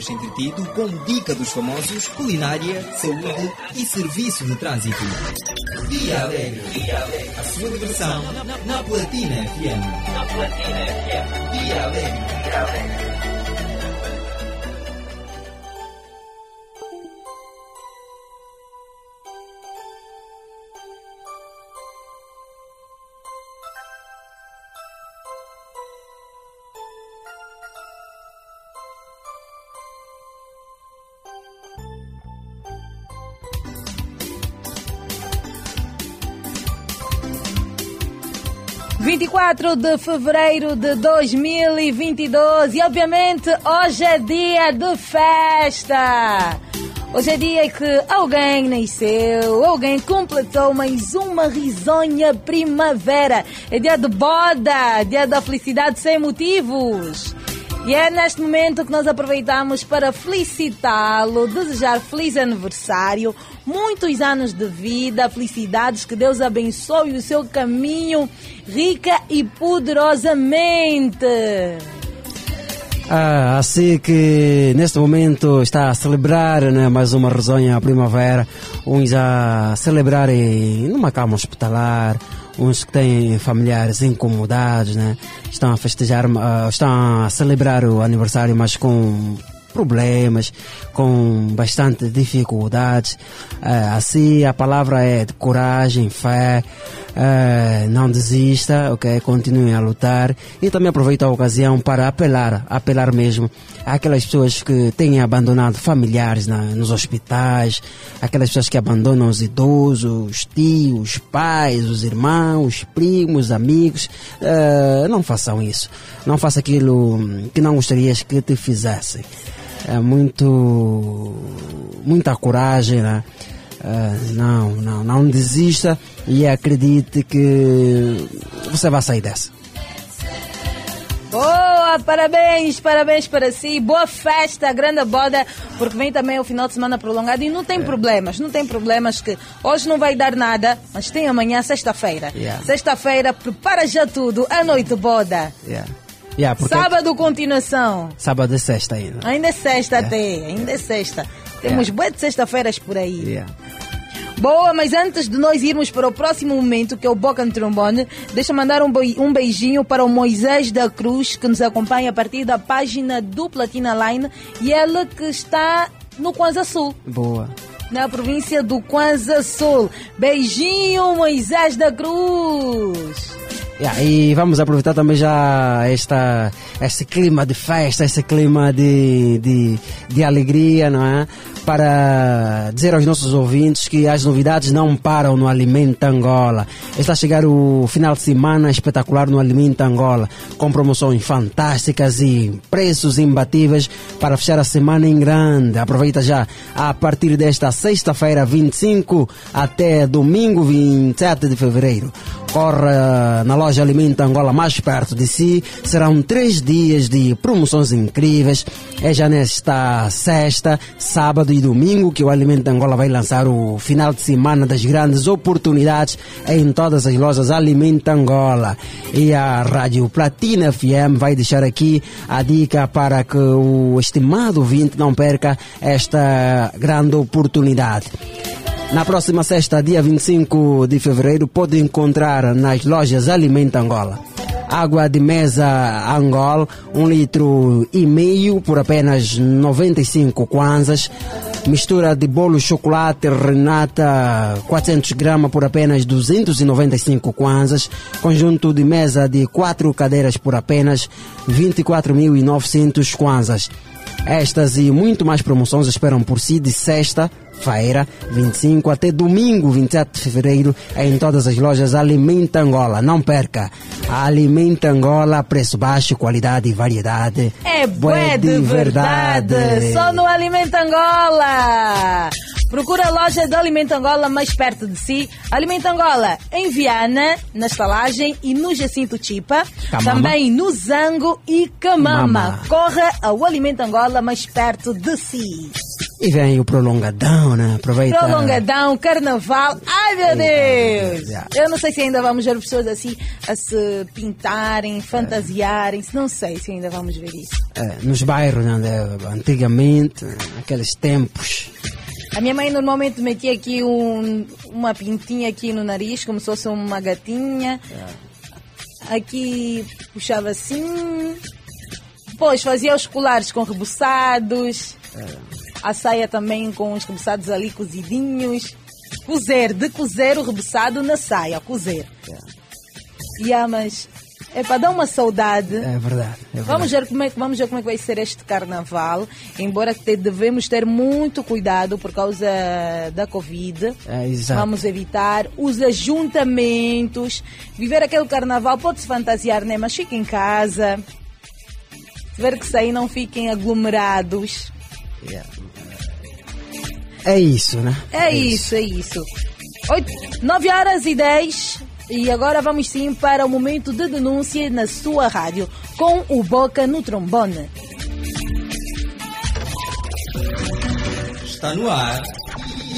deixa entretido com dica dos famosos, culinária, saúde e serviço de trânsito. Dia Alegre. A sua diversão na Platina FM. Na Platina FM. Dia Alegre. 24 de fevereiro de 2022 e obviamente hoje é dia de festa. Hoje é dia que alguém nasceu, alguém completou mais uma risonha primavera. É dia de boda, dia da felicidade sem motivos. E é neste momento que nós aproveitamos para felicitá-lo, desejar feliz aniversário, muitos anos de vida, felicidades, que Deus abençoe o seu caminho rica e poderosamente. Ah, assim que neste momento está a celebrar né, mais uma risonha primavera, uns a celebrarem numa cama hospitalar, uns que têm familiares incomodados, né, estão a festejar, ah, estão a celebrar o aniversário, mas com problemas, com bastante dificuldades. Ah, assim, a palavra é de coragem, fé, ah, não desista, ok? Continue a lutar e também aproveito a ocasião para apelar, apelar mesmo àquelas pessoas que têm abandonado familiares na, nos hospitais, aquelas pessoas que abandonam os idosos, os tios, os pais, os irmãos, os primos, amigos. Ah, não façam isso. Não faça aquilo que não gostarias que te fizessem é muito muita coragem né? Uh, não não não desista e acredite que você vai sair dessa Boa, parabéns, parabéns para si. Boa festa, grande boda, porque vem também o final de semana prolongado e não tem problemas, não tem problemas que hoje não vai dar nada, mas tem amanhã, sexta-feira. Yeah. Sexta-feira, prepara já tudo, a noite boda. yeah. Yeah, porque Sábado, continuação. sábado é sexta ainda Ainda é sexta até, ainda é sexta. Temos Yeah. bué de sexta-feiras por aí. Yeah. Boa, mas antes de nós irmos para o próximo momento, que é o Boca no Trombone, deixa eu mandar um, um beijinho para o Moisés da Cruz, que nos acompanha a partir da página do Platina Line, e ele que está no Kwanza Sul. boa Na província do Kwanza Sul. Beijinho, Moisés da Cruz. Yeah, e vamos aproveitar também já esta, esse clima de festa, esse clima de, de, de alegria, não é? Para dizer aos nossos ouvintes que as novidades não param no Alimento Angola. Está a chegar o final de semana espetacular no Alimento Angola, com promoções fantásticas e preços imbatíveis para fechar a semana em grande. Aproveita já a partir desta sexta-feira, 25 até domingo, 27 de fevereiro. Corre eh, na loja Alimento Angola mais perto de si. Serão três dias de promoções incríveis. É já nesta sexta, sábado e domingo que o Alimento Angola vai lançar o final de semana das grandes oportunidades em todas as lojas Alimento Angola. E a Rádio Platina FM vai deixar aqui a dica para que o estimado ouvinte não perca esta grande oportunidade. Na próxima sexta, dia 25 de fevereiro, pode encontrar nas lojas Alimento Angola. Água de mesa Angol, um litro e meio por apenas 95 kwanzas. Mistura de bolo chocolate Renata 400 gramas por apenas 295 kwanzas. Conjunto de mesa de quatro cadeiras por apenas 24.900 kwanzas. Estas e muito mais promoções esperam por si de sexta-feira, 25 até domingo, 27 de fevereiro, em todas as lojas Alimenta Angola. Não perca! Alimenta Angola, preço baixo, qualidade e variedade. É Bué bué de verdade. Só no Alimento Angola. Procura a loja do Alimento Angola mais perto de si. Alimento Angola em Viana, na estalagem e no Jacinto Chipa. Camama. Também no Zango e Camama. Mama. Corra ao Alimento Angola mais perto de si. E vem o prolongadão, né? Aproveita. Prolongadão, carnaval. Ai meu Deus! Eu não sei se ainda vamos ver pessoas assim a se pintarem, fantasiarem. Não sei se ainda vamos ver isso. É, nos bairros, né? antigamente, aqueles tempos. A minha mãe normalmente metia aqui um- uma pintinha aqui no nariz, como se fosse uma gatinha. Aqui puxava assim. Depois fazia os colares com rebuçados. A saia também com os rebuçados ali cozidinhos. Cozer, de cozer o rebuçado na saia, cozer. Yeah, mas É para dar uma saudade. É verdade. É verdade. Vamos ver, como é, que- vamos ver como é que vai ser este carnaval. Embora te- devemos ter muito cuidado por causa da Covid. É, exato. Vamos evitar os ajuntamentos. Viver aquele carnaval, pode-se fantasiar, né? Mas fique em casa. Se tiver que sair, não fiquem aglomerados. É isso, né? É isso, é isso. Oito, 9 horas e 10. E agora vamos sim para o momento de denúncia na sua rádio com o Boca no trombone. Está no ar.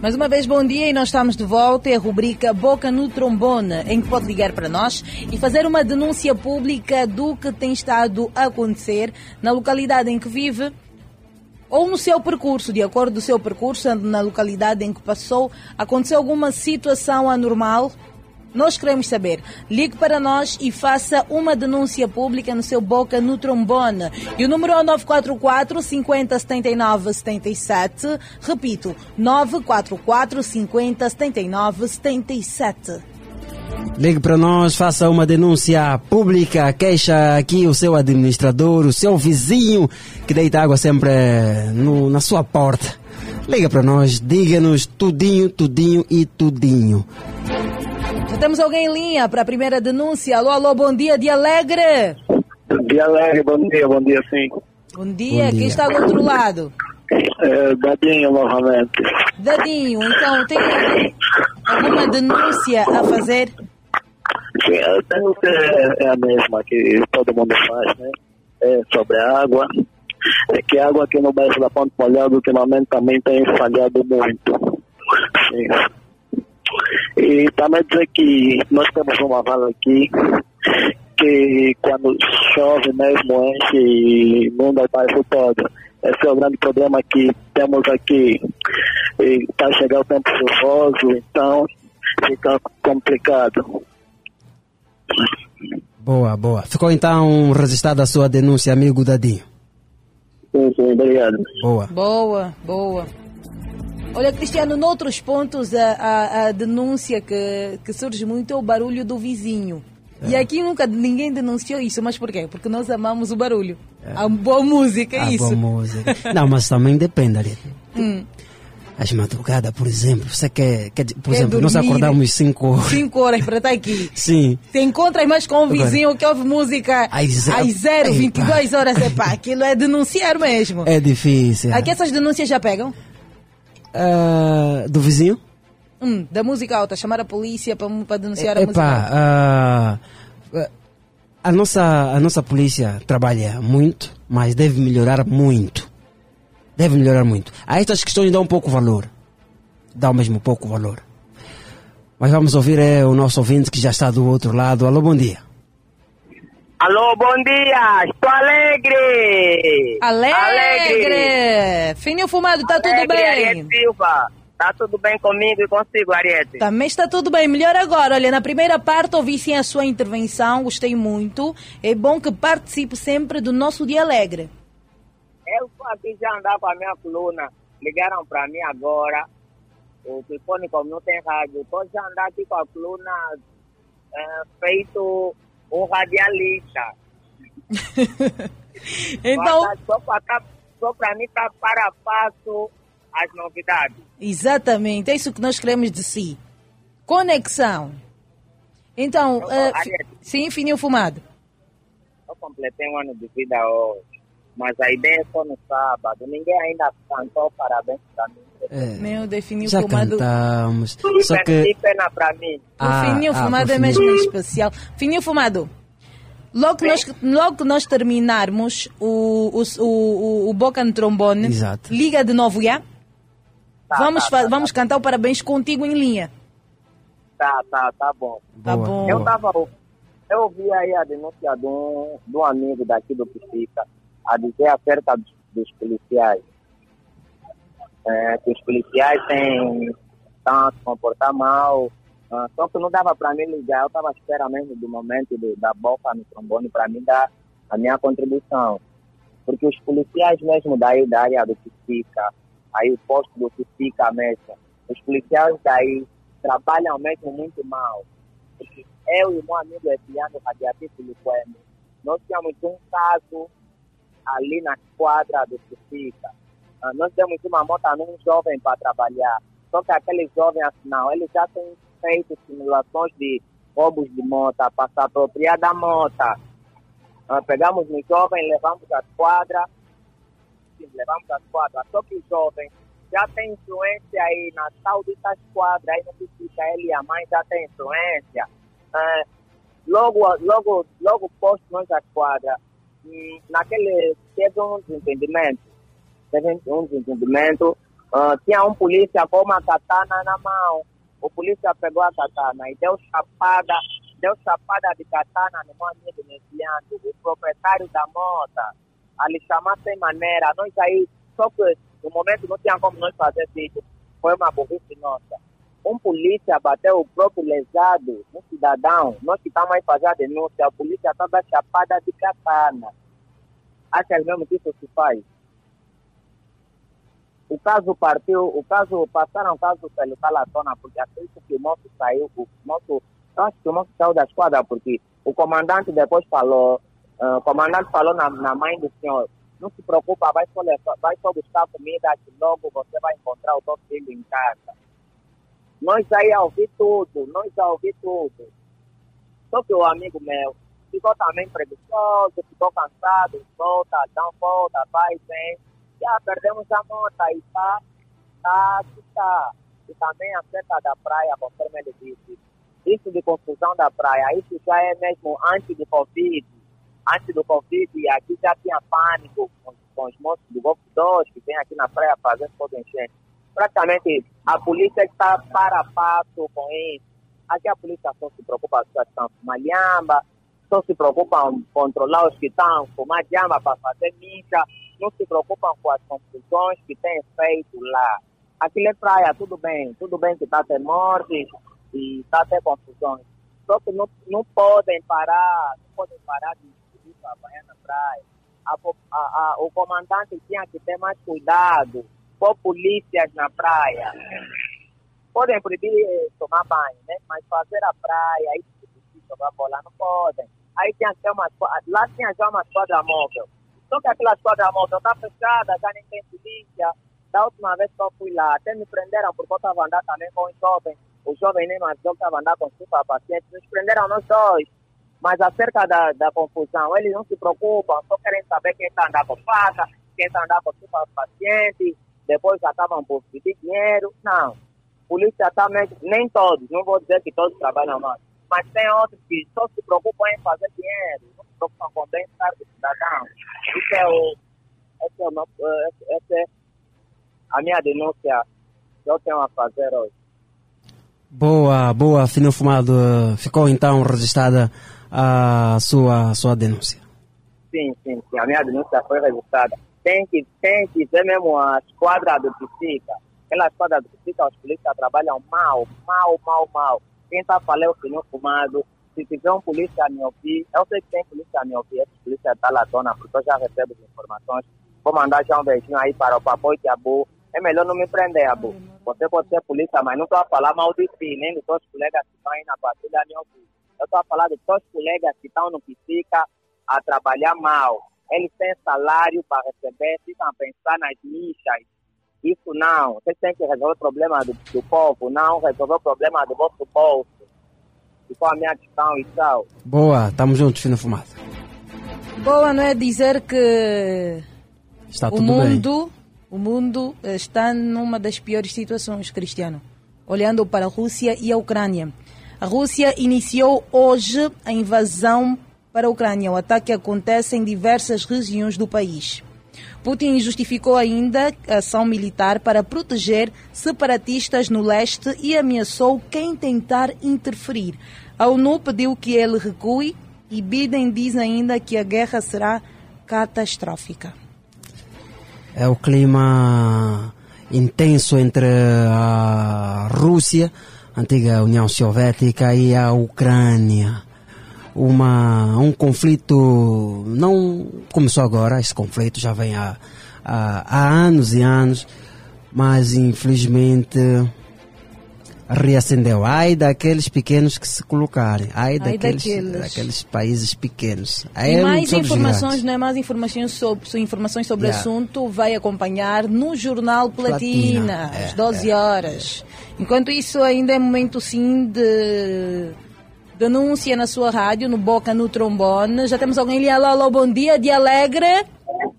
Mais uma vez, bom dia e nós estamos de volta. É a rubrica Boca no Trombone, em que pode ligar para nós e fazer uma denúncia pública do que tem estado a acontecer na localidade em que vive ou no seu percurso, de acordo com o seu percurso, na localidade em que passou, aconteceu alguma situação anormal? Nós queremos saber. Ligue para nós e faça uma denúncia pública no seu Boca no Trombone. E o número é o 944 50 79 77. Repito, 944 50 79 77. Ligue para nós, faça uma denúncia pública, queixa aqui o seu administrador, o seu vizinho que deita água sempre no- na sua porta. Liga para nós, diga-nos tudinho, tudinho e tudinho. Já temos alguém em linha para a primeira denúncia. Alô, alô, bom dia, de Alegre. Dia alegre, bom dia, bom dia sim. Bom dia, Bom quem dia. está do outro lado? É, Dadinho novamente. Dadinho, então tem alguma denúncia a fazer? Sim, tenho que é, é a mesma que todo mundo faz, né? É sobre a água. É que a água aqui no bairro da Ponte Molhada ultimamente também tem falhado muito. Sim. E também dizer que nós temos uma vala aqui que quando chove mesmo enche e inunda o bairro todo. Esse é o grande problema que temos aqui. Está chegando o tempo chuvoso, então fica complicado. Boa, boa. Ficou então registrada a sua denúncia, amigo Dadinho. Sim, sim, obrigado. Boa. Boa, boa. Olha, Cristiano, noutros pontos a, a, a denúncia que, que surge muito é o barulho do vizinho. E aqui nunca ninguém denunciou isso, mas por quê? Porque nós amamos o barulho. A boa música, é a isso. boa música. [laughs] Não, mas também depende ali. Hum. As madrugadas, por exemplo, você quer, quer por Quer exemplo, nós dormir. acordamos 5 horas. Cinco horas para estar aqui. [laughs] Sim. Te encontras mais com um Agora. vizinho que ouve música Às zero- às 0, Epa. 22 horas. Epá, aquilo é denunciar mesmo. É difícil. Aqui essas denúncias já pegam? Ah, do vizinho? Hum, da música alta, chamar a polícia para denunciar a música alta. ah, a, nossa, a nossa polícia trabalha muito, mas deve melhorar muito. Deve melhorar muito. A estas questões dá um pouco valor. Dá mesmo pouco valor. Mas vamos ouvir é, o nosso ouvinte que já está do outro lado. Alô, bom dia. Alô, bom dia! Estou alegre! Alegre! Fininho fumado, tá tudo Alegre, bem? Ariete Silva. Tá tudo bem comigo e consigo, Ariete? Também está tudo bem. Melhor agora. Olha, na primeira parte ouvi sim a sua intervenção, gostei muito. É bom que participe sempre do nosso Dia Alegre. Eu estou aqui já andar para a minha coluna. Ligaram para mim agora. O telefone, como não tem rádio, estou já andar aqui com a coluna eh, feito um radialista. [laughs] Então- Mas Só para mim está para passo as novidades. Exatamente, é isso que nós queremos de si. Conexão. Então, Ariete. sim, fininho fumado. Eu completei um ano de vida hoje. Mas a ideia é só no sábado. Ninguém ainda cantou parabéns para mim. É, Meu, definiu já fumado. cantamos. Só que. pena para mim. O Ah, fininho ah, fumado é mesmo especial. Fininho fumado. Logo que, nós, logo que nós terminarmos o, o, o, o, o Boca no Trombone, Exato. liga de novo, já? Tá, vamos, tá, tá, vamos cantar o parabéns contigo em linha. Tá, tá, tá bom. Tá bom. Eu tava, Eu ouvi aí a denúncia de um, de um amigo daqui do Pisica a dizer acerca dos, dos policiais. É, que os policiais têm, a se comportar mal. Ah, só que não dava para mim ligar, eu estava à espera mesmo do momento da boca no trombone para mim dar a minha contribuição. Porque os policiais mesmo daí da área do Pisica, aí o posto do Pisica mesmo, os policiais daí trabalham mesmo muito mal. Porque eu e meu amigo Ediano Radiativo Luquemo, nós tínhamos um caso ali na quadra do Pisica. Ah, nós demos uma moto num jovem para trabalhar. Só que aquele jovem, afinal, ele já tem feito simulações de roubos de moto, para se apropriar da moto. Ah, pegamos o jovem, levamos à quadra, levamos à quadra. Só que o jovem já tem influência aí na tal de quadra, aí não precisa ele e a mãe já tem influência. Ah, logo, logo, logo posto nós à quadra, hum, naquele, teve um desentendimento, um desentendimento, ah, tinha um polícia com uma katana na mão, o polícia pegou a katana. E deu chapada, deu chapada de katana no meu amigo Nesiano, o proprietário da moto, ali chamar sem maneira, nós aí, só que no momento não tinha como nós fazer isso, foi uma burrice nossa. Um polícia bateu o próprio lesado, um cidadão, nós que estamos aí fazer a denúncia, a polícia estava chapada de katana. Acha mesmo que isso se faz? O caso partiu, o caso, passaram o caso pelo Talatona, porque acredito que o moço saiu, o moço, acho que o moço saiu da esquadra, porque o comandante depois falou, ah, o comandante falou na, na mãe do senhor, não se preocupa, vai só, vai só buscar comida que logo você vai encontrar o seu filho em casa. Nós aí a ouvir tudo, nós a ouvir tudo. Só que o amigo meu ficou também preguiçoso, ficou cansado, volta, dá volta, vai, vem. Já perdemos a moto e tá, tá, tá. E também acerca da praia, conforme ele disse. Isso de confusão da praia, isso já é mesmo antes do Covid. Antes do Covid, aqui já tinha pânico com, com os moços do Golfo 2 que vem aqui na praia fazer todo enchente. Praticamente, a polícia está para a passo com isso. Aqui a polícia só se preocupa com as que estão fumando lhamba, só se preocupam em controlar os que estão fumando lhamba para fazer missa, não se preocupam com as confusões que têm feito lá. Aquilo é praia, tudo bem, tudo bem que está até morte e está até confusões. Só que não, não podem parar, não podem parar de subir para na praia. A a- a- o comandante tinha que ter mais cuidado com polícias na praia. Podem proibir eh, tomar banho, né? Mas fazer a praia, se jogar bola, não podem. Aí tinha que ter uma lá tinha já uma esquadra móvel. Só que aquela esquadra móvel está fechada, já nem tem polícia. Da última vez que eu fui lá, até me prenderam porque eu estava andando também com um jovem. O jovem nem mais eu estava andando com cinco pacientes. Nos prenderam nós dois. Mas acerca da, da confusão, eles não se preocupam, só querem saber quem está andando com faca, quem está andando com cinco pacientes, depois acabam por pedir dinheiro. Não. Polícia está mesmo, nem todos, não vou dizer que todos trabalham mal, mas tem outros que só se preocupam em fazer dinheiro, não se preocupam com o bem-estar do cidadão. Isso é o, esse é o, nosso- eh, essa é a minha denúncia que eu tenho a fazer hoje. Boa, boa, Fino Fumado. Ficou então registrada a sua, sua denúncia. Sim, sim, sim, a minha denúncia foi registrada. Tem que, tem que ver mesmo a esquadra do Psica. Aquela esquadra do Psica, os polícias trabalham mal, mal, mal, mal. Quem está falando que não fumado, se tiver um polícia a me ouvir, eu sei que tem polícia a me ouvir, esse polícia está lá dona, porque eu já recebo as informações. Vou mandar já um beijinho aí para o papai que Abu. É melhor não me prender, Abu. Você pode ser polícia, mas não estou a falar mal de si, nem dos seus colegas que estão aí na patrulha a me ouvir. Eu estou a falar dos seus colegas que estão no Psica a trabalhar mal. Eles têm salário para receber, ficam a pensar nas lixas. Isso não. Vocês têm que resolver o problema do, do povo, não resolver o problema do vosso bolso. Ficou a minha questão e tal. Boa, estamos juntos, Fino Fumado. Boa, não é dizer que Está o tudo bem. mundo, o mundo está numa das piores situações, Cristiano. Olhando para a Rússia e a Ucrânia. A Rússia iniciou hoje a invasão para a Ucrânia. O ataque acontece em diversas regiões do país. Putin justificou ainda a ação militar para proteger separatistas no leste e ameaçou quem tentar interferir. A ONU pediu que ele recue E Biden diz ainda que a guerra será catastrófica. É o clima intenso entre a Rússia, antiga União Soviética, e a Ucrânia. Uma, um conflito não começou agora, esse conflito já vem há, há, há anos e anos, mas infelizmente reacendeu. Ai daqueles pequenos que se colocarem. Ai, Ai daqueles, daqueles. daqueles países pequenos. Aí é mais informações, gigantes. não é? Mais informações sobre, so- informações sobre o Yeah. assunto vai acompanhar no Jornal Platina, Platina, é, às 12 horas. Enquanto isso, ainda é momento sim de denúncia na sua rádio, no Boca no Trombone. Já temos alguém ali. Alô, alô, bom dia, de Alegre.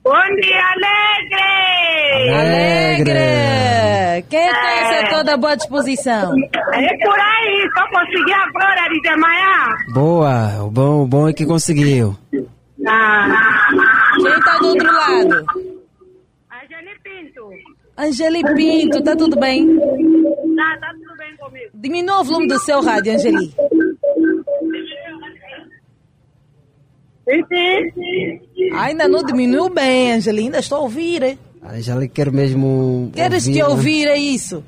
Bom dia, Alegre! Alegre! Quem é tem essa toda boa disposição? É por aí, só consegui agora de manhã. Boa, o bom, o bom é que conseguiu. Ah. Quem está do outro lado? Angeli Pinto. Angeli Pinto, tá tudo bem? Tá, tá tudo bem comigo. Diminua o volume do seu rádio, Angeli. Ainda não diminuiu bem, Angeli. Ainda estou a ouvir. hein? A já lhe quer mesmo. Queres que né? ouvir é isso?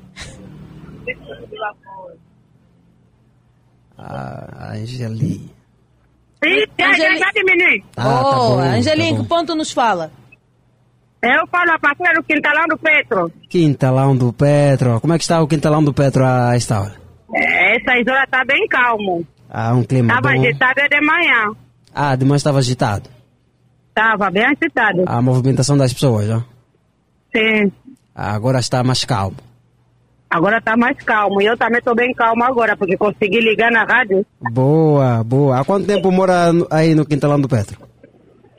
A Angeli. Sim, já, já, já diminui. Ah, tá oh, bom, Angeli, tá em bom. que ponto nos fala? Eu falo a partir do quintalão do Petro. Quintalão do Petro. Como é que está o quintalão do Petro a esta hora? É, Essas horas tá bem calmo. Ah, um clima Tava bom. agitado de manhã. Ah, de manhã estava agitado. Tava bem agitado. A movimentação das pessoas, ó. Sim. Ah, Agora está mais calmo. Agora tá mais calmo. E eu também tô bem calmo agora, porque consegui ligar na rádio. Boa, boa. Há quanto tempo mora aí no quintalão do Petro?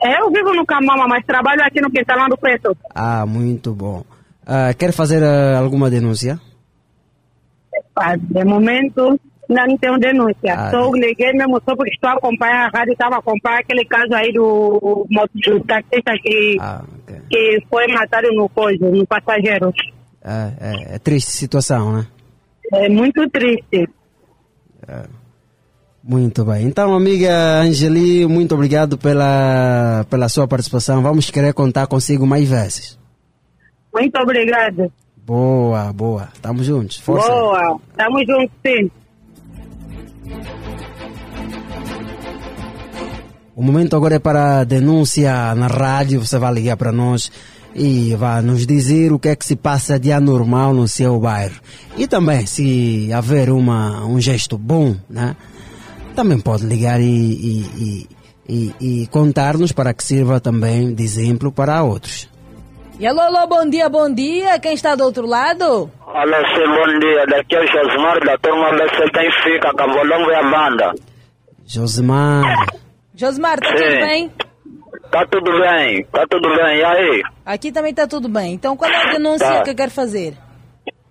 Eu vivo no Camama, mas trabalho aqui no quintalão do Petro. Ah, muito bom. Ah, quer fazer ah, alguma denúncia? Ah, De momento, não tenho denúncia. Ah, só liguei mesmo só porque estou acompanhando a rádio, estava acompanhando aquele caso aí do, do taxista que, Ah, que foi matado no coisa, no passageiro. É, é, é triste situação, né? É muito triste. Muito bem. Então, amiga Angeli, muito obrigado pela, pela sua participação. Vamos querer contar consigo mais vezes. Muito obrigada. Boa, boa. Estamos juntos. Força. Boa. Tamo juntos, sim. O momento agora é para a denúncia na rádio. Você vai ligar para nós e vai nos dizer o que é que se passa de anormal no seu bairro. E também, se haver uma, um gesto bom, né? Também pode ligar e, e, e, e, e contar-nos para que sirva também de exemplo para outros. E alô, alô, bom dia, bom dia. Quem está do outro lado? Alô, sim, bom dia. Daqui é o Josmar da turma BC Benfica, Cavolongo e a banda. Josemar. Josmar, tá Sim. tudo bem? Tá tudo bem, tá tudo bem. E aí? Aqui também está tudo bem. Então, qual é a denúncia Tá. que quer fazer?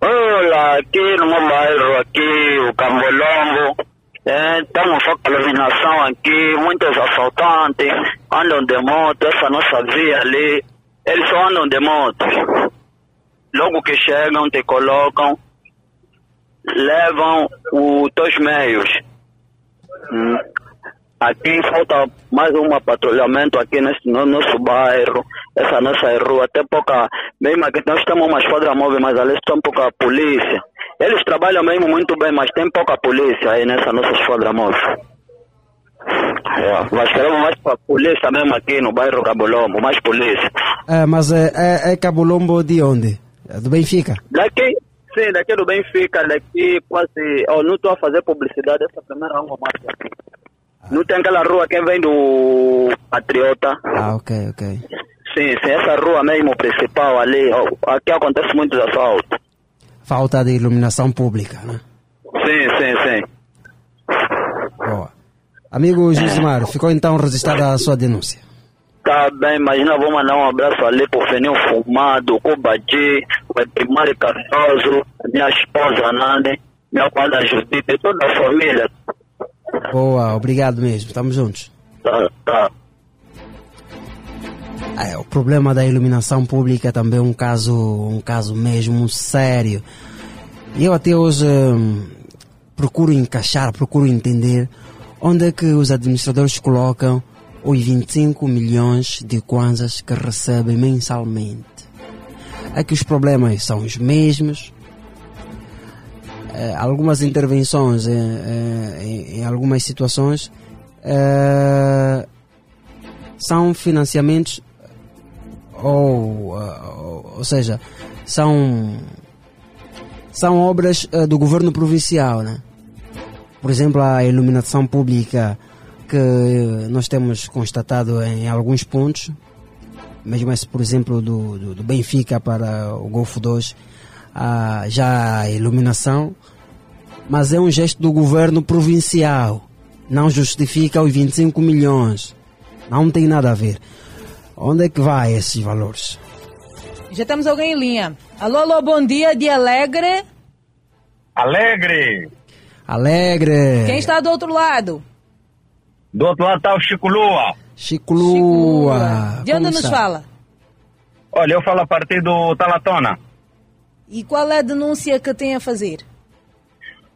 Olá, aqui no meu bairro, aqui, o Cambolongo. É, estamos só com iluminação aqui, muitos assaltantes andam de moto, essa nossa via ali, eles só andam de moto. Logo que chegam, te colocam, levam os teus meios. Hum. Aqui falta mais um patrulhamento aqui nesse no nosso bairro, essa nossa rua, tem pouca, mesmo aqui nós temos uma esquadra móvel, mas ali tem pouca polícia. Eles trabalham mesmo muito bem, mas tem pouca polícia aí nessa nossa esquadra móvel. É, nós queremos mais polícia mesmo aqui no bairro Cabulombo, mais polícia. É, mas é, é, é Cabulombo de onde? É do Benfica? Daqui, sim, daqui do Benfica, daqui quase, oh, não estou a fazer publicidade, essa primeira mais aqui. Não tem aquela rua que vem do Patriota? Ah, ok, ok. Sim, sim, essa rua mesmo principal ali, aqui acontece muitos assaltos. Falta de iluminação pública, né? Sim, sim, sim. Boa. Amigo Josemar, ficou então registrada a sua denúncia. Tá bem, mas nós vamos mandar um abraço ali pro Feninho Fumado, o Badi, o Edmari Cardoso, minha esposa Nande, minha quadra Judite, toda a família. Boa, obrigado mesmo. Estamos juntos. Tá, tá. É, o problema da iluminação pública também é um caso, um caso mesmo sério. E eu até hoje hum, procuro encaixar, procuro entender onde é que os administradores colocam os 25 milhões de kwanzas que recebem mensalmente? É que os problemas são os mesmos. Eh, algumas intervenções eh, eh, em, em algumas situações eh, são financiamentos ou, ah, ou, seja, são são obras eh, do governo provincial, né? Por exemplo, a iluminação pública que eh, nós temos constatado em alguns pontos, mesmo esse, por exemplo, do, do, do Benfica para o Golfo 2, há já a iluminação, mas é um gesto do governo provincial. Não justifica os 25 milhões. Não tem nada a ver. Onde é que vai esses valores? Já temos alguém em linha. Alô, alô, bom dia de Alegre. Alegre! Alegre! Quem está do outro lado? Do outro lado está o Chico Lua. Chico Lua. De onde Como nos está? fala? Olha, eu falo a partir do Talatona. E qual é a denúncia que tem a fazer?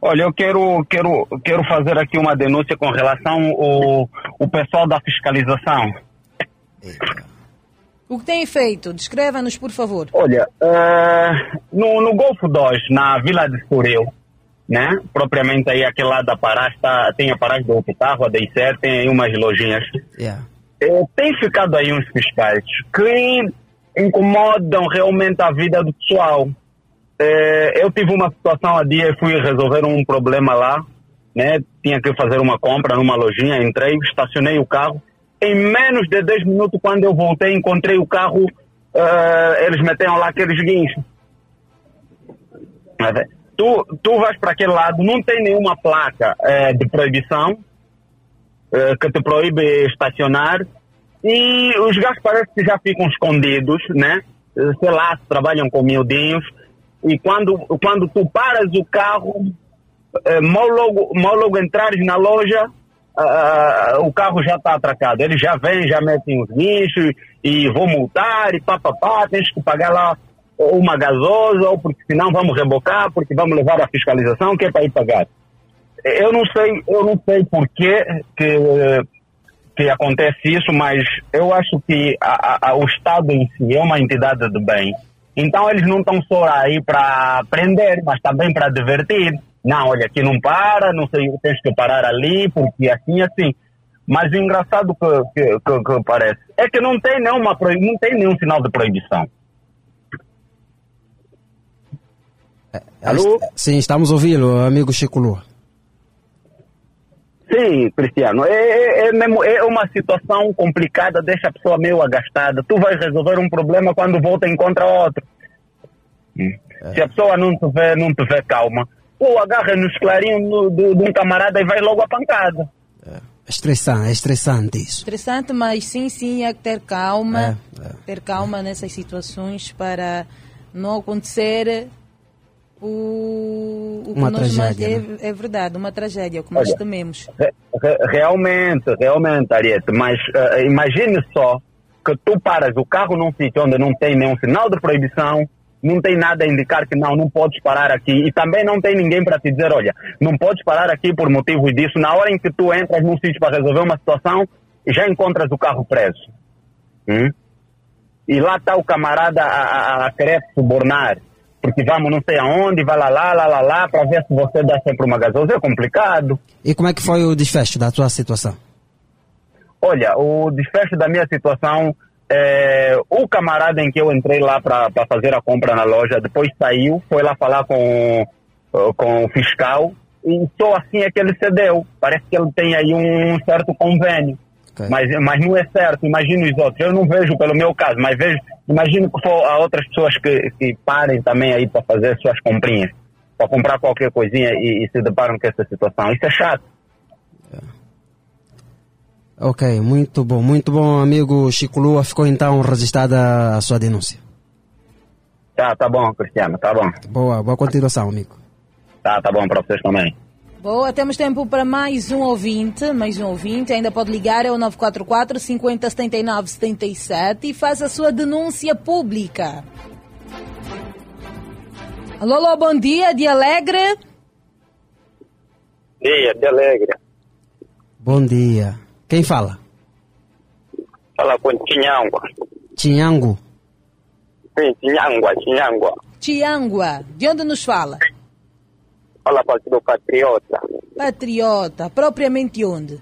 Olha, eu quero, quero, quero fazer aqui uma denúncia com relação ao, ao pessoal da fiscalização. O que tem feito? Descreva-nos, por favor. Olha, eh, no, no Golfo 2, na Vila de Estoril, né? Propriamente aí aquele lado da Pará, está, tem a Pará do Opitarro, a DICER, tem aí umas lojinhas. Yeah. Eh, tem ficado aí uns fiscais que incomodam realmente a vida do pessoal. Eh, eu tive uma situação há dia, fui resolver um problema lá, né? Tinha que fazer uma compra numa lojinha, entrei, estacionei o carro. Em menos de 10 minutos, quando eu voltei, encontrei o carro, eh, eles meteram lá aqueles guinchos. É, Tu, tu vais para aquele lado, não tem nenhuma placa eh, de proibição eh, que te proíbe estacionar e os gajos parece que já ficam escondidos, né? Sei lá, trabalham com miudinhos e quando, quando tu paras o carro, eh, mal, logo, mal logo entrares na loja, ah, o carro já está atracado. Eles já vêm, já metem os guinchos e vão multar e pá, pá, pá, tens que pagar lá uma gasosa, ou porque senão vamos rebocar, porque vamos levar a fiscalização, que é para ir pagar. Eu não sei, eu não sei por que, que acontece isso, mas eu acho que a- a- o Estado em si é uma entidade de bem. Então eles não estão só aí para prender, mas também para divertir. Não, olha, aqui não para, não sei, tens que parar ali, porque assim, assim. Mas o engraçado que, que, que, que parece é que não tem, nenhuma, não tem nenhum sinal de proibição. Alô? Sim, estamos ouvindo, amigo Chico Lua. Sim, Cristiano, é, é, é mesmo, é uma situação complicada, deixa a pessoa meio agastada. Tu vais resolver um problema quando volta e encontra outro. Hum. Se a pessoa não te vê, não vê calma, tu agarra nos clarinhos de um camarada e vai logo a pancada. É estressante, é estressante isso. Interessante, mas sim, sim, é ter calma, É, ter calma nessas situações para não acontecer o, o que Uma nós mais tragédia, é, é verdade, uma tragédia, o que nós Olha, tememos. Re- re- realmente, realmente, Ariete, mas eh, imagine só que tu paras o carro num sítio onde não tem nenhum sinal de proibição, não tem nada a indicar que não, não podes parar aqui e também não tem ninguém para te dizer, olha, não podes parar aqui por motivos disso. Na hora em que tu entras num sítio para resolver uma situação, já encontras o carro preso. Hum? E lá está o camarada a, a, a querer subornar, porque vamos não sei aonde, vai lá, lá, lá, lá, lá, para ver se você dá sempre uma gasosa. É complicado. E como é que foi o desfecho da tua situação? Olha, o desfecho da minha situação, é, o camarada em que eu entrei lá para fazer a compra na loja, depois saiu, foi lá falar com, com o fiscal e só assim é que ele cedeu. Parece que ele tem aí um certo convênio. Mas, mas não é certo, imagino os outros. Eu não vejo pelo meu caso, mas vejo, imagino que for a outras pessoas que, que parem também aí para fazer suas comprinhas, para comprar qualquer coisinha e, e se deparam com essa situação. Isso é chato. Ok, muito bom, muito bom, amigo Chico Lua. Ficou então registrada a sua denúncia. Tá, tá bom, Cristiano, tá bom. Boa, boa continuação, amigo. Tá, tá bom para vocês também. Boa, temos tempo para mais um ouvinte, mais um ouvinte, ainda pode ligar, é o 944 50 79 77 e faz a sua denúncia pública. Alô, alô, bom dia, de Alegre. Dia, de alegre. Bom dia. Quem fala? Fala com Tinhangua. Tinhango. Sim, Tinhangua, Tinhangua. Tiangua, de onde nos fala? Fala Partido Patriota. Patriota, propriamente onde?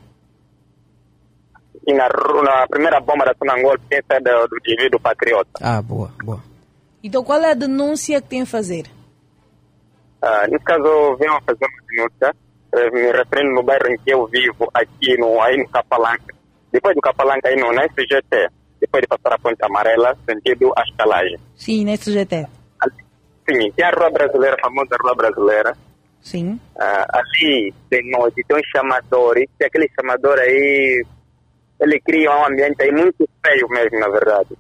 E na, na primeira bomba da Sonangol, pensa do, do indivíduo Patriota. Ah, boa, boa. Então qual é a denúncia que tem a fazer? Ah, nesse caso, venho a fazer uma denúncia, eh, me referindo no bairro em que eu vivo, aqui no, aí no Capalanca. Depois do Capalanca, aí no, na SGT, depois de passar a Ponte Amarela, sentido a estalagem. Sim, nesse GT. Sim, tem a Rua Brasileira, a famosa Rua Brasileira. Sim. Ah, ali, de noite, tem um chamador, e aquele chamador aí, ele cria um ambiente aí muito feio mesmo, na verdade.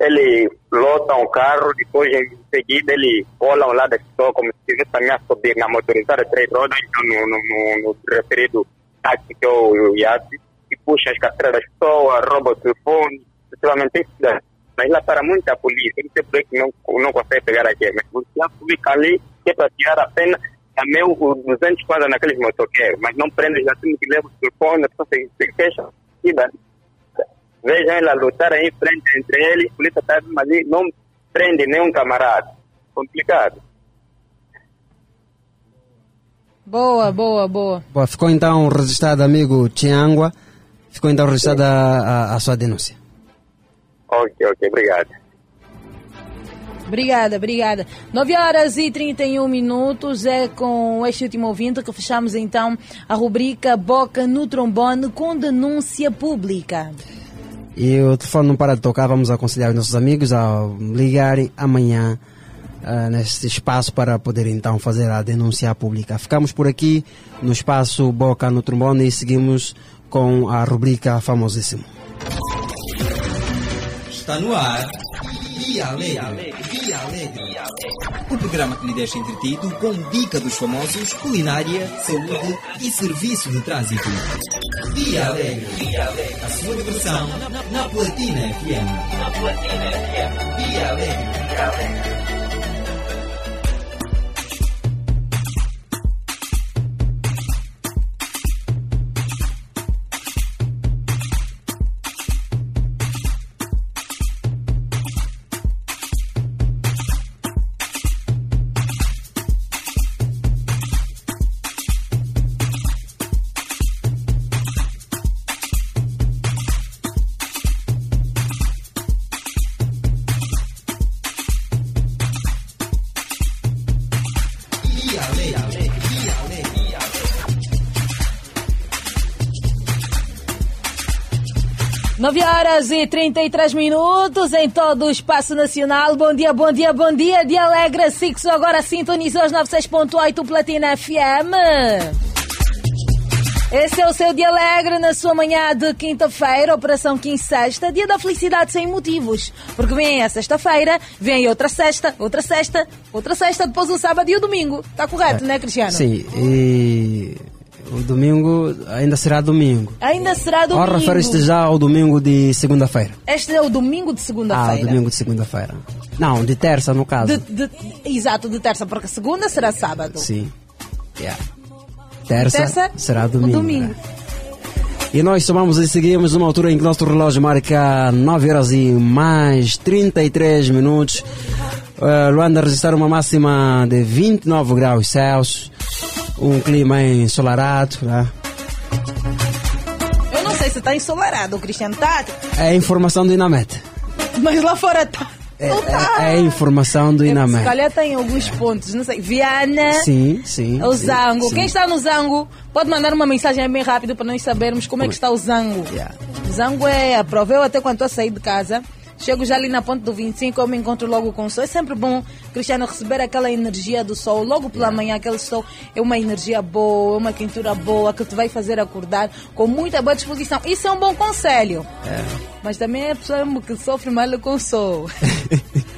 Ele lota um carro, depois em seguida ele cola ao lado da pessoa como se estivesse a subir na motorizada três rodas, então no, no, no, no referido táxi que é o, iate, e puxa as carteiras das pessoas, rouba o telefone, possivelmente isso. Mas lá para muita polícia, que não, não consegue pegar aqui, mas o policial fica ali, que é para tirar a pena, o, o 200 quadros naqueles motoqueiros, mas não prende já tudo que leva o telefone, a pessoa se, se queixa, e. Vejam ela lutar aí em frente entre eles, a polícia está ali, não prende nenhum camarada. Complicado. Boa, boa, boa. Boa, ficou então registrado, amigo Tiangua. Ficou então registrada a, a- a sua denúncia. Ok, ok, obrigado. Obrigada, obrigada. 9 horas e 31 minutos é com este último ouvinte que fechamos então a rubrica Boca no Trombone com denúncia pública. E o telefone não para de tocar, vamos aconselhar os nossos amigos a ligarem amanhã ah, neste espaço para poder então fazer a denúncia pública. Ficamos por aqui no espaço Boca no Trombone e seguimos com a rubrica famosíssimo. Está no ar. Via Alegre. Via Alegre. O programa que lhe deixa entretido com dica dos famosos, culinária, saúde e serviço de trânsito. Via Alegre. A sua diversão na Platina FM. Na Platina FM. Via Alegre. Via horas e 33 minutos em todo o espaço nacional. Bom dia, bom dia, bom dia. De Alegre Sixo agora sintonizou os 96.8 Platina FM. Esse é o seu dia alegre na sua manhã de quinta-feira, Operação Quinta-Sexta, dia da felicidade sem motivos. Porque vem a sexta-feira, vem outra sexta, outra sexta, outra sexta, depois um sábado e o domingo. Tá correto, né, Cristiano? Sim, e o domingo ainda será domingo. Ainda será Ou domingo. refere-se já ao domingo de segunda-feira? Este é o domingo de Ah, o segunda-feira. domingo de segunda-feira. Não, de terça no caso. De- de- exato, de terça, porque segunda será sábado. Sim. Yeah. Terça, Terça, será domingo. domingo. E nós somamos e seguimos numa altura em que nosso relógio marca 9 horas e mais 33 minutos. Uh, Luanda registrar uma máxima de 29 graus Celsius. Um clima ensolarado. Né? Eu não sei se tá ensolarado, o Cristiano tá, É a informação do Inamet. mas lá fora tá. É, tá. é, é a informação do Se Inamet. calhar tem alguns pontos, não sei. Viana, Sim, sim. o sim, Zango. sim. Quem está no Zango, pode mandar uma mensagem bem rápido para nós sabermos como é que está o Zango. O Zango é a prova. Eu até quando a sair de casa, chego já ali na ponte do 25, eu me encontro logo com o sol. É sempre bom, Cristiano, receber aquela energia do sol. Logo pela manhã, aquele sol é uma energia boa, é uma quentura boa, que te vai fazer acordar com muita boa disposição. Isso é um bom conselho. É. Mas também é a pessoa que sofre mal com o sol. [laughs]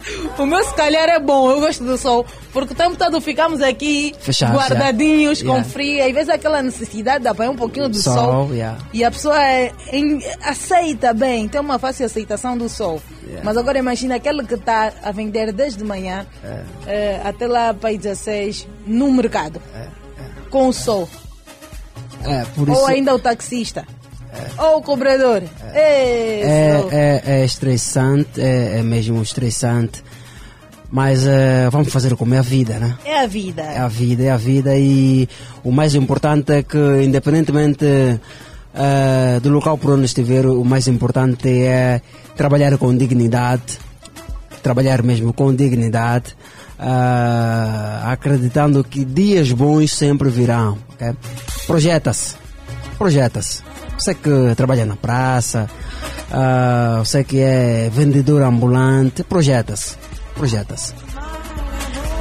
[laughs] O meu se calhar é bom, eu gosto do sol, porque o tempo todo ficamos aqui guardadinhos, yeah. com frio, às vezes aquela necessidade de apanhar um pouquinho do sol, Sol, yeah. e a pessoa é, em- aceita bem, tem uma fácil aceitação do sol. Yeah. Mas agora imagina aquele que está a vender desde manhã É. eh, até lá para 16 no mercado, É, com o sol. É, Ou isso ainda o taxista? Ou o cobrador? É. é, é, é estressante, é, é mesmo estressante. Mas eh, vamos fazer como é a vida, né? É a vida. É a vida, é a vida e o mais importante é que independentemente do local por onde estiver, o mais importante é trabalhar com dignidade, trabalhar mesmo com dignidade, acreditando que dias bons sempre virão, ok? Projeta-se, projeta-se. Você que trabalha na praça, ah, você que é vendedor ambulante, projeta-se, projeta-se.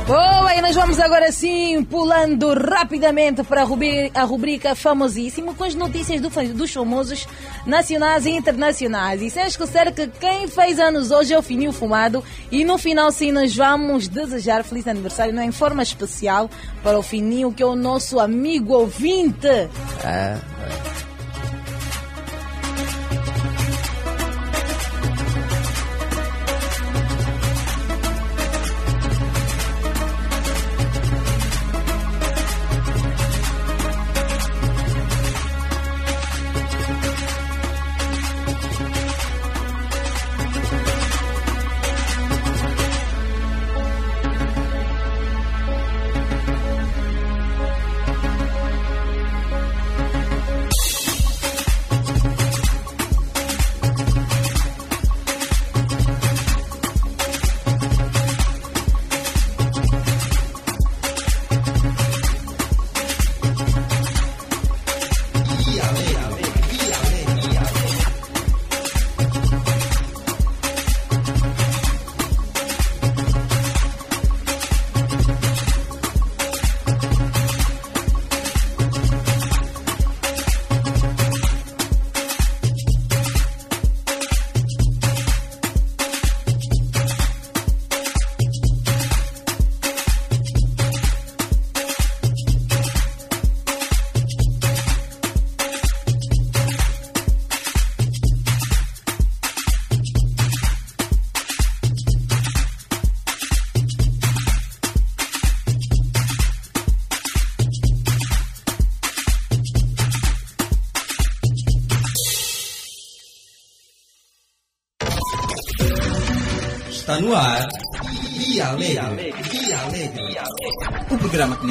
Boa, e nós vamos agora sim pulando rapidamente para a rubri- a rubrica famosíssimo com as notícias do dos famosos nacionais e internacionais. E sem esquecer que quem fez anos hoje é o Fininho Fumado e no final sim nós vamos desejar feliz aniversário não, em forma especial para o Fininho que é o nosso amigo ouvinte. É, Está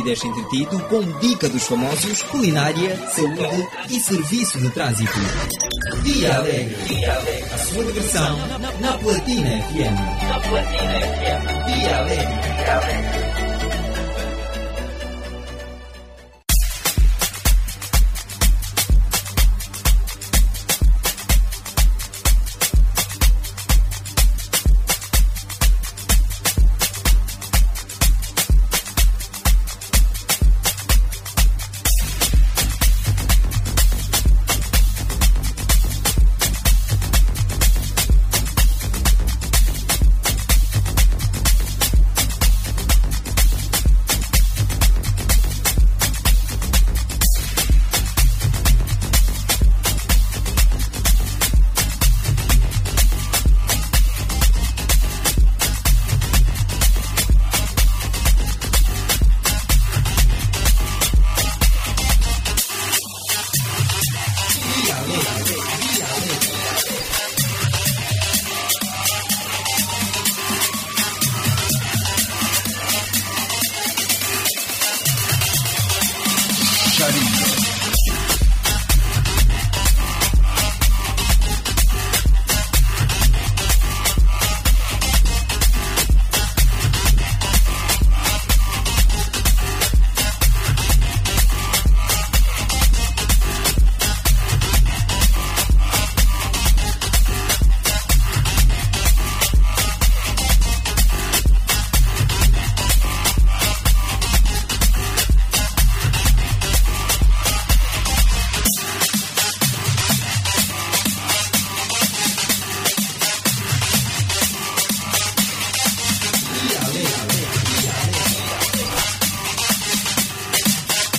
deixa entretido com dica dos famosos, culinária, saúde e serviço de trânsito. Dia Alegre. A sua diversão na Platina FM. Na Platina FM. Dia Alegre.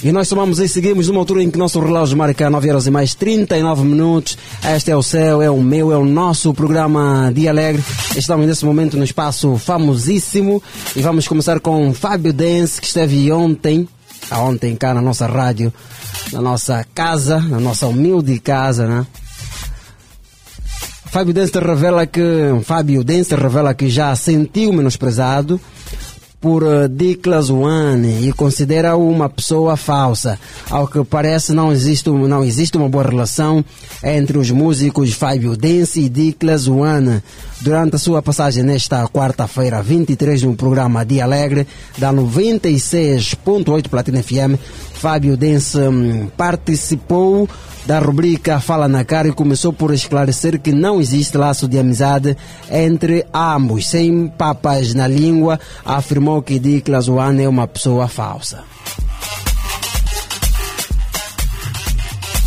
E nós somamos e seguimos numa altura em que nosso relógio marca 9 horas e mais 39 minutos. Este é o céu, é o meu, é o nosso programa Dia Alegre. Estamos nesse momento no espaço famosíssimo e vamos começar com Fábio Dance, que esteve ontem ontem cá na nossa rádio, na nossa casa, na nossa humilde casa, né? Fábio Dense revela que Fábio Dense revela que já sentiu menosprezado por uh, Diklas One e considera-o uma pessoa falsa. Ao que parece, não existe, não existe uma boa relação entre os músicos Fábio Dense e Diklas One. Durante a sua passagem nesta quarta-feira, 23, no programa Dia Alegre, da 96.8 Platina FM, Fábio Dense hum, participou da rubrica Fala na Cara e começou por esclarecer que não existe laço de amizade entre ambos. Sem papas na língua, afirmou que Diklas One é uma pessoa falsa.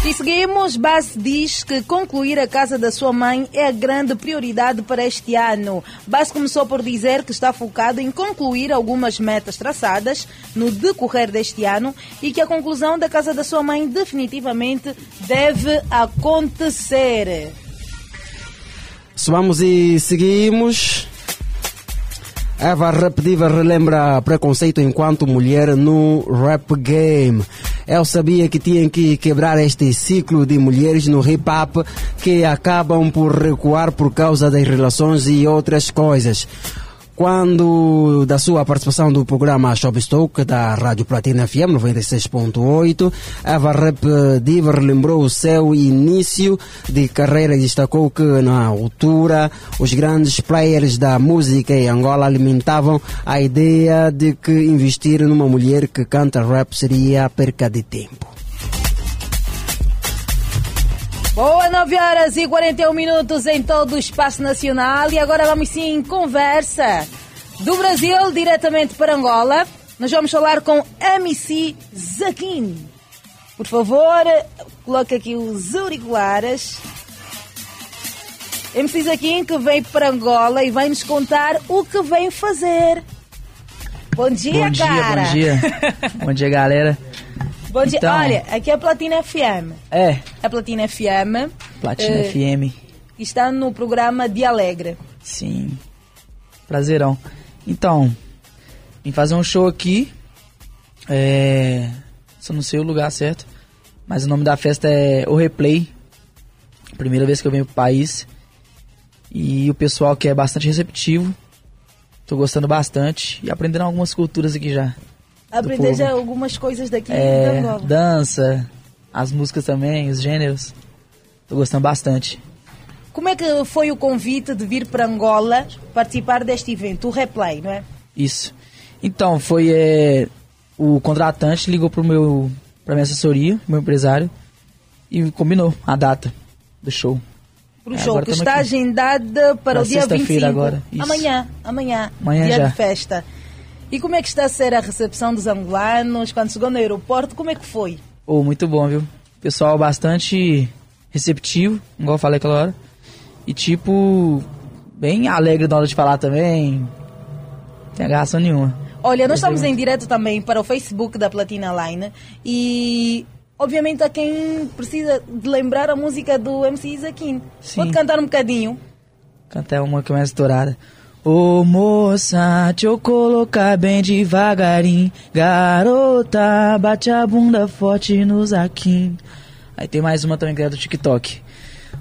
E seguimos, Bass diz que concluir a casa da sua mãe é a grande prioridade para este ano. Bass começou por dizer que está focado em concluir algumas metas traçadas no decorrer deste ano e que a conclusão da casa da sua mãe definitivamente deve acontecer. Subamos e seguimos. Eva Repetiva relembra preconceito enquanto mulher no rap game. Eu sabia que tinha que quebrar este ciclo de mulheres no hip hop que acabam por recuar por causa das relações e outras coisas. Quando da sua participação do programa Shopstock da Rádio Platina FM 96.8, Eva Rep Diva relembrou o seu início de carreira e destacou que na altura os grandes players da música em Angola alimentavam a ideia de que investir numa mulher que canta rap seria perca de tempo. Boa, 9 horas e 41 minutos em todo o espaço nacional. E agora vamos sim conversa do Brasil diretamente para Angola. Nós vamos falar com MC Zaquin. Por favor, coloque aqui os auriculares. MC Zaquin que veio para Angola e vai nos contar o que vem fazer. Bom dia, bom dia, cara. bom dia. [laughs] bom dia, galera. Bom dia. Então- Olha, aqui é a Platina FM. É, A Platina FM. Platina eh, FM. Está no programa Dia Alegre. Sim. Prazerão. Então, vim fazer um show aqui. É. Só não sei o lugar certo. Mas o nome da festa é O Replay. Primeira vez que eu venho pro país. E o pessoal que é bastante receptivo. Tô gostando bastante. E aprendendo algumas culturas aqui já. Aprender já algumas coisas daqui da É, Angola. dança, as músicas também, os gêneros. Tô gostando bastante. Como é que foi o convite de vir para Angola participar deste evento, o Replay, não é? Isso. Então, foi é, o contratante ligou pro meu pra minha assessoria, meu empresário, e combinou a data do show. Para o É, show que está aqui. agendada para Pra o dia sexta-feira 25. agora, isso. Amanhã, amanhã, Amanhã dia já. de festa. E como é que está a ser a recepção dos angolanos quando chegou no aeroporto? Como é que foi? Oh, muito bom, viu? Pessoal bastante receptivo, igual eu falei aquela hora. E tipo, bem alegre na hora de falar também. Não tem agarração nenhuma. Olha, nós estamos em direto também para o Facebook da Platina Line e obviamente a quem precisa de lembrar a música do MC Isaquim. Pode cantar um bocadinho? Cantar uma que é mais estourada. Ô moça, deixa eu colocar bem devagarinho. Garota, bate a bunda forte no zaquim. Aí tem mais uma também que é do TikTok.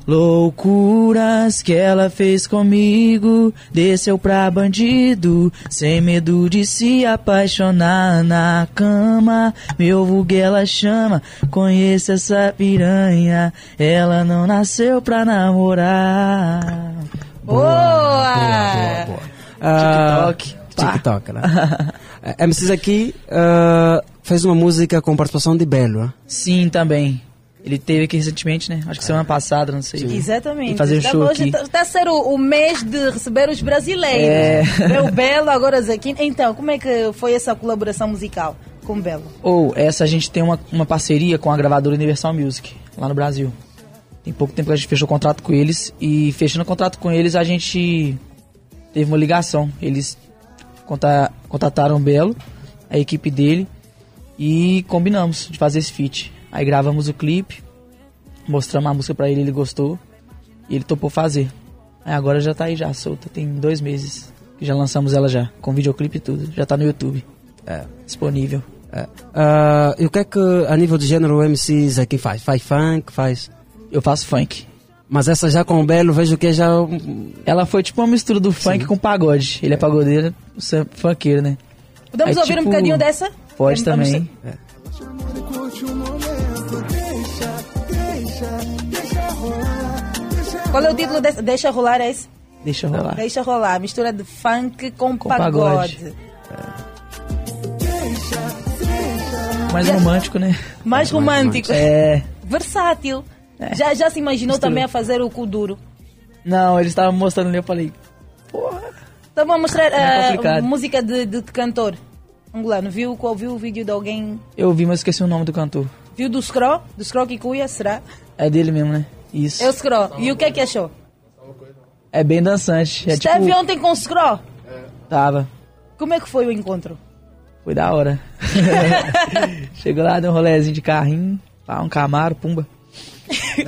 Loucuras que ela fez comigo, desceu pra bandido, sem medo de se apaixonar na cama. Meu vulgo ela chama, conheça essa piranha, ela não nasceu pra namorar. Boa! Ah, TikTok. Pá. TikTok, né? Eh, MCs aqui ah, fez uma música com participação de Belo. né? Sim, também. Ele teve aqui recentemente, né? Acho que semana passada, não sei. Exatamente. E fazer um Está- show hoje aqui. Está, a ser o, o mês de receber os brasileiros. É. Meu Belo, agora Zaquim. Então, como é que foi essa colaboração musical com o Belo? Ou essa a gente tem uma, uma parceria com a gravadora Universal Music, lá no Brasil. Tem pouco tempo que a gente fechou contrato com eles e fechando o contrato com eles a gente teve uma ligação. Eles conta- contataram o Belo, a equipe dele, e combinamos de fazer esse feat. Aí gravamos o clipe, mostramos a música pra ele, ele gostou, e ele topou fazer. Aí agora já tá aí já, solta, tem dois meses que já lançamos ela já, com videoclipe e tudo, já tá no YouTube. É. Disponível. Ah, e o que é que, a nível de gênero, o MCs aqui faz? Faz funk? Faz. Eu faço funk. Mas essa já com o Belo, vejo que é já. Ela foi tipo uma mistura do funk com pagode. Ele é pagodeiro, você é funkeiro, né? Podemos Aí, ouvir um tipo, bocadinho dessa? Pode Vamos- também. Qual é o título dessa? Deixa rolar é esse? Deixa rolar. Deixa rolar. Mistura de funk com, Com pagode. pagode. Mais romântico, né? Mais romântico. É. Versátil. Já, já se imaginou Mistura. também a fazer o cu duro? Não, eles estavam mostrando ali, eu falei, Então vamos mostrar É a complicado. música de, de, de cantor angolano. Viu, qual, viu o vídeo de alguém? eu vi, mas esqueci o nome do cantor. Viu do Scro? Do Scro Kikuya, será? É dele mesmo, né? Isso. É o Scro. E o que é que achou? É bem dançante. É Esteve tipo, ontem com o Scro. tava. Como é que foi o encontro? Foi da hora. [laughs] Chegou lá, deu um rolezinho de carrinho, pá, um camaro, pumba.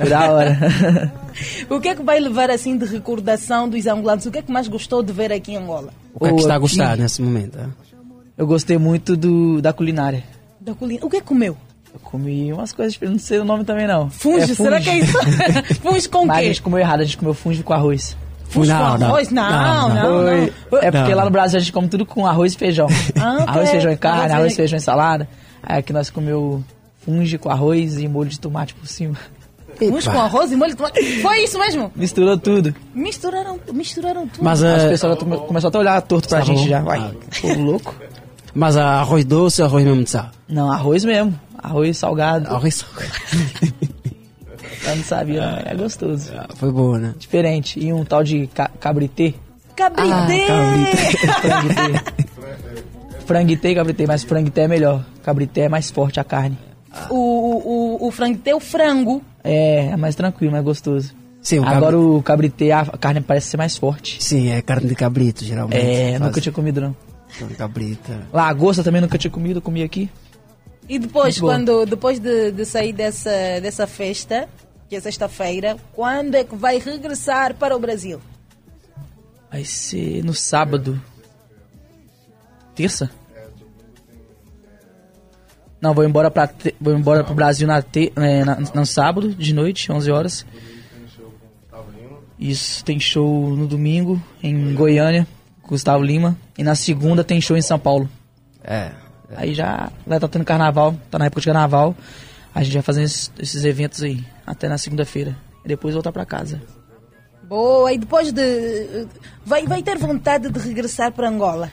Da hora. [laughs] O que é que vai levar assim de recordação dos angolanos? O que é que mais gostou de ver aqui em Angola? O que é que está a aqui- gostar nesse momento? ah? Eu gostei muito do, da culinária. Da culinária. O que é que comeu? Eu comi umas coisas, não sei o nome também não. Funge, será que é isso? [laughs] funge com o Mas a quê? gente comeu errado, a gente comeu funge com arroz. Funge com Não, não. arroz? Não, não, Foi- não. É porque Não. lá no Brasil a gente come tudo com arroz e feijão. Ah, [laughs] arroz, é. feijão e carne, Arroz, arroz, feijão. feijão e salada. Aí aqui nós comeu funge com arroz e molho de tomate por cima. Funge com arroz e molho de tomate. Foi isso mesmo? Misturou tudo. Misturaram, misturaram tudo. Mas, As eh, pessoas come- começaram até a olhar torto pra Tá gente bom. já. Vai, Ah. povo louco. Mas ah, arroz doce ou arroz mesmo de sal? Não, arroz mesmo. Arroz salgado. Arroz salgado. [laughs] Eu não sabia, não. É gostoso. Foi boa, né? Diferente. E um tal de ca cabritê. Cabrité! [laughs] Franguité. Franguité e cabrité, mas franguité é melhor. Cabrité é mais forte a carne. O, o, o, o frango tem o frango. É, é mais tranquilo, mais gostoso. Sim, o Agora cabri- o cabrité, a carne parece ser mais forte. Sim, é carne de cabrito, geralmente. É, Faz- nunca tinha comido não. Carne de cabrito. Lagosta também nunca tinha comido, comi aqui. E depois, Muito bom. quando, depois de, de sair dessa, dessa festa, que é sexta-feira, quando é que vai regressar para o Brasil? Vai ser no sábado. Terça? Não, vou embora para vou embora pro Brasil na te, é, na- no sábado de noite, 11 horas. Isso, tem show no domingo em Goiânia, Gustavo Lima, e na segunda tem show em São Paulo. É. Aí já vai estar tendo carnaval, tá na época de carnaval. A gente vai fazendo esses, esses eventos aí até na segunda-feira. E depois voltar pra casa. Boa, e depois de. Vai, vai ter vontade de regressar para Angola?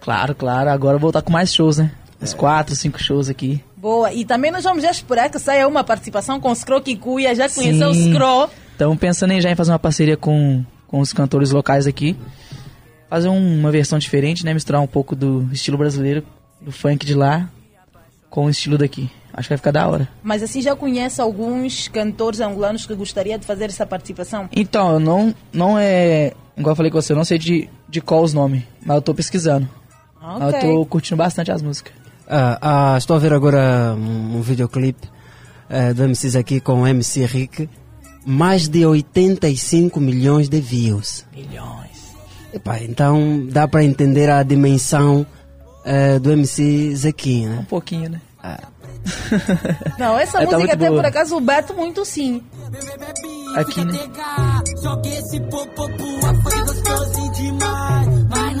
Claro, claro, agora voltar com mais shows, né? Uns quatro, cinco shows aqui. Boa, e também nós vamos já esperar que saia uma participação com o Scro Kikuya. Já conheceu o Sim. Scro? Estamos pensando em já em fazer uma parceria com, com os cantores locais aqui. Fazer um- uma versão diferente, né? Misturar um pouco do estilo brasileiro, do funk de lá, com o estilo daqui. Acho que vai ficar da hora. Mas assim já conhece alguns cantores angolanos que gostaria de fazer essa participação? Então, eu não, não é. Igual eu falei com você, eu não sei de, de qual os nomes, mas eu tô pesquisando. Mas eu tô curtindo bastante as músicas. Ah, ah, estou a ver agora um, um videoclipe eh, do MCs aqui com o MC Rick. Mais de 85 milhões de views. Milhões. Epá, então dá para entender a dimensão eh, do MCs aqui, né? Um pouquinho, né? [laughs] Não, essa É, tá música até boa. por acaso bate muito sim. Aqui, né? Esse foi gostosinho demais.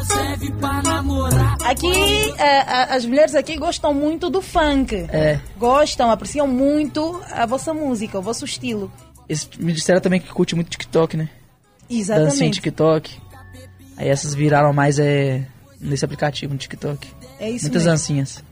Serve pra namorar. Aqui, a- as mulheres aqui gostam muito do funk. É. Gostam, apreciam muito a vossa música, o vosso estilo. Eles me disseram também que curte muito TikTok, né? Dancinha em Exatamente. TikTok. Aí essas viraram mais é, nesse aplicativo, no TikTok. É isso Muitas mesmo. dancinhas.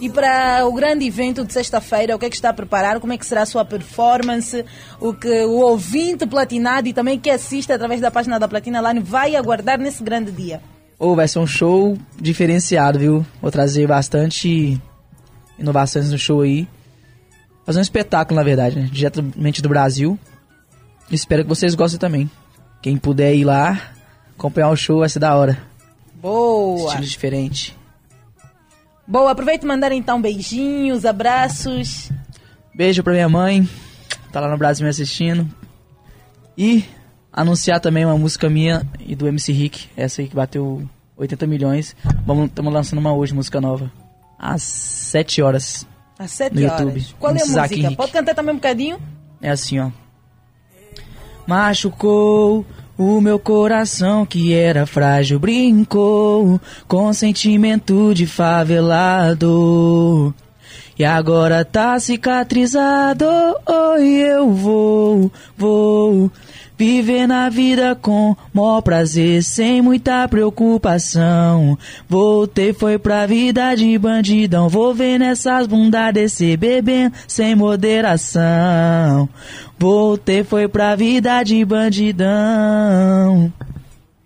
E para o grande evento de sexta-feira, o que é que está a preparar? Como é que será a sua performance? O que o ouvinte platinado e também que assiste através da página da Platina Line vai aguardar nesse grande dia? Ou vai ser um show diferenciado, viu? Vou trazer bastante inovações no show aí. Fazer um espetáculo, na verdade, né? Diretamente do Brasil. Espero que vocês gostem também. Quem puder ir lá, acompanhar o show vai ser da hora. Boa! Estilo diferente. Boa, aproveito e mandar então beijinhos, abraços. Beijo pra minha mãe, tá lá no Brasil me assistindo. E anunciar também uma música minha e do MC Rick, essa aí que bateu 80 milhões. Vamos, estamos lançando uma hoje, música nova. Às 7 horas. Às sete no horas. YouTube. Qual é a Isaac música? Henrique. Pode cantar também um bocadinho? É assim, ó. Machucou o meu coração que era frágil, brincou com sentimento de favelado. E agora tá cicatrizado, e eu vou, vou viver na vida com maior prazer, sem muita preocupação. Voltei foi pra vida de bandidão, vou ver nessas bundas descer bebendo sem moderação. Voltei foi pra vida de bandidão.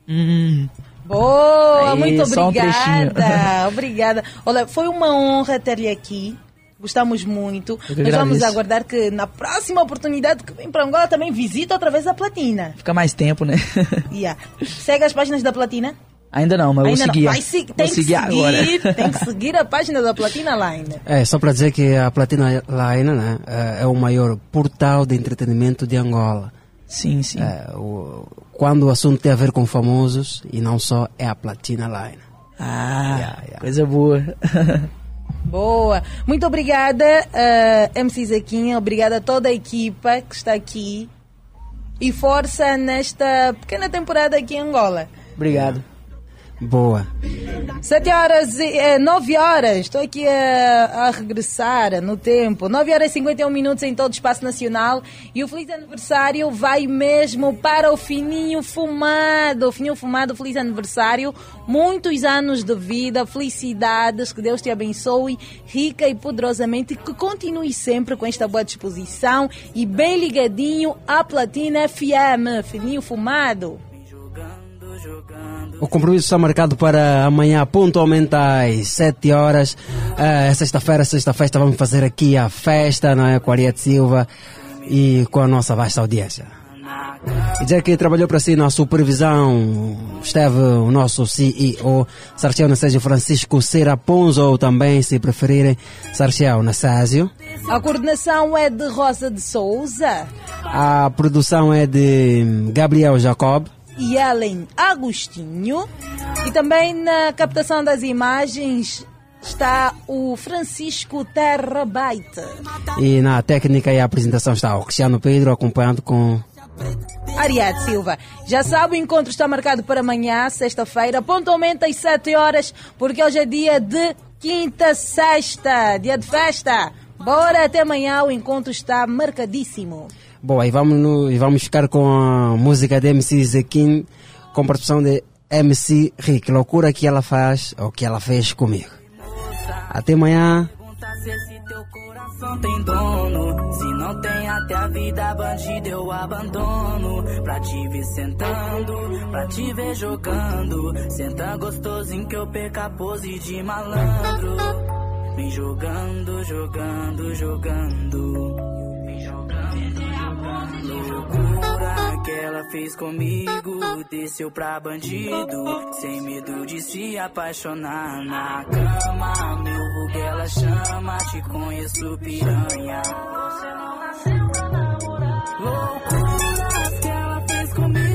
Hum. Boa, Aí, muito só um obrigada. [laughs] obrigada. Olha, foi uma honra ter-lhe aqui. Gostamos muito. Que Nós vamos aguardar que na próxima oportunidade que vem para Angola também visita outra vez a Platina. Fica mais tempo, né? [laughs] Yeah. Segue as páginas da Platina? Ainda não, mas Ainda vou seguir. não. Vai se- vou tem que seguir agora. seguir, [laughs] tem que seguir a página da Platina ainda. É, só para dizer que a Platina Line né, é é o maior portal de entretenimento de Angola. Sim, sim. o, quando o assunto tem a ver com famosos, e não só, é a Platina Line. Ah, coisa boa. [laughs] Boa. Muito obrigada, eh, MC Zequinha. Obrigada a toda a equipa que está aqui. E força nesta pequena temporada aqui em Angola. Obrigado. Boa. Sete horas e eh, nove horas, estou aqui a, a regressar no tempo. Nove horas e 51 minutos em todo o espaço nacional e o feliz aniversário vai mesmo para o Fininho Fumado. O Fininho Fumado, feliz aniversário, muitos anos de vida, felicidades, que Deus te abençoe rica e poderosamente, que continue sempre com esta boa disposição e bem ligadinho à Platina FM. Fininho Fumado. O compromisso está marcado para amanhã, pontualmente às 7 horas. É, sexta-feira, sexta-festa, vamos fazer aqui a festa, não é? Com a Ariete Silva e com a nossa vasta audiência. E dizer que trabalhou para si na supervisão esteve o nosso CEO, Sarchel Nassésio Francisco Seraponzo, ou também, se preferirem, Sarchel Nassésio. A coordenação é de Rosa de Souza. A produção é de Gabriel Jacob. E Ellen Agostinho. E também na captação das imagens está o Francisco Terrabaita. E na técnica e apresentação está o Cristiano Pedro, acompanhado com Ariadne Silva. Já sabe, o encontro está marcado para amanhã, sexta-feira, pontualmente às 7 horas, porque hoje é dia de quinta-sexta, dia de festa. Bora até amanhã, o encontro está marcadíssimo. Boa, e vamos, no- e vamos ficar com a música de MC Zequim, com participação de MC Rick. Loucura que ela faz, ou que ela fez comigo. Até amanhã. coração tem dono. Se não tem até a vida bandida, eu abandono. Pra te ver sentando, pra te ver jogando. Senta gostosinho que eu perca a pose de malandro. Vem jogando, jogando, jogando. Jogando, jogando. Loucura que ela fez comigo. Desceu pra bandido. Sem medo de se apaixonar na cama. Meu vulgo ela chama. Te conheço piranha. Você não nasceu pra namorar. Loucura que ela fez comigo.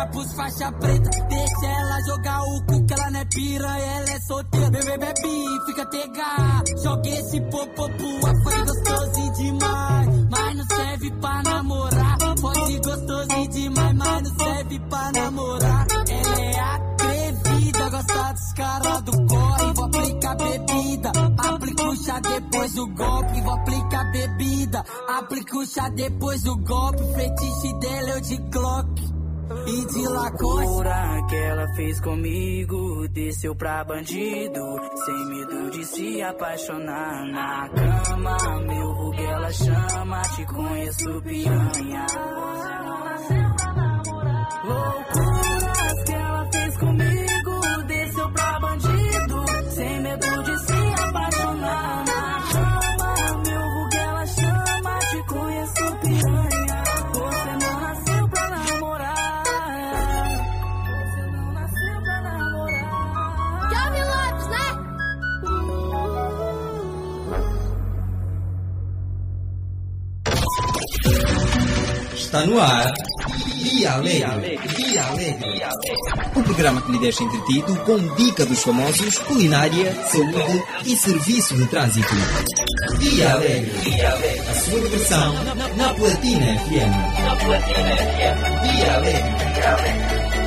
Bunda pros faixa preta. Deixa ela jogar o cu que ela não é piranha, ela é solteira. Bebê, bebe, fica tega. Joga esse popopu, a foi gostoso demais. Mas não serve pra namorar. Pode gostoso demais, mas não serve pra namorar. Ela é atrevida, gosta dos caras do corre. Vou aplicar bebida, aplica o chá depois o golpe. Vou aplicar bebida, aplica o chá depois o golpe. Fetiche dela eu de Glock. E de Lacoste. Que ela fez comigo, desceu pra bandido, sem medo de se apaixonar na cama. Meu vulgo ela chama, te conheço piranha. Loucuras que ela fez comigo, desceu pra bandido, sem medo de se apaixonar Está no ar. Dia Alegre. Dia Alegre. O programa que lhe deixa entretido com dica dos famosos, culinária, saúde e serviço de trânsito. Dia Alegre. A sua diversão na Platina FM. Na Platina FM. Dia Alegre.